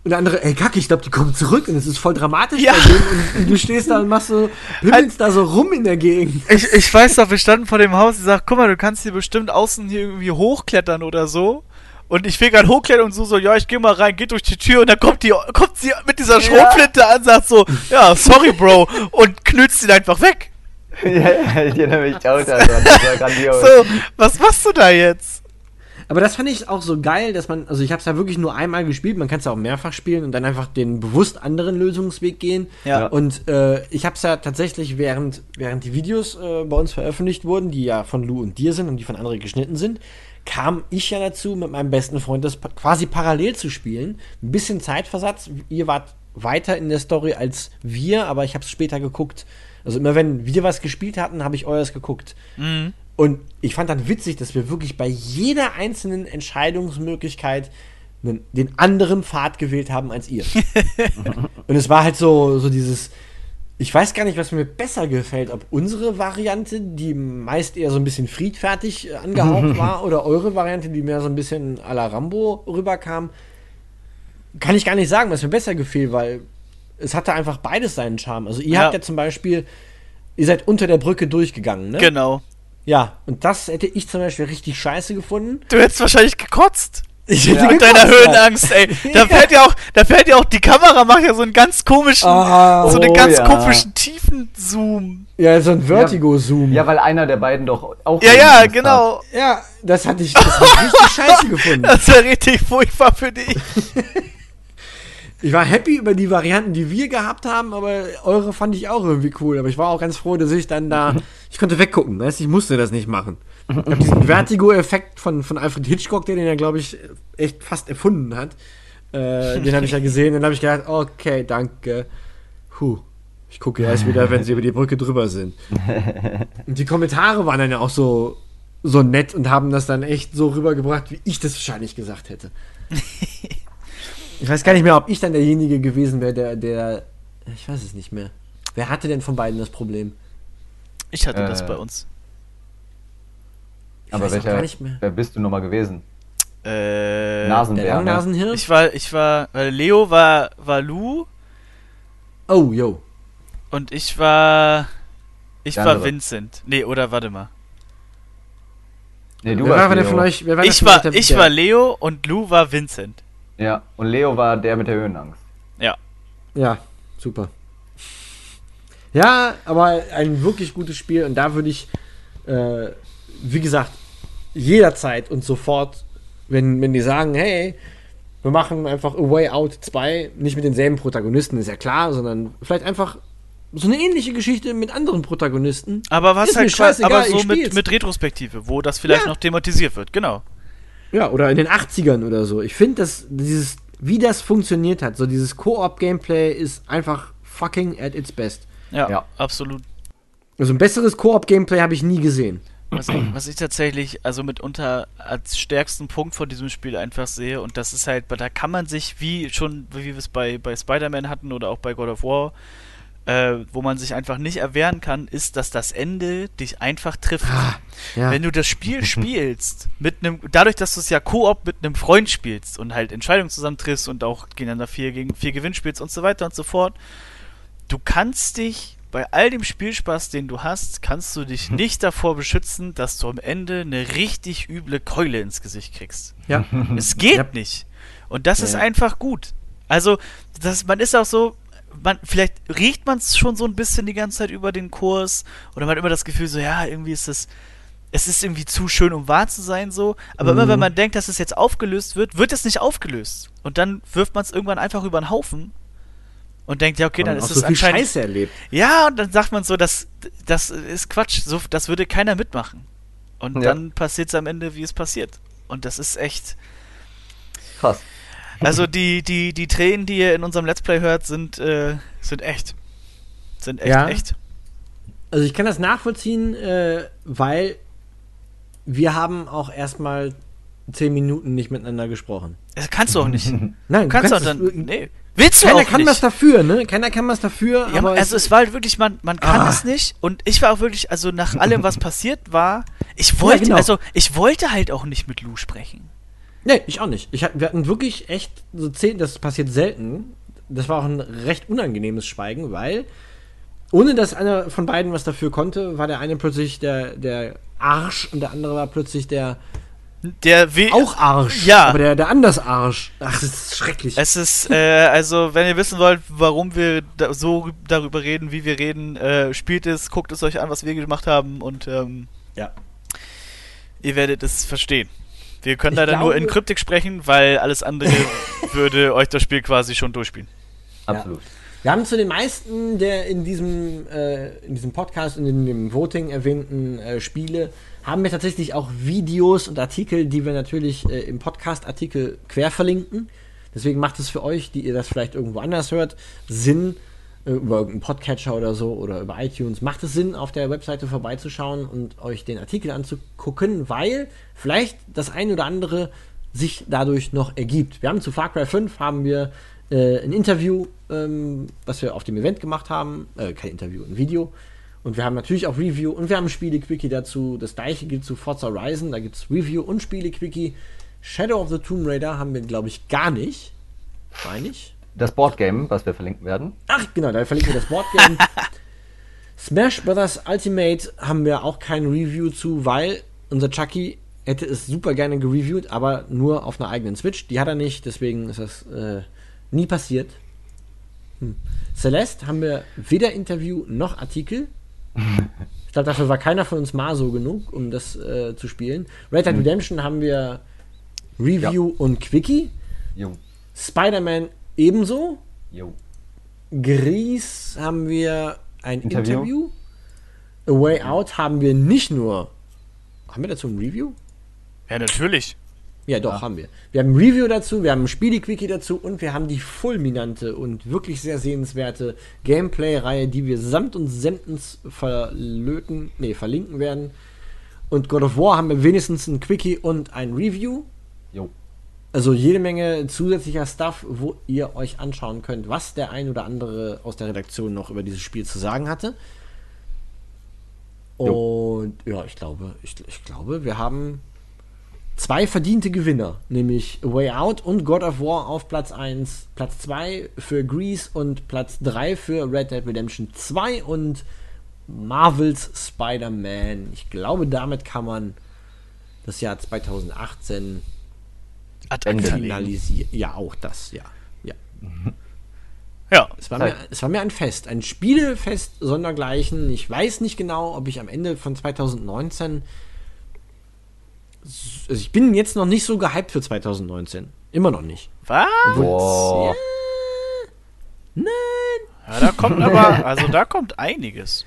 Und der andere, ey, kacke, ich glaube, die kommen zurück und es ist voll dramatisch Ja. bei denen und, und du stehst da und machst so, himmelst da so rum in der Gegend. Ich, ich weiß doch, wir standen vor dem Haus, ich sag, guck mal, du kannst hier bestimmt außen hier irgendwie hochklettern oder so. Und ich will gerade hochklettern und so, so, ja, ich geh mal rein, geht durch die Tür und dann kommt die, kommt sie mit dieser Schrotflinte an, sagt so, ja, sorry, Bro, und knützt ihn einfach weg. ja, ja, ich erinnere mich auch daran. Das war grandios. So, was machst du da jetzt? Aber das fand ich auch so geil, dass man, also ich habe es ja wirklich nur einmal gespielt, man kann es ja auch mehrfach spielen und dann einfach den bewusst anderen Lösungsweg gehen. Ja. Und äh, ich habe es ja tatsächlich, während, während die Videos äh, bei uns veröffentlicht wurden, die ja von Lou und dir sind und die von André geschnitten sind, kam ich ja dazu, mit meinem besten Freund das quasi parallel zu spielen. Ein bisschen Zeitversatz. Ihr wart weiter in der Story als wir, aber ich habe es später geguckt. Also immer wenn wir was gespielt hatten, habe ich eures geguckt. Mhm. Und ich fand dann witzig, dass wir wirklich bei jeder einzelnen Entscheidungsmöglichkeit einen, den anderen Pfad gewählt haben als ihr. Und es war halt so, so dieses, ich weiß gar nicht, was mir besser gefällt, ob unsere Variante, die meist eher so ein bisschen friedfertig äh, angehaucht war, oder eure Variante, die mehr so ein bisschen à la Rambo rüberkam. Kann ich gar nicht sagen, was mir besser gefiel, weil es hatte einfach beides seinen Charme. Also ihr Ja. habt ja zum Beispiel, ihr seid unter der Brücke durchgegangen, ne? Genau. Ja, und das hätte ich zum Beispiel richtig scheiße gefunden. Du hättest wahrscheinlich gekotzt. Ich Mit hätte deiner gekotzt, Höhenangst, ey. Da Ja. fällt ja auch, da fällt ja auch, die Kamera macht ja so einen ganz komischen, Ah, so einen oh ganz ja. komischen tiefen Zoom. Ja, so ein Vertigo-Zoom. Ja, weil einer der beiden doch auch. Ja, ja, genau. Ja, das hatte ich, das ich richtig scheiße gefunden. Das wäre richtig furchtbar für dich. Ich war happy über die Varianten, die wir gehabt haben, aber eure fand ich auch irgendwie cool. Aber ich war auch ganz froh, dass ich dann da, ich konnte weggucken, weißt ich musste das nicht machen. Ich hab diesen Vertigo-Effekt von, von Alfred Hitchcock, der den ja, glaube ich, echt fast erfunden hat. Äh, den habe ich ja gesehen, dann habe ich gedacht, okay, danke. Huh. Ich gucke erst wieder, wenn sie über die Brücke drüber sind. Und die Kommentare waren dann ja auch so, so nett und haben das dann echt so rübergebracht, wie ich das wahrscheinlich gesagt hätte. Ich weiß gar nicht mehr, ob ich dann derjenige gewesen wäre, der, der. Ich weiß es nicht mehr. Wer hatte denn von beiden das Problem? Ich hatte das Äh, bei uns. Ich Aber welcher, gar nicht mehr. wer bist du nochmal gewesen? Äh, Nasenbär. Der ne? Langnasenhirn? Ich war, ich war, weil Leo war, war Lou Oh, yo. und ich war, ich Der war andere. Vincent. Nee, oder warte mal. Nee, du wer war warst denn Leo. von euch? Wer war Ich war, ich war Leo und Lou war Vincent. Ja, und Leo war der mit der Höhenangst. Ja. Ja, super. Ja, aber ein wirklich gutes Spiel und da würde ich, äh, wie gesagt, jederzeit und sofort, wenn, wenn die sagen, hey, wir machen einfach A Way Out 2, nicht mit denselben Protagonisten, ist ja klar, sondern vielleicht einfach so eine ähnliche Geschichte mit anderen Protagonisten. Aber was Ist mir halt quasi, scheißegal, aber so ich mit, mit Retrospektive, wo das vielleicht Ja. noch thematisiert wird, genau. Ja, oder in den 80ern oder so. Ich finde, dass dieses, wie das funktioniert hat, so dieses Koop-Gameplay ist einfach fucking at its best. Ja, Ja. absolut. Also ein besseres Koop-Gameplay habe ich nie gesehen. Was ich, was ich tatsächlich also mitunter als stärksten Punkt von diesem Spiel einfach sehe und das ist halt, da kann man sich wie schon, wie wir es bei, bei Spider-Man hatten oder auch bei God of War, äh, wo man sich einfach nicht erwehren kann, ist, dass das Ende dich einfach trifft. Ja. Wenn du das Spiel spielst, mit einem, dadurch, dass du es ja Koop mit einem Freund spielst und halt Entscheidungen zusammen triffst und auch gegeneinander vier gegen vier Gewinn spielst und so weiter und so fort, du kannst dich bei all dem Spielspaß, den du hast, kannst du dich nicht davor beschützen, dass du am Ende eine richtig üble Keule ins Gesicht kriegst. ja. Es geht Ja. nicht. Und das Ja, ist einfach gut. Also, das, man ist auch so, man, vielleicht riecht man es schon so ein bisschen die ganze Zeit über den Kurs oder man hat immer das Gefühl so, ja, irgendwie ist es, es ist irgendwie zu schön, um wahr zu sein so. Aber immer Mhm. wenn man denkt, dass es jetzt aufgelöst wird, wird es nicht aufgelöst. Und dann wirft man es irgendwann einfach über den Haufen und denkt, ja, okay, dann ist es so anscheinend Scheiße erlebt. ja, und dann sagt man so, das, das ist Quatsch, so, das würde keiner mitmachen. Und Ja. dann passiert es am Ende, wie es passiert. Und das ist echt. Krass. Also die, die, die Tränen, die ihr in unserem Let's Play hört, sind, äh, sind echt. Sind echt, Ja. echt. Also ich kann das nachvollziehen, äh, weil wir haben auch erstmal zehn Minuten nicht miteinander gesprochen. Das kannst du auch nicht. Du Nein, kannst du auch dann. es- Nee. Willst du Keiner auch kann nicht. was dafür, ne? Keiner kann was dafür, Ja, aber also es war halt wirklich, man, man kann Ah. es nicht und ich war auch wirklich, also nach allem, was passiert war, ich wollte, genau. also ich wollte halt auch nicht mit Lou sprechen. Nee, ich auch nicht. Ich, wir hatten wirklich echt so zehn, das passiert selten. Das war auch ein recht unangenehmes Schweigen, weil ohne dass einer von beiden was dafür konnte, war der eine plötzlich der, der Arsch und der andere war plötzlich der Der will auch Arsch. Ja. Aber der, der anders Arsch. Ach, das ist schrecklich. Es ist, äh, also, wenn ihr wissen wollt, warum wir da so darüber reden, wie wir reden, äh, spielt es, guckt es euch an, was wir gemacht haben und ähm, ja. ihr werdet es verstehen. Wir können Ich leider nur in Kryptik sprechen, weil alles andere würde euch das Spiel quasi schon durchspielen. Absolut. Wir haben zu den meisten der in diesem, äh, in diesem Podcast und in dem Voting erwähnten äh, Spiele haben wir tatsächlich auch Videos und Artikel, die wir natürlich äh, im Podcast-Artikel quer verlinken. Deswegen macht es für euch, die ihr das vielleicht irgendwo anders hört, Sinn, äh, über irgendeinen Podcatcher oder so oder über iTunes, macht es Sinn, auf der Webseite vorbeizuschauen und euch den Artikel anzugucken, weil vielleicht das ein oder andere sich dadurch noch ergibt. Wir haben zu Far Cry 5 haben wir äh, ein Interview, ähm, was wir auf dem Event gemacht haben, äh, kein Interview, ein Video. Und wir haben natürlich auch Review und wir haben Spiele-Quickie dazu. Das gleiche gilt zu Forza Horizon, da gibt es Review und Spiele-Quickie. Shadow of the Tomb Raider haben wir, glaube ich, gar nicht. Meine ich. Das Boardgame, was wir verlinken werden. Ach, genau, da verlinken wir das Boardgame. Smash Brothers Ultimate haben wir auch kein Review zu, weil unser Chucky hätte es super gerne gereviewt, aber nur auf einer eigenen Switch. Die hat er nicht, deswegen ist das äh, nie passiert. Hm. Celeste haben wir weder Interview noch Artikel. Ich glaube, dafür war keiner von uns Maso genug, um das äh, zu spielen. Red Dead Redemption haben wir Review und Quickie. Jo. Spider-Man ebenso. Jo. Gries haben wir ein Interview. Interview. A Way Out haben wir nicht nur. Haben wir dazu ein Review? Ja, natürlich. Ja, doch, haben wir. Wir haben ein Review dazu, wir haben ein Spiele-Quickie dazu und wir haben die fulminante und wirklich sehr sehenswerte Gameplay-Reihe, die wir samt und sendens verlöten, nee, verlinken werden. Und God of War haben wir wenigstens ein Quickie und ein Review. Jo. Also jede Menge zusätzlicher Stuff, wo ihr euch anschauen könnt, was der ein oder andere aus der Redaktion noch über dieses Spiel zu sagen hatte. Und ja, ich glaube, ich, ich glaube, wir haben zwei verdiente Gewinner, nämlich A Way Out und God of War auf Platz 1, Platz 2 für Grease und Platz 3 für Red Dead Redemption 2 und Marvels Spider-Man. Ich glaube, damit kann man das Jahr 2018 Ad. Ja, auch das, ja. ja. Ja, Es war, mir, es war mir ein Fest, ein Spielefest sondergleichen. Ich weiß nicht genau, ob ich am Ende von 2019. Also ich bin jetzt noch nicht so gehypt für 2019. Immer noch nicht. was? Boah. Ja, da kommt aber, also da kommt einiges.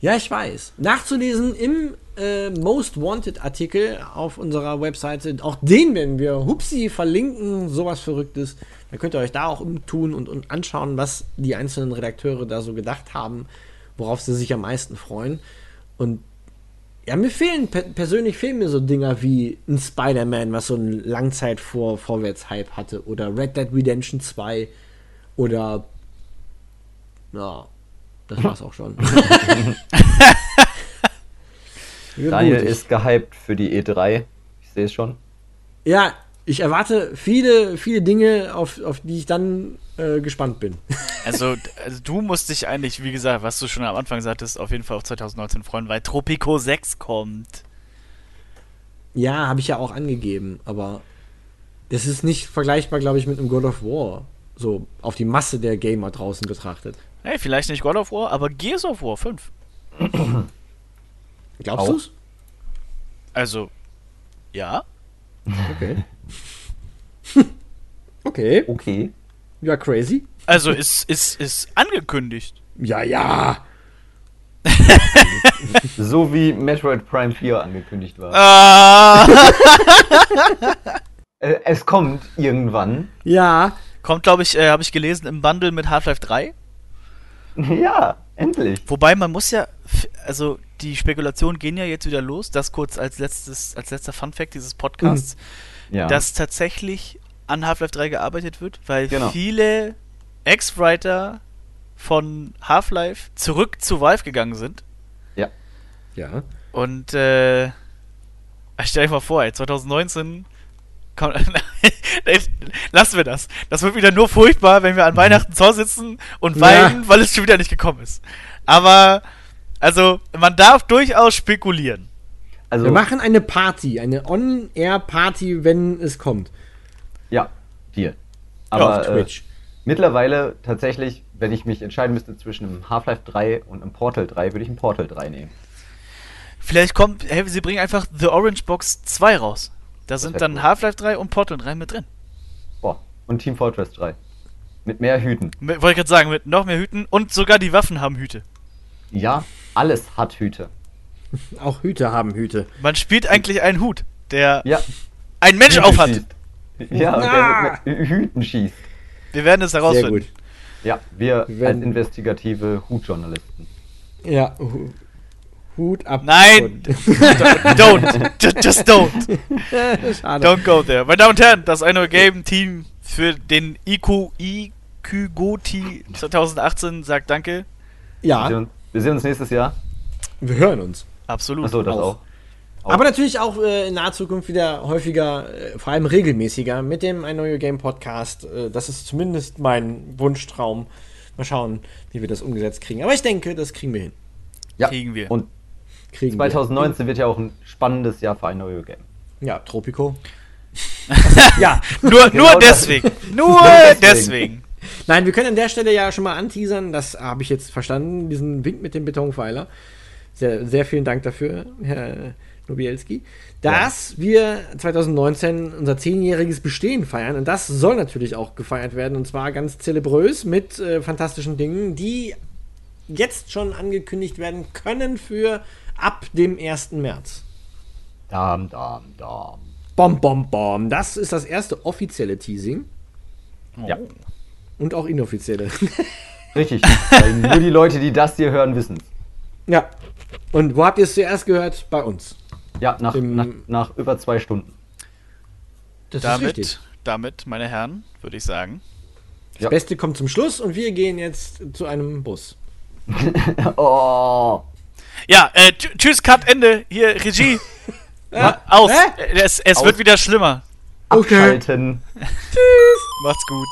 Ja, ich weiß. Nachzulesen im äh, Most Wanted Artikel auf unserer Webseite. Auch den werden wir hupsi verlinken. Sowas Verrücktes. Da könnt ihr euch da auch umtun und, und anschauen, was die einzelnen Redakteure da so gedacht haben, worauf sie sich am meisten freuen. Und ja, mir fehlen, per persönlich fehlen mir so Dinger wie ein Spider-Man, was so einen Langzeit vor Vorwärts-Hype hatte. Oder Red Dead Redemption 2. Oder. Ja, das war's auch schon. Daniel ist gehypt für die E3. Ich sehe es schon. Ja, ich erwarte viele, viele Dinge, auf, auf die ich dann äh, gespannt bin. Also, also du musst dich eigentlich, wie gesagt, was du schon am Anfang sagtest, auf jeden Fall auf 2019 freuen, weil Tropico 6 kommt. Ja, habe ich ja auch angegeben, aber das ist nicht vergleichbar, glaube ich, mit einem God of War. So auf die Masse der Gamer draußen betrachtet. Hey, vielleicht nicht God of War, aber Gears of War 5. Glaubst Auch. du's? Also, ja. Okay. okay. Okay. Ja, crazy. Also, ist, ist, ist angekündigt. Ja, ja. So wie Metroid Prime 4 angekündigt war. Ah! Äh, es kommt irgendwann. Ja. Kommt, glaube ich, äh, habe ich gelesen, im Bundle mit Half-Life 3. Ja, endlich. Wobei man muss ja, also die Spekulationen gehen ja jetzt wieder los. Das kurz als letztes, als letzter Funfact dieses Podcasts, Ja. dass tatsächlich an Half-Life 3 gearbeitet wird, weil Genau. viele Ex-Writer von Half-Life zurück zu Valve gegangen sind. Ja. Und äh, stell dir mal vor, ey, 2019 kommt, lassen wir das. Das wird wieder nur furchtbar, wenn wir an Weihnachten zu Hause sitzen und Ja. weinen, weil es schon wieder nicht gekommen ist. Aber, also, man darf durchaus spekulieren. also, Wir machen eine Party, eine On-Air-Party, wenn es kommt. ja, dir. auf Aber äh, Twitch. mittlerweile tatsächlich, wenn ich mich entscheiden müsste zwischen einem Half-Life 3 und einem Portal 3, würde ich ein Portal 3 nehmen. Vielleicht kommt, hey, sie bringen einfach The Orange Box 2 raus. Da sind wär dann cool. Half-Life 3 und Portal 3 mit drin. Boah. Und Team Fortress 3. Mit mehr Hüten. Mit- Wollte ich gerade sagen, mit noch mehr Hüten und sogar die Waffen haben Hüte. Ja, alles hat Hüte. Auch Hüte haben Hüte. Man spielt eigentlich einen Hut, der Ja. ein Mensch Hüte aufhat. schießt. Ja, und der mit, mit Hüten schießt. Wir werden es Sehr herausfinden. gut. Ja, wir Wir werden- als investigative Hutjournalisten. Ja, Hut ab. Nein! don't! Ju- Just don't! Schade. Don't go there. Meine Damen und Herren, das eine Game-Team für den IQ, IQ Goti 2018 sagt Danke. Wir, sehen Ja, uns, wir sehen uns nächstes Jahr. wir hören uns. Absolut. Achso, das Auch. auch. Auch. Aber natürlich auch äh, in naher Zukunft wieder häufiger, äh, vor allem regelmäßiger mit dem Ein Neue Game Podcast. Äh, das ist zumindest mein Wunschtraum. Mal schauen, wie wir das umgesetzt kriegen. Aber ich denke, das kriegen wir hin. ja. kriegen wir. Und Kriegen 2019 wird ja auch ein spannendes Jahr für ein neues Game. wir. Ja, Tropico. ja, Nur, Genau nur deswegen. Nur deswegen. deswegen. nein, wir können an der Stelle ja schon mal anteasern. Das habe ich jetzt verstanden, diesen Wink mit dem Betonpfeiler. Sehr, sehr vielen Dank dafür, Herr Nobielski. Dass wir 2019 unser zehnjähriges Bestehen feiern. Und das soll natürlich auch gefeiert werden. Und zwar ganz zelebrös mit äh, fantastischen Dingen, die jetzt schon angekündigt werden können für ab dem 1. März. Dam, dam, dam. Bom, bom, bom. Das ist das erste offizielle Teasing Ja. und auch inoffizielle. Richtig. Weil nur die Leute, die das hier hören, wissen es. ja. Und wo habt ihr es zuerst gehört? Bei uns. Ja, nach, Im- nach, nach über zwei Stunden. Das Damit, damit, meine Herren, würde ich sagen. Das Ja. Beste kommt zum Schluss und wir gehen jetzt zu einem Bus. Oh. Ja, äh, tschüss, Cut, Ende. Hier, Regie. ja. Aus. Hä? Äh, es, es Aus. wird wieder schlimmer. Okay. Abschalten. tschüss. Macht's gut.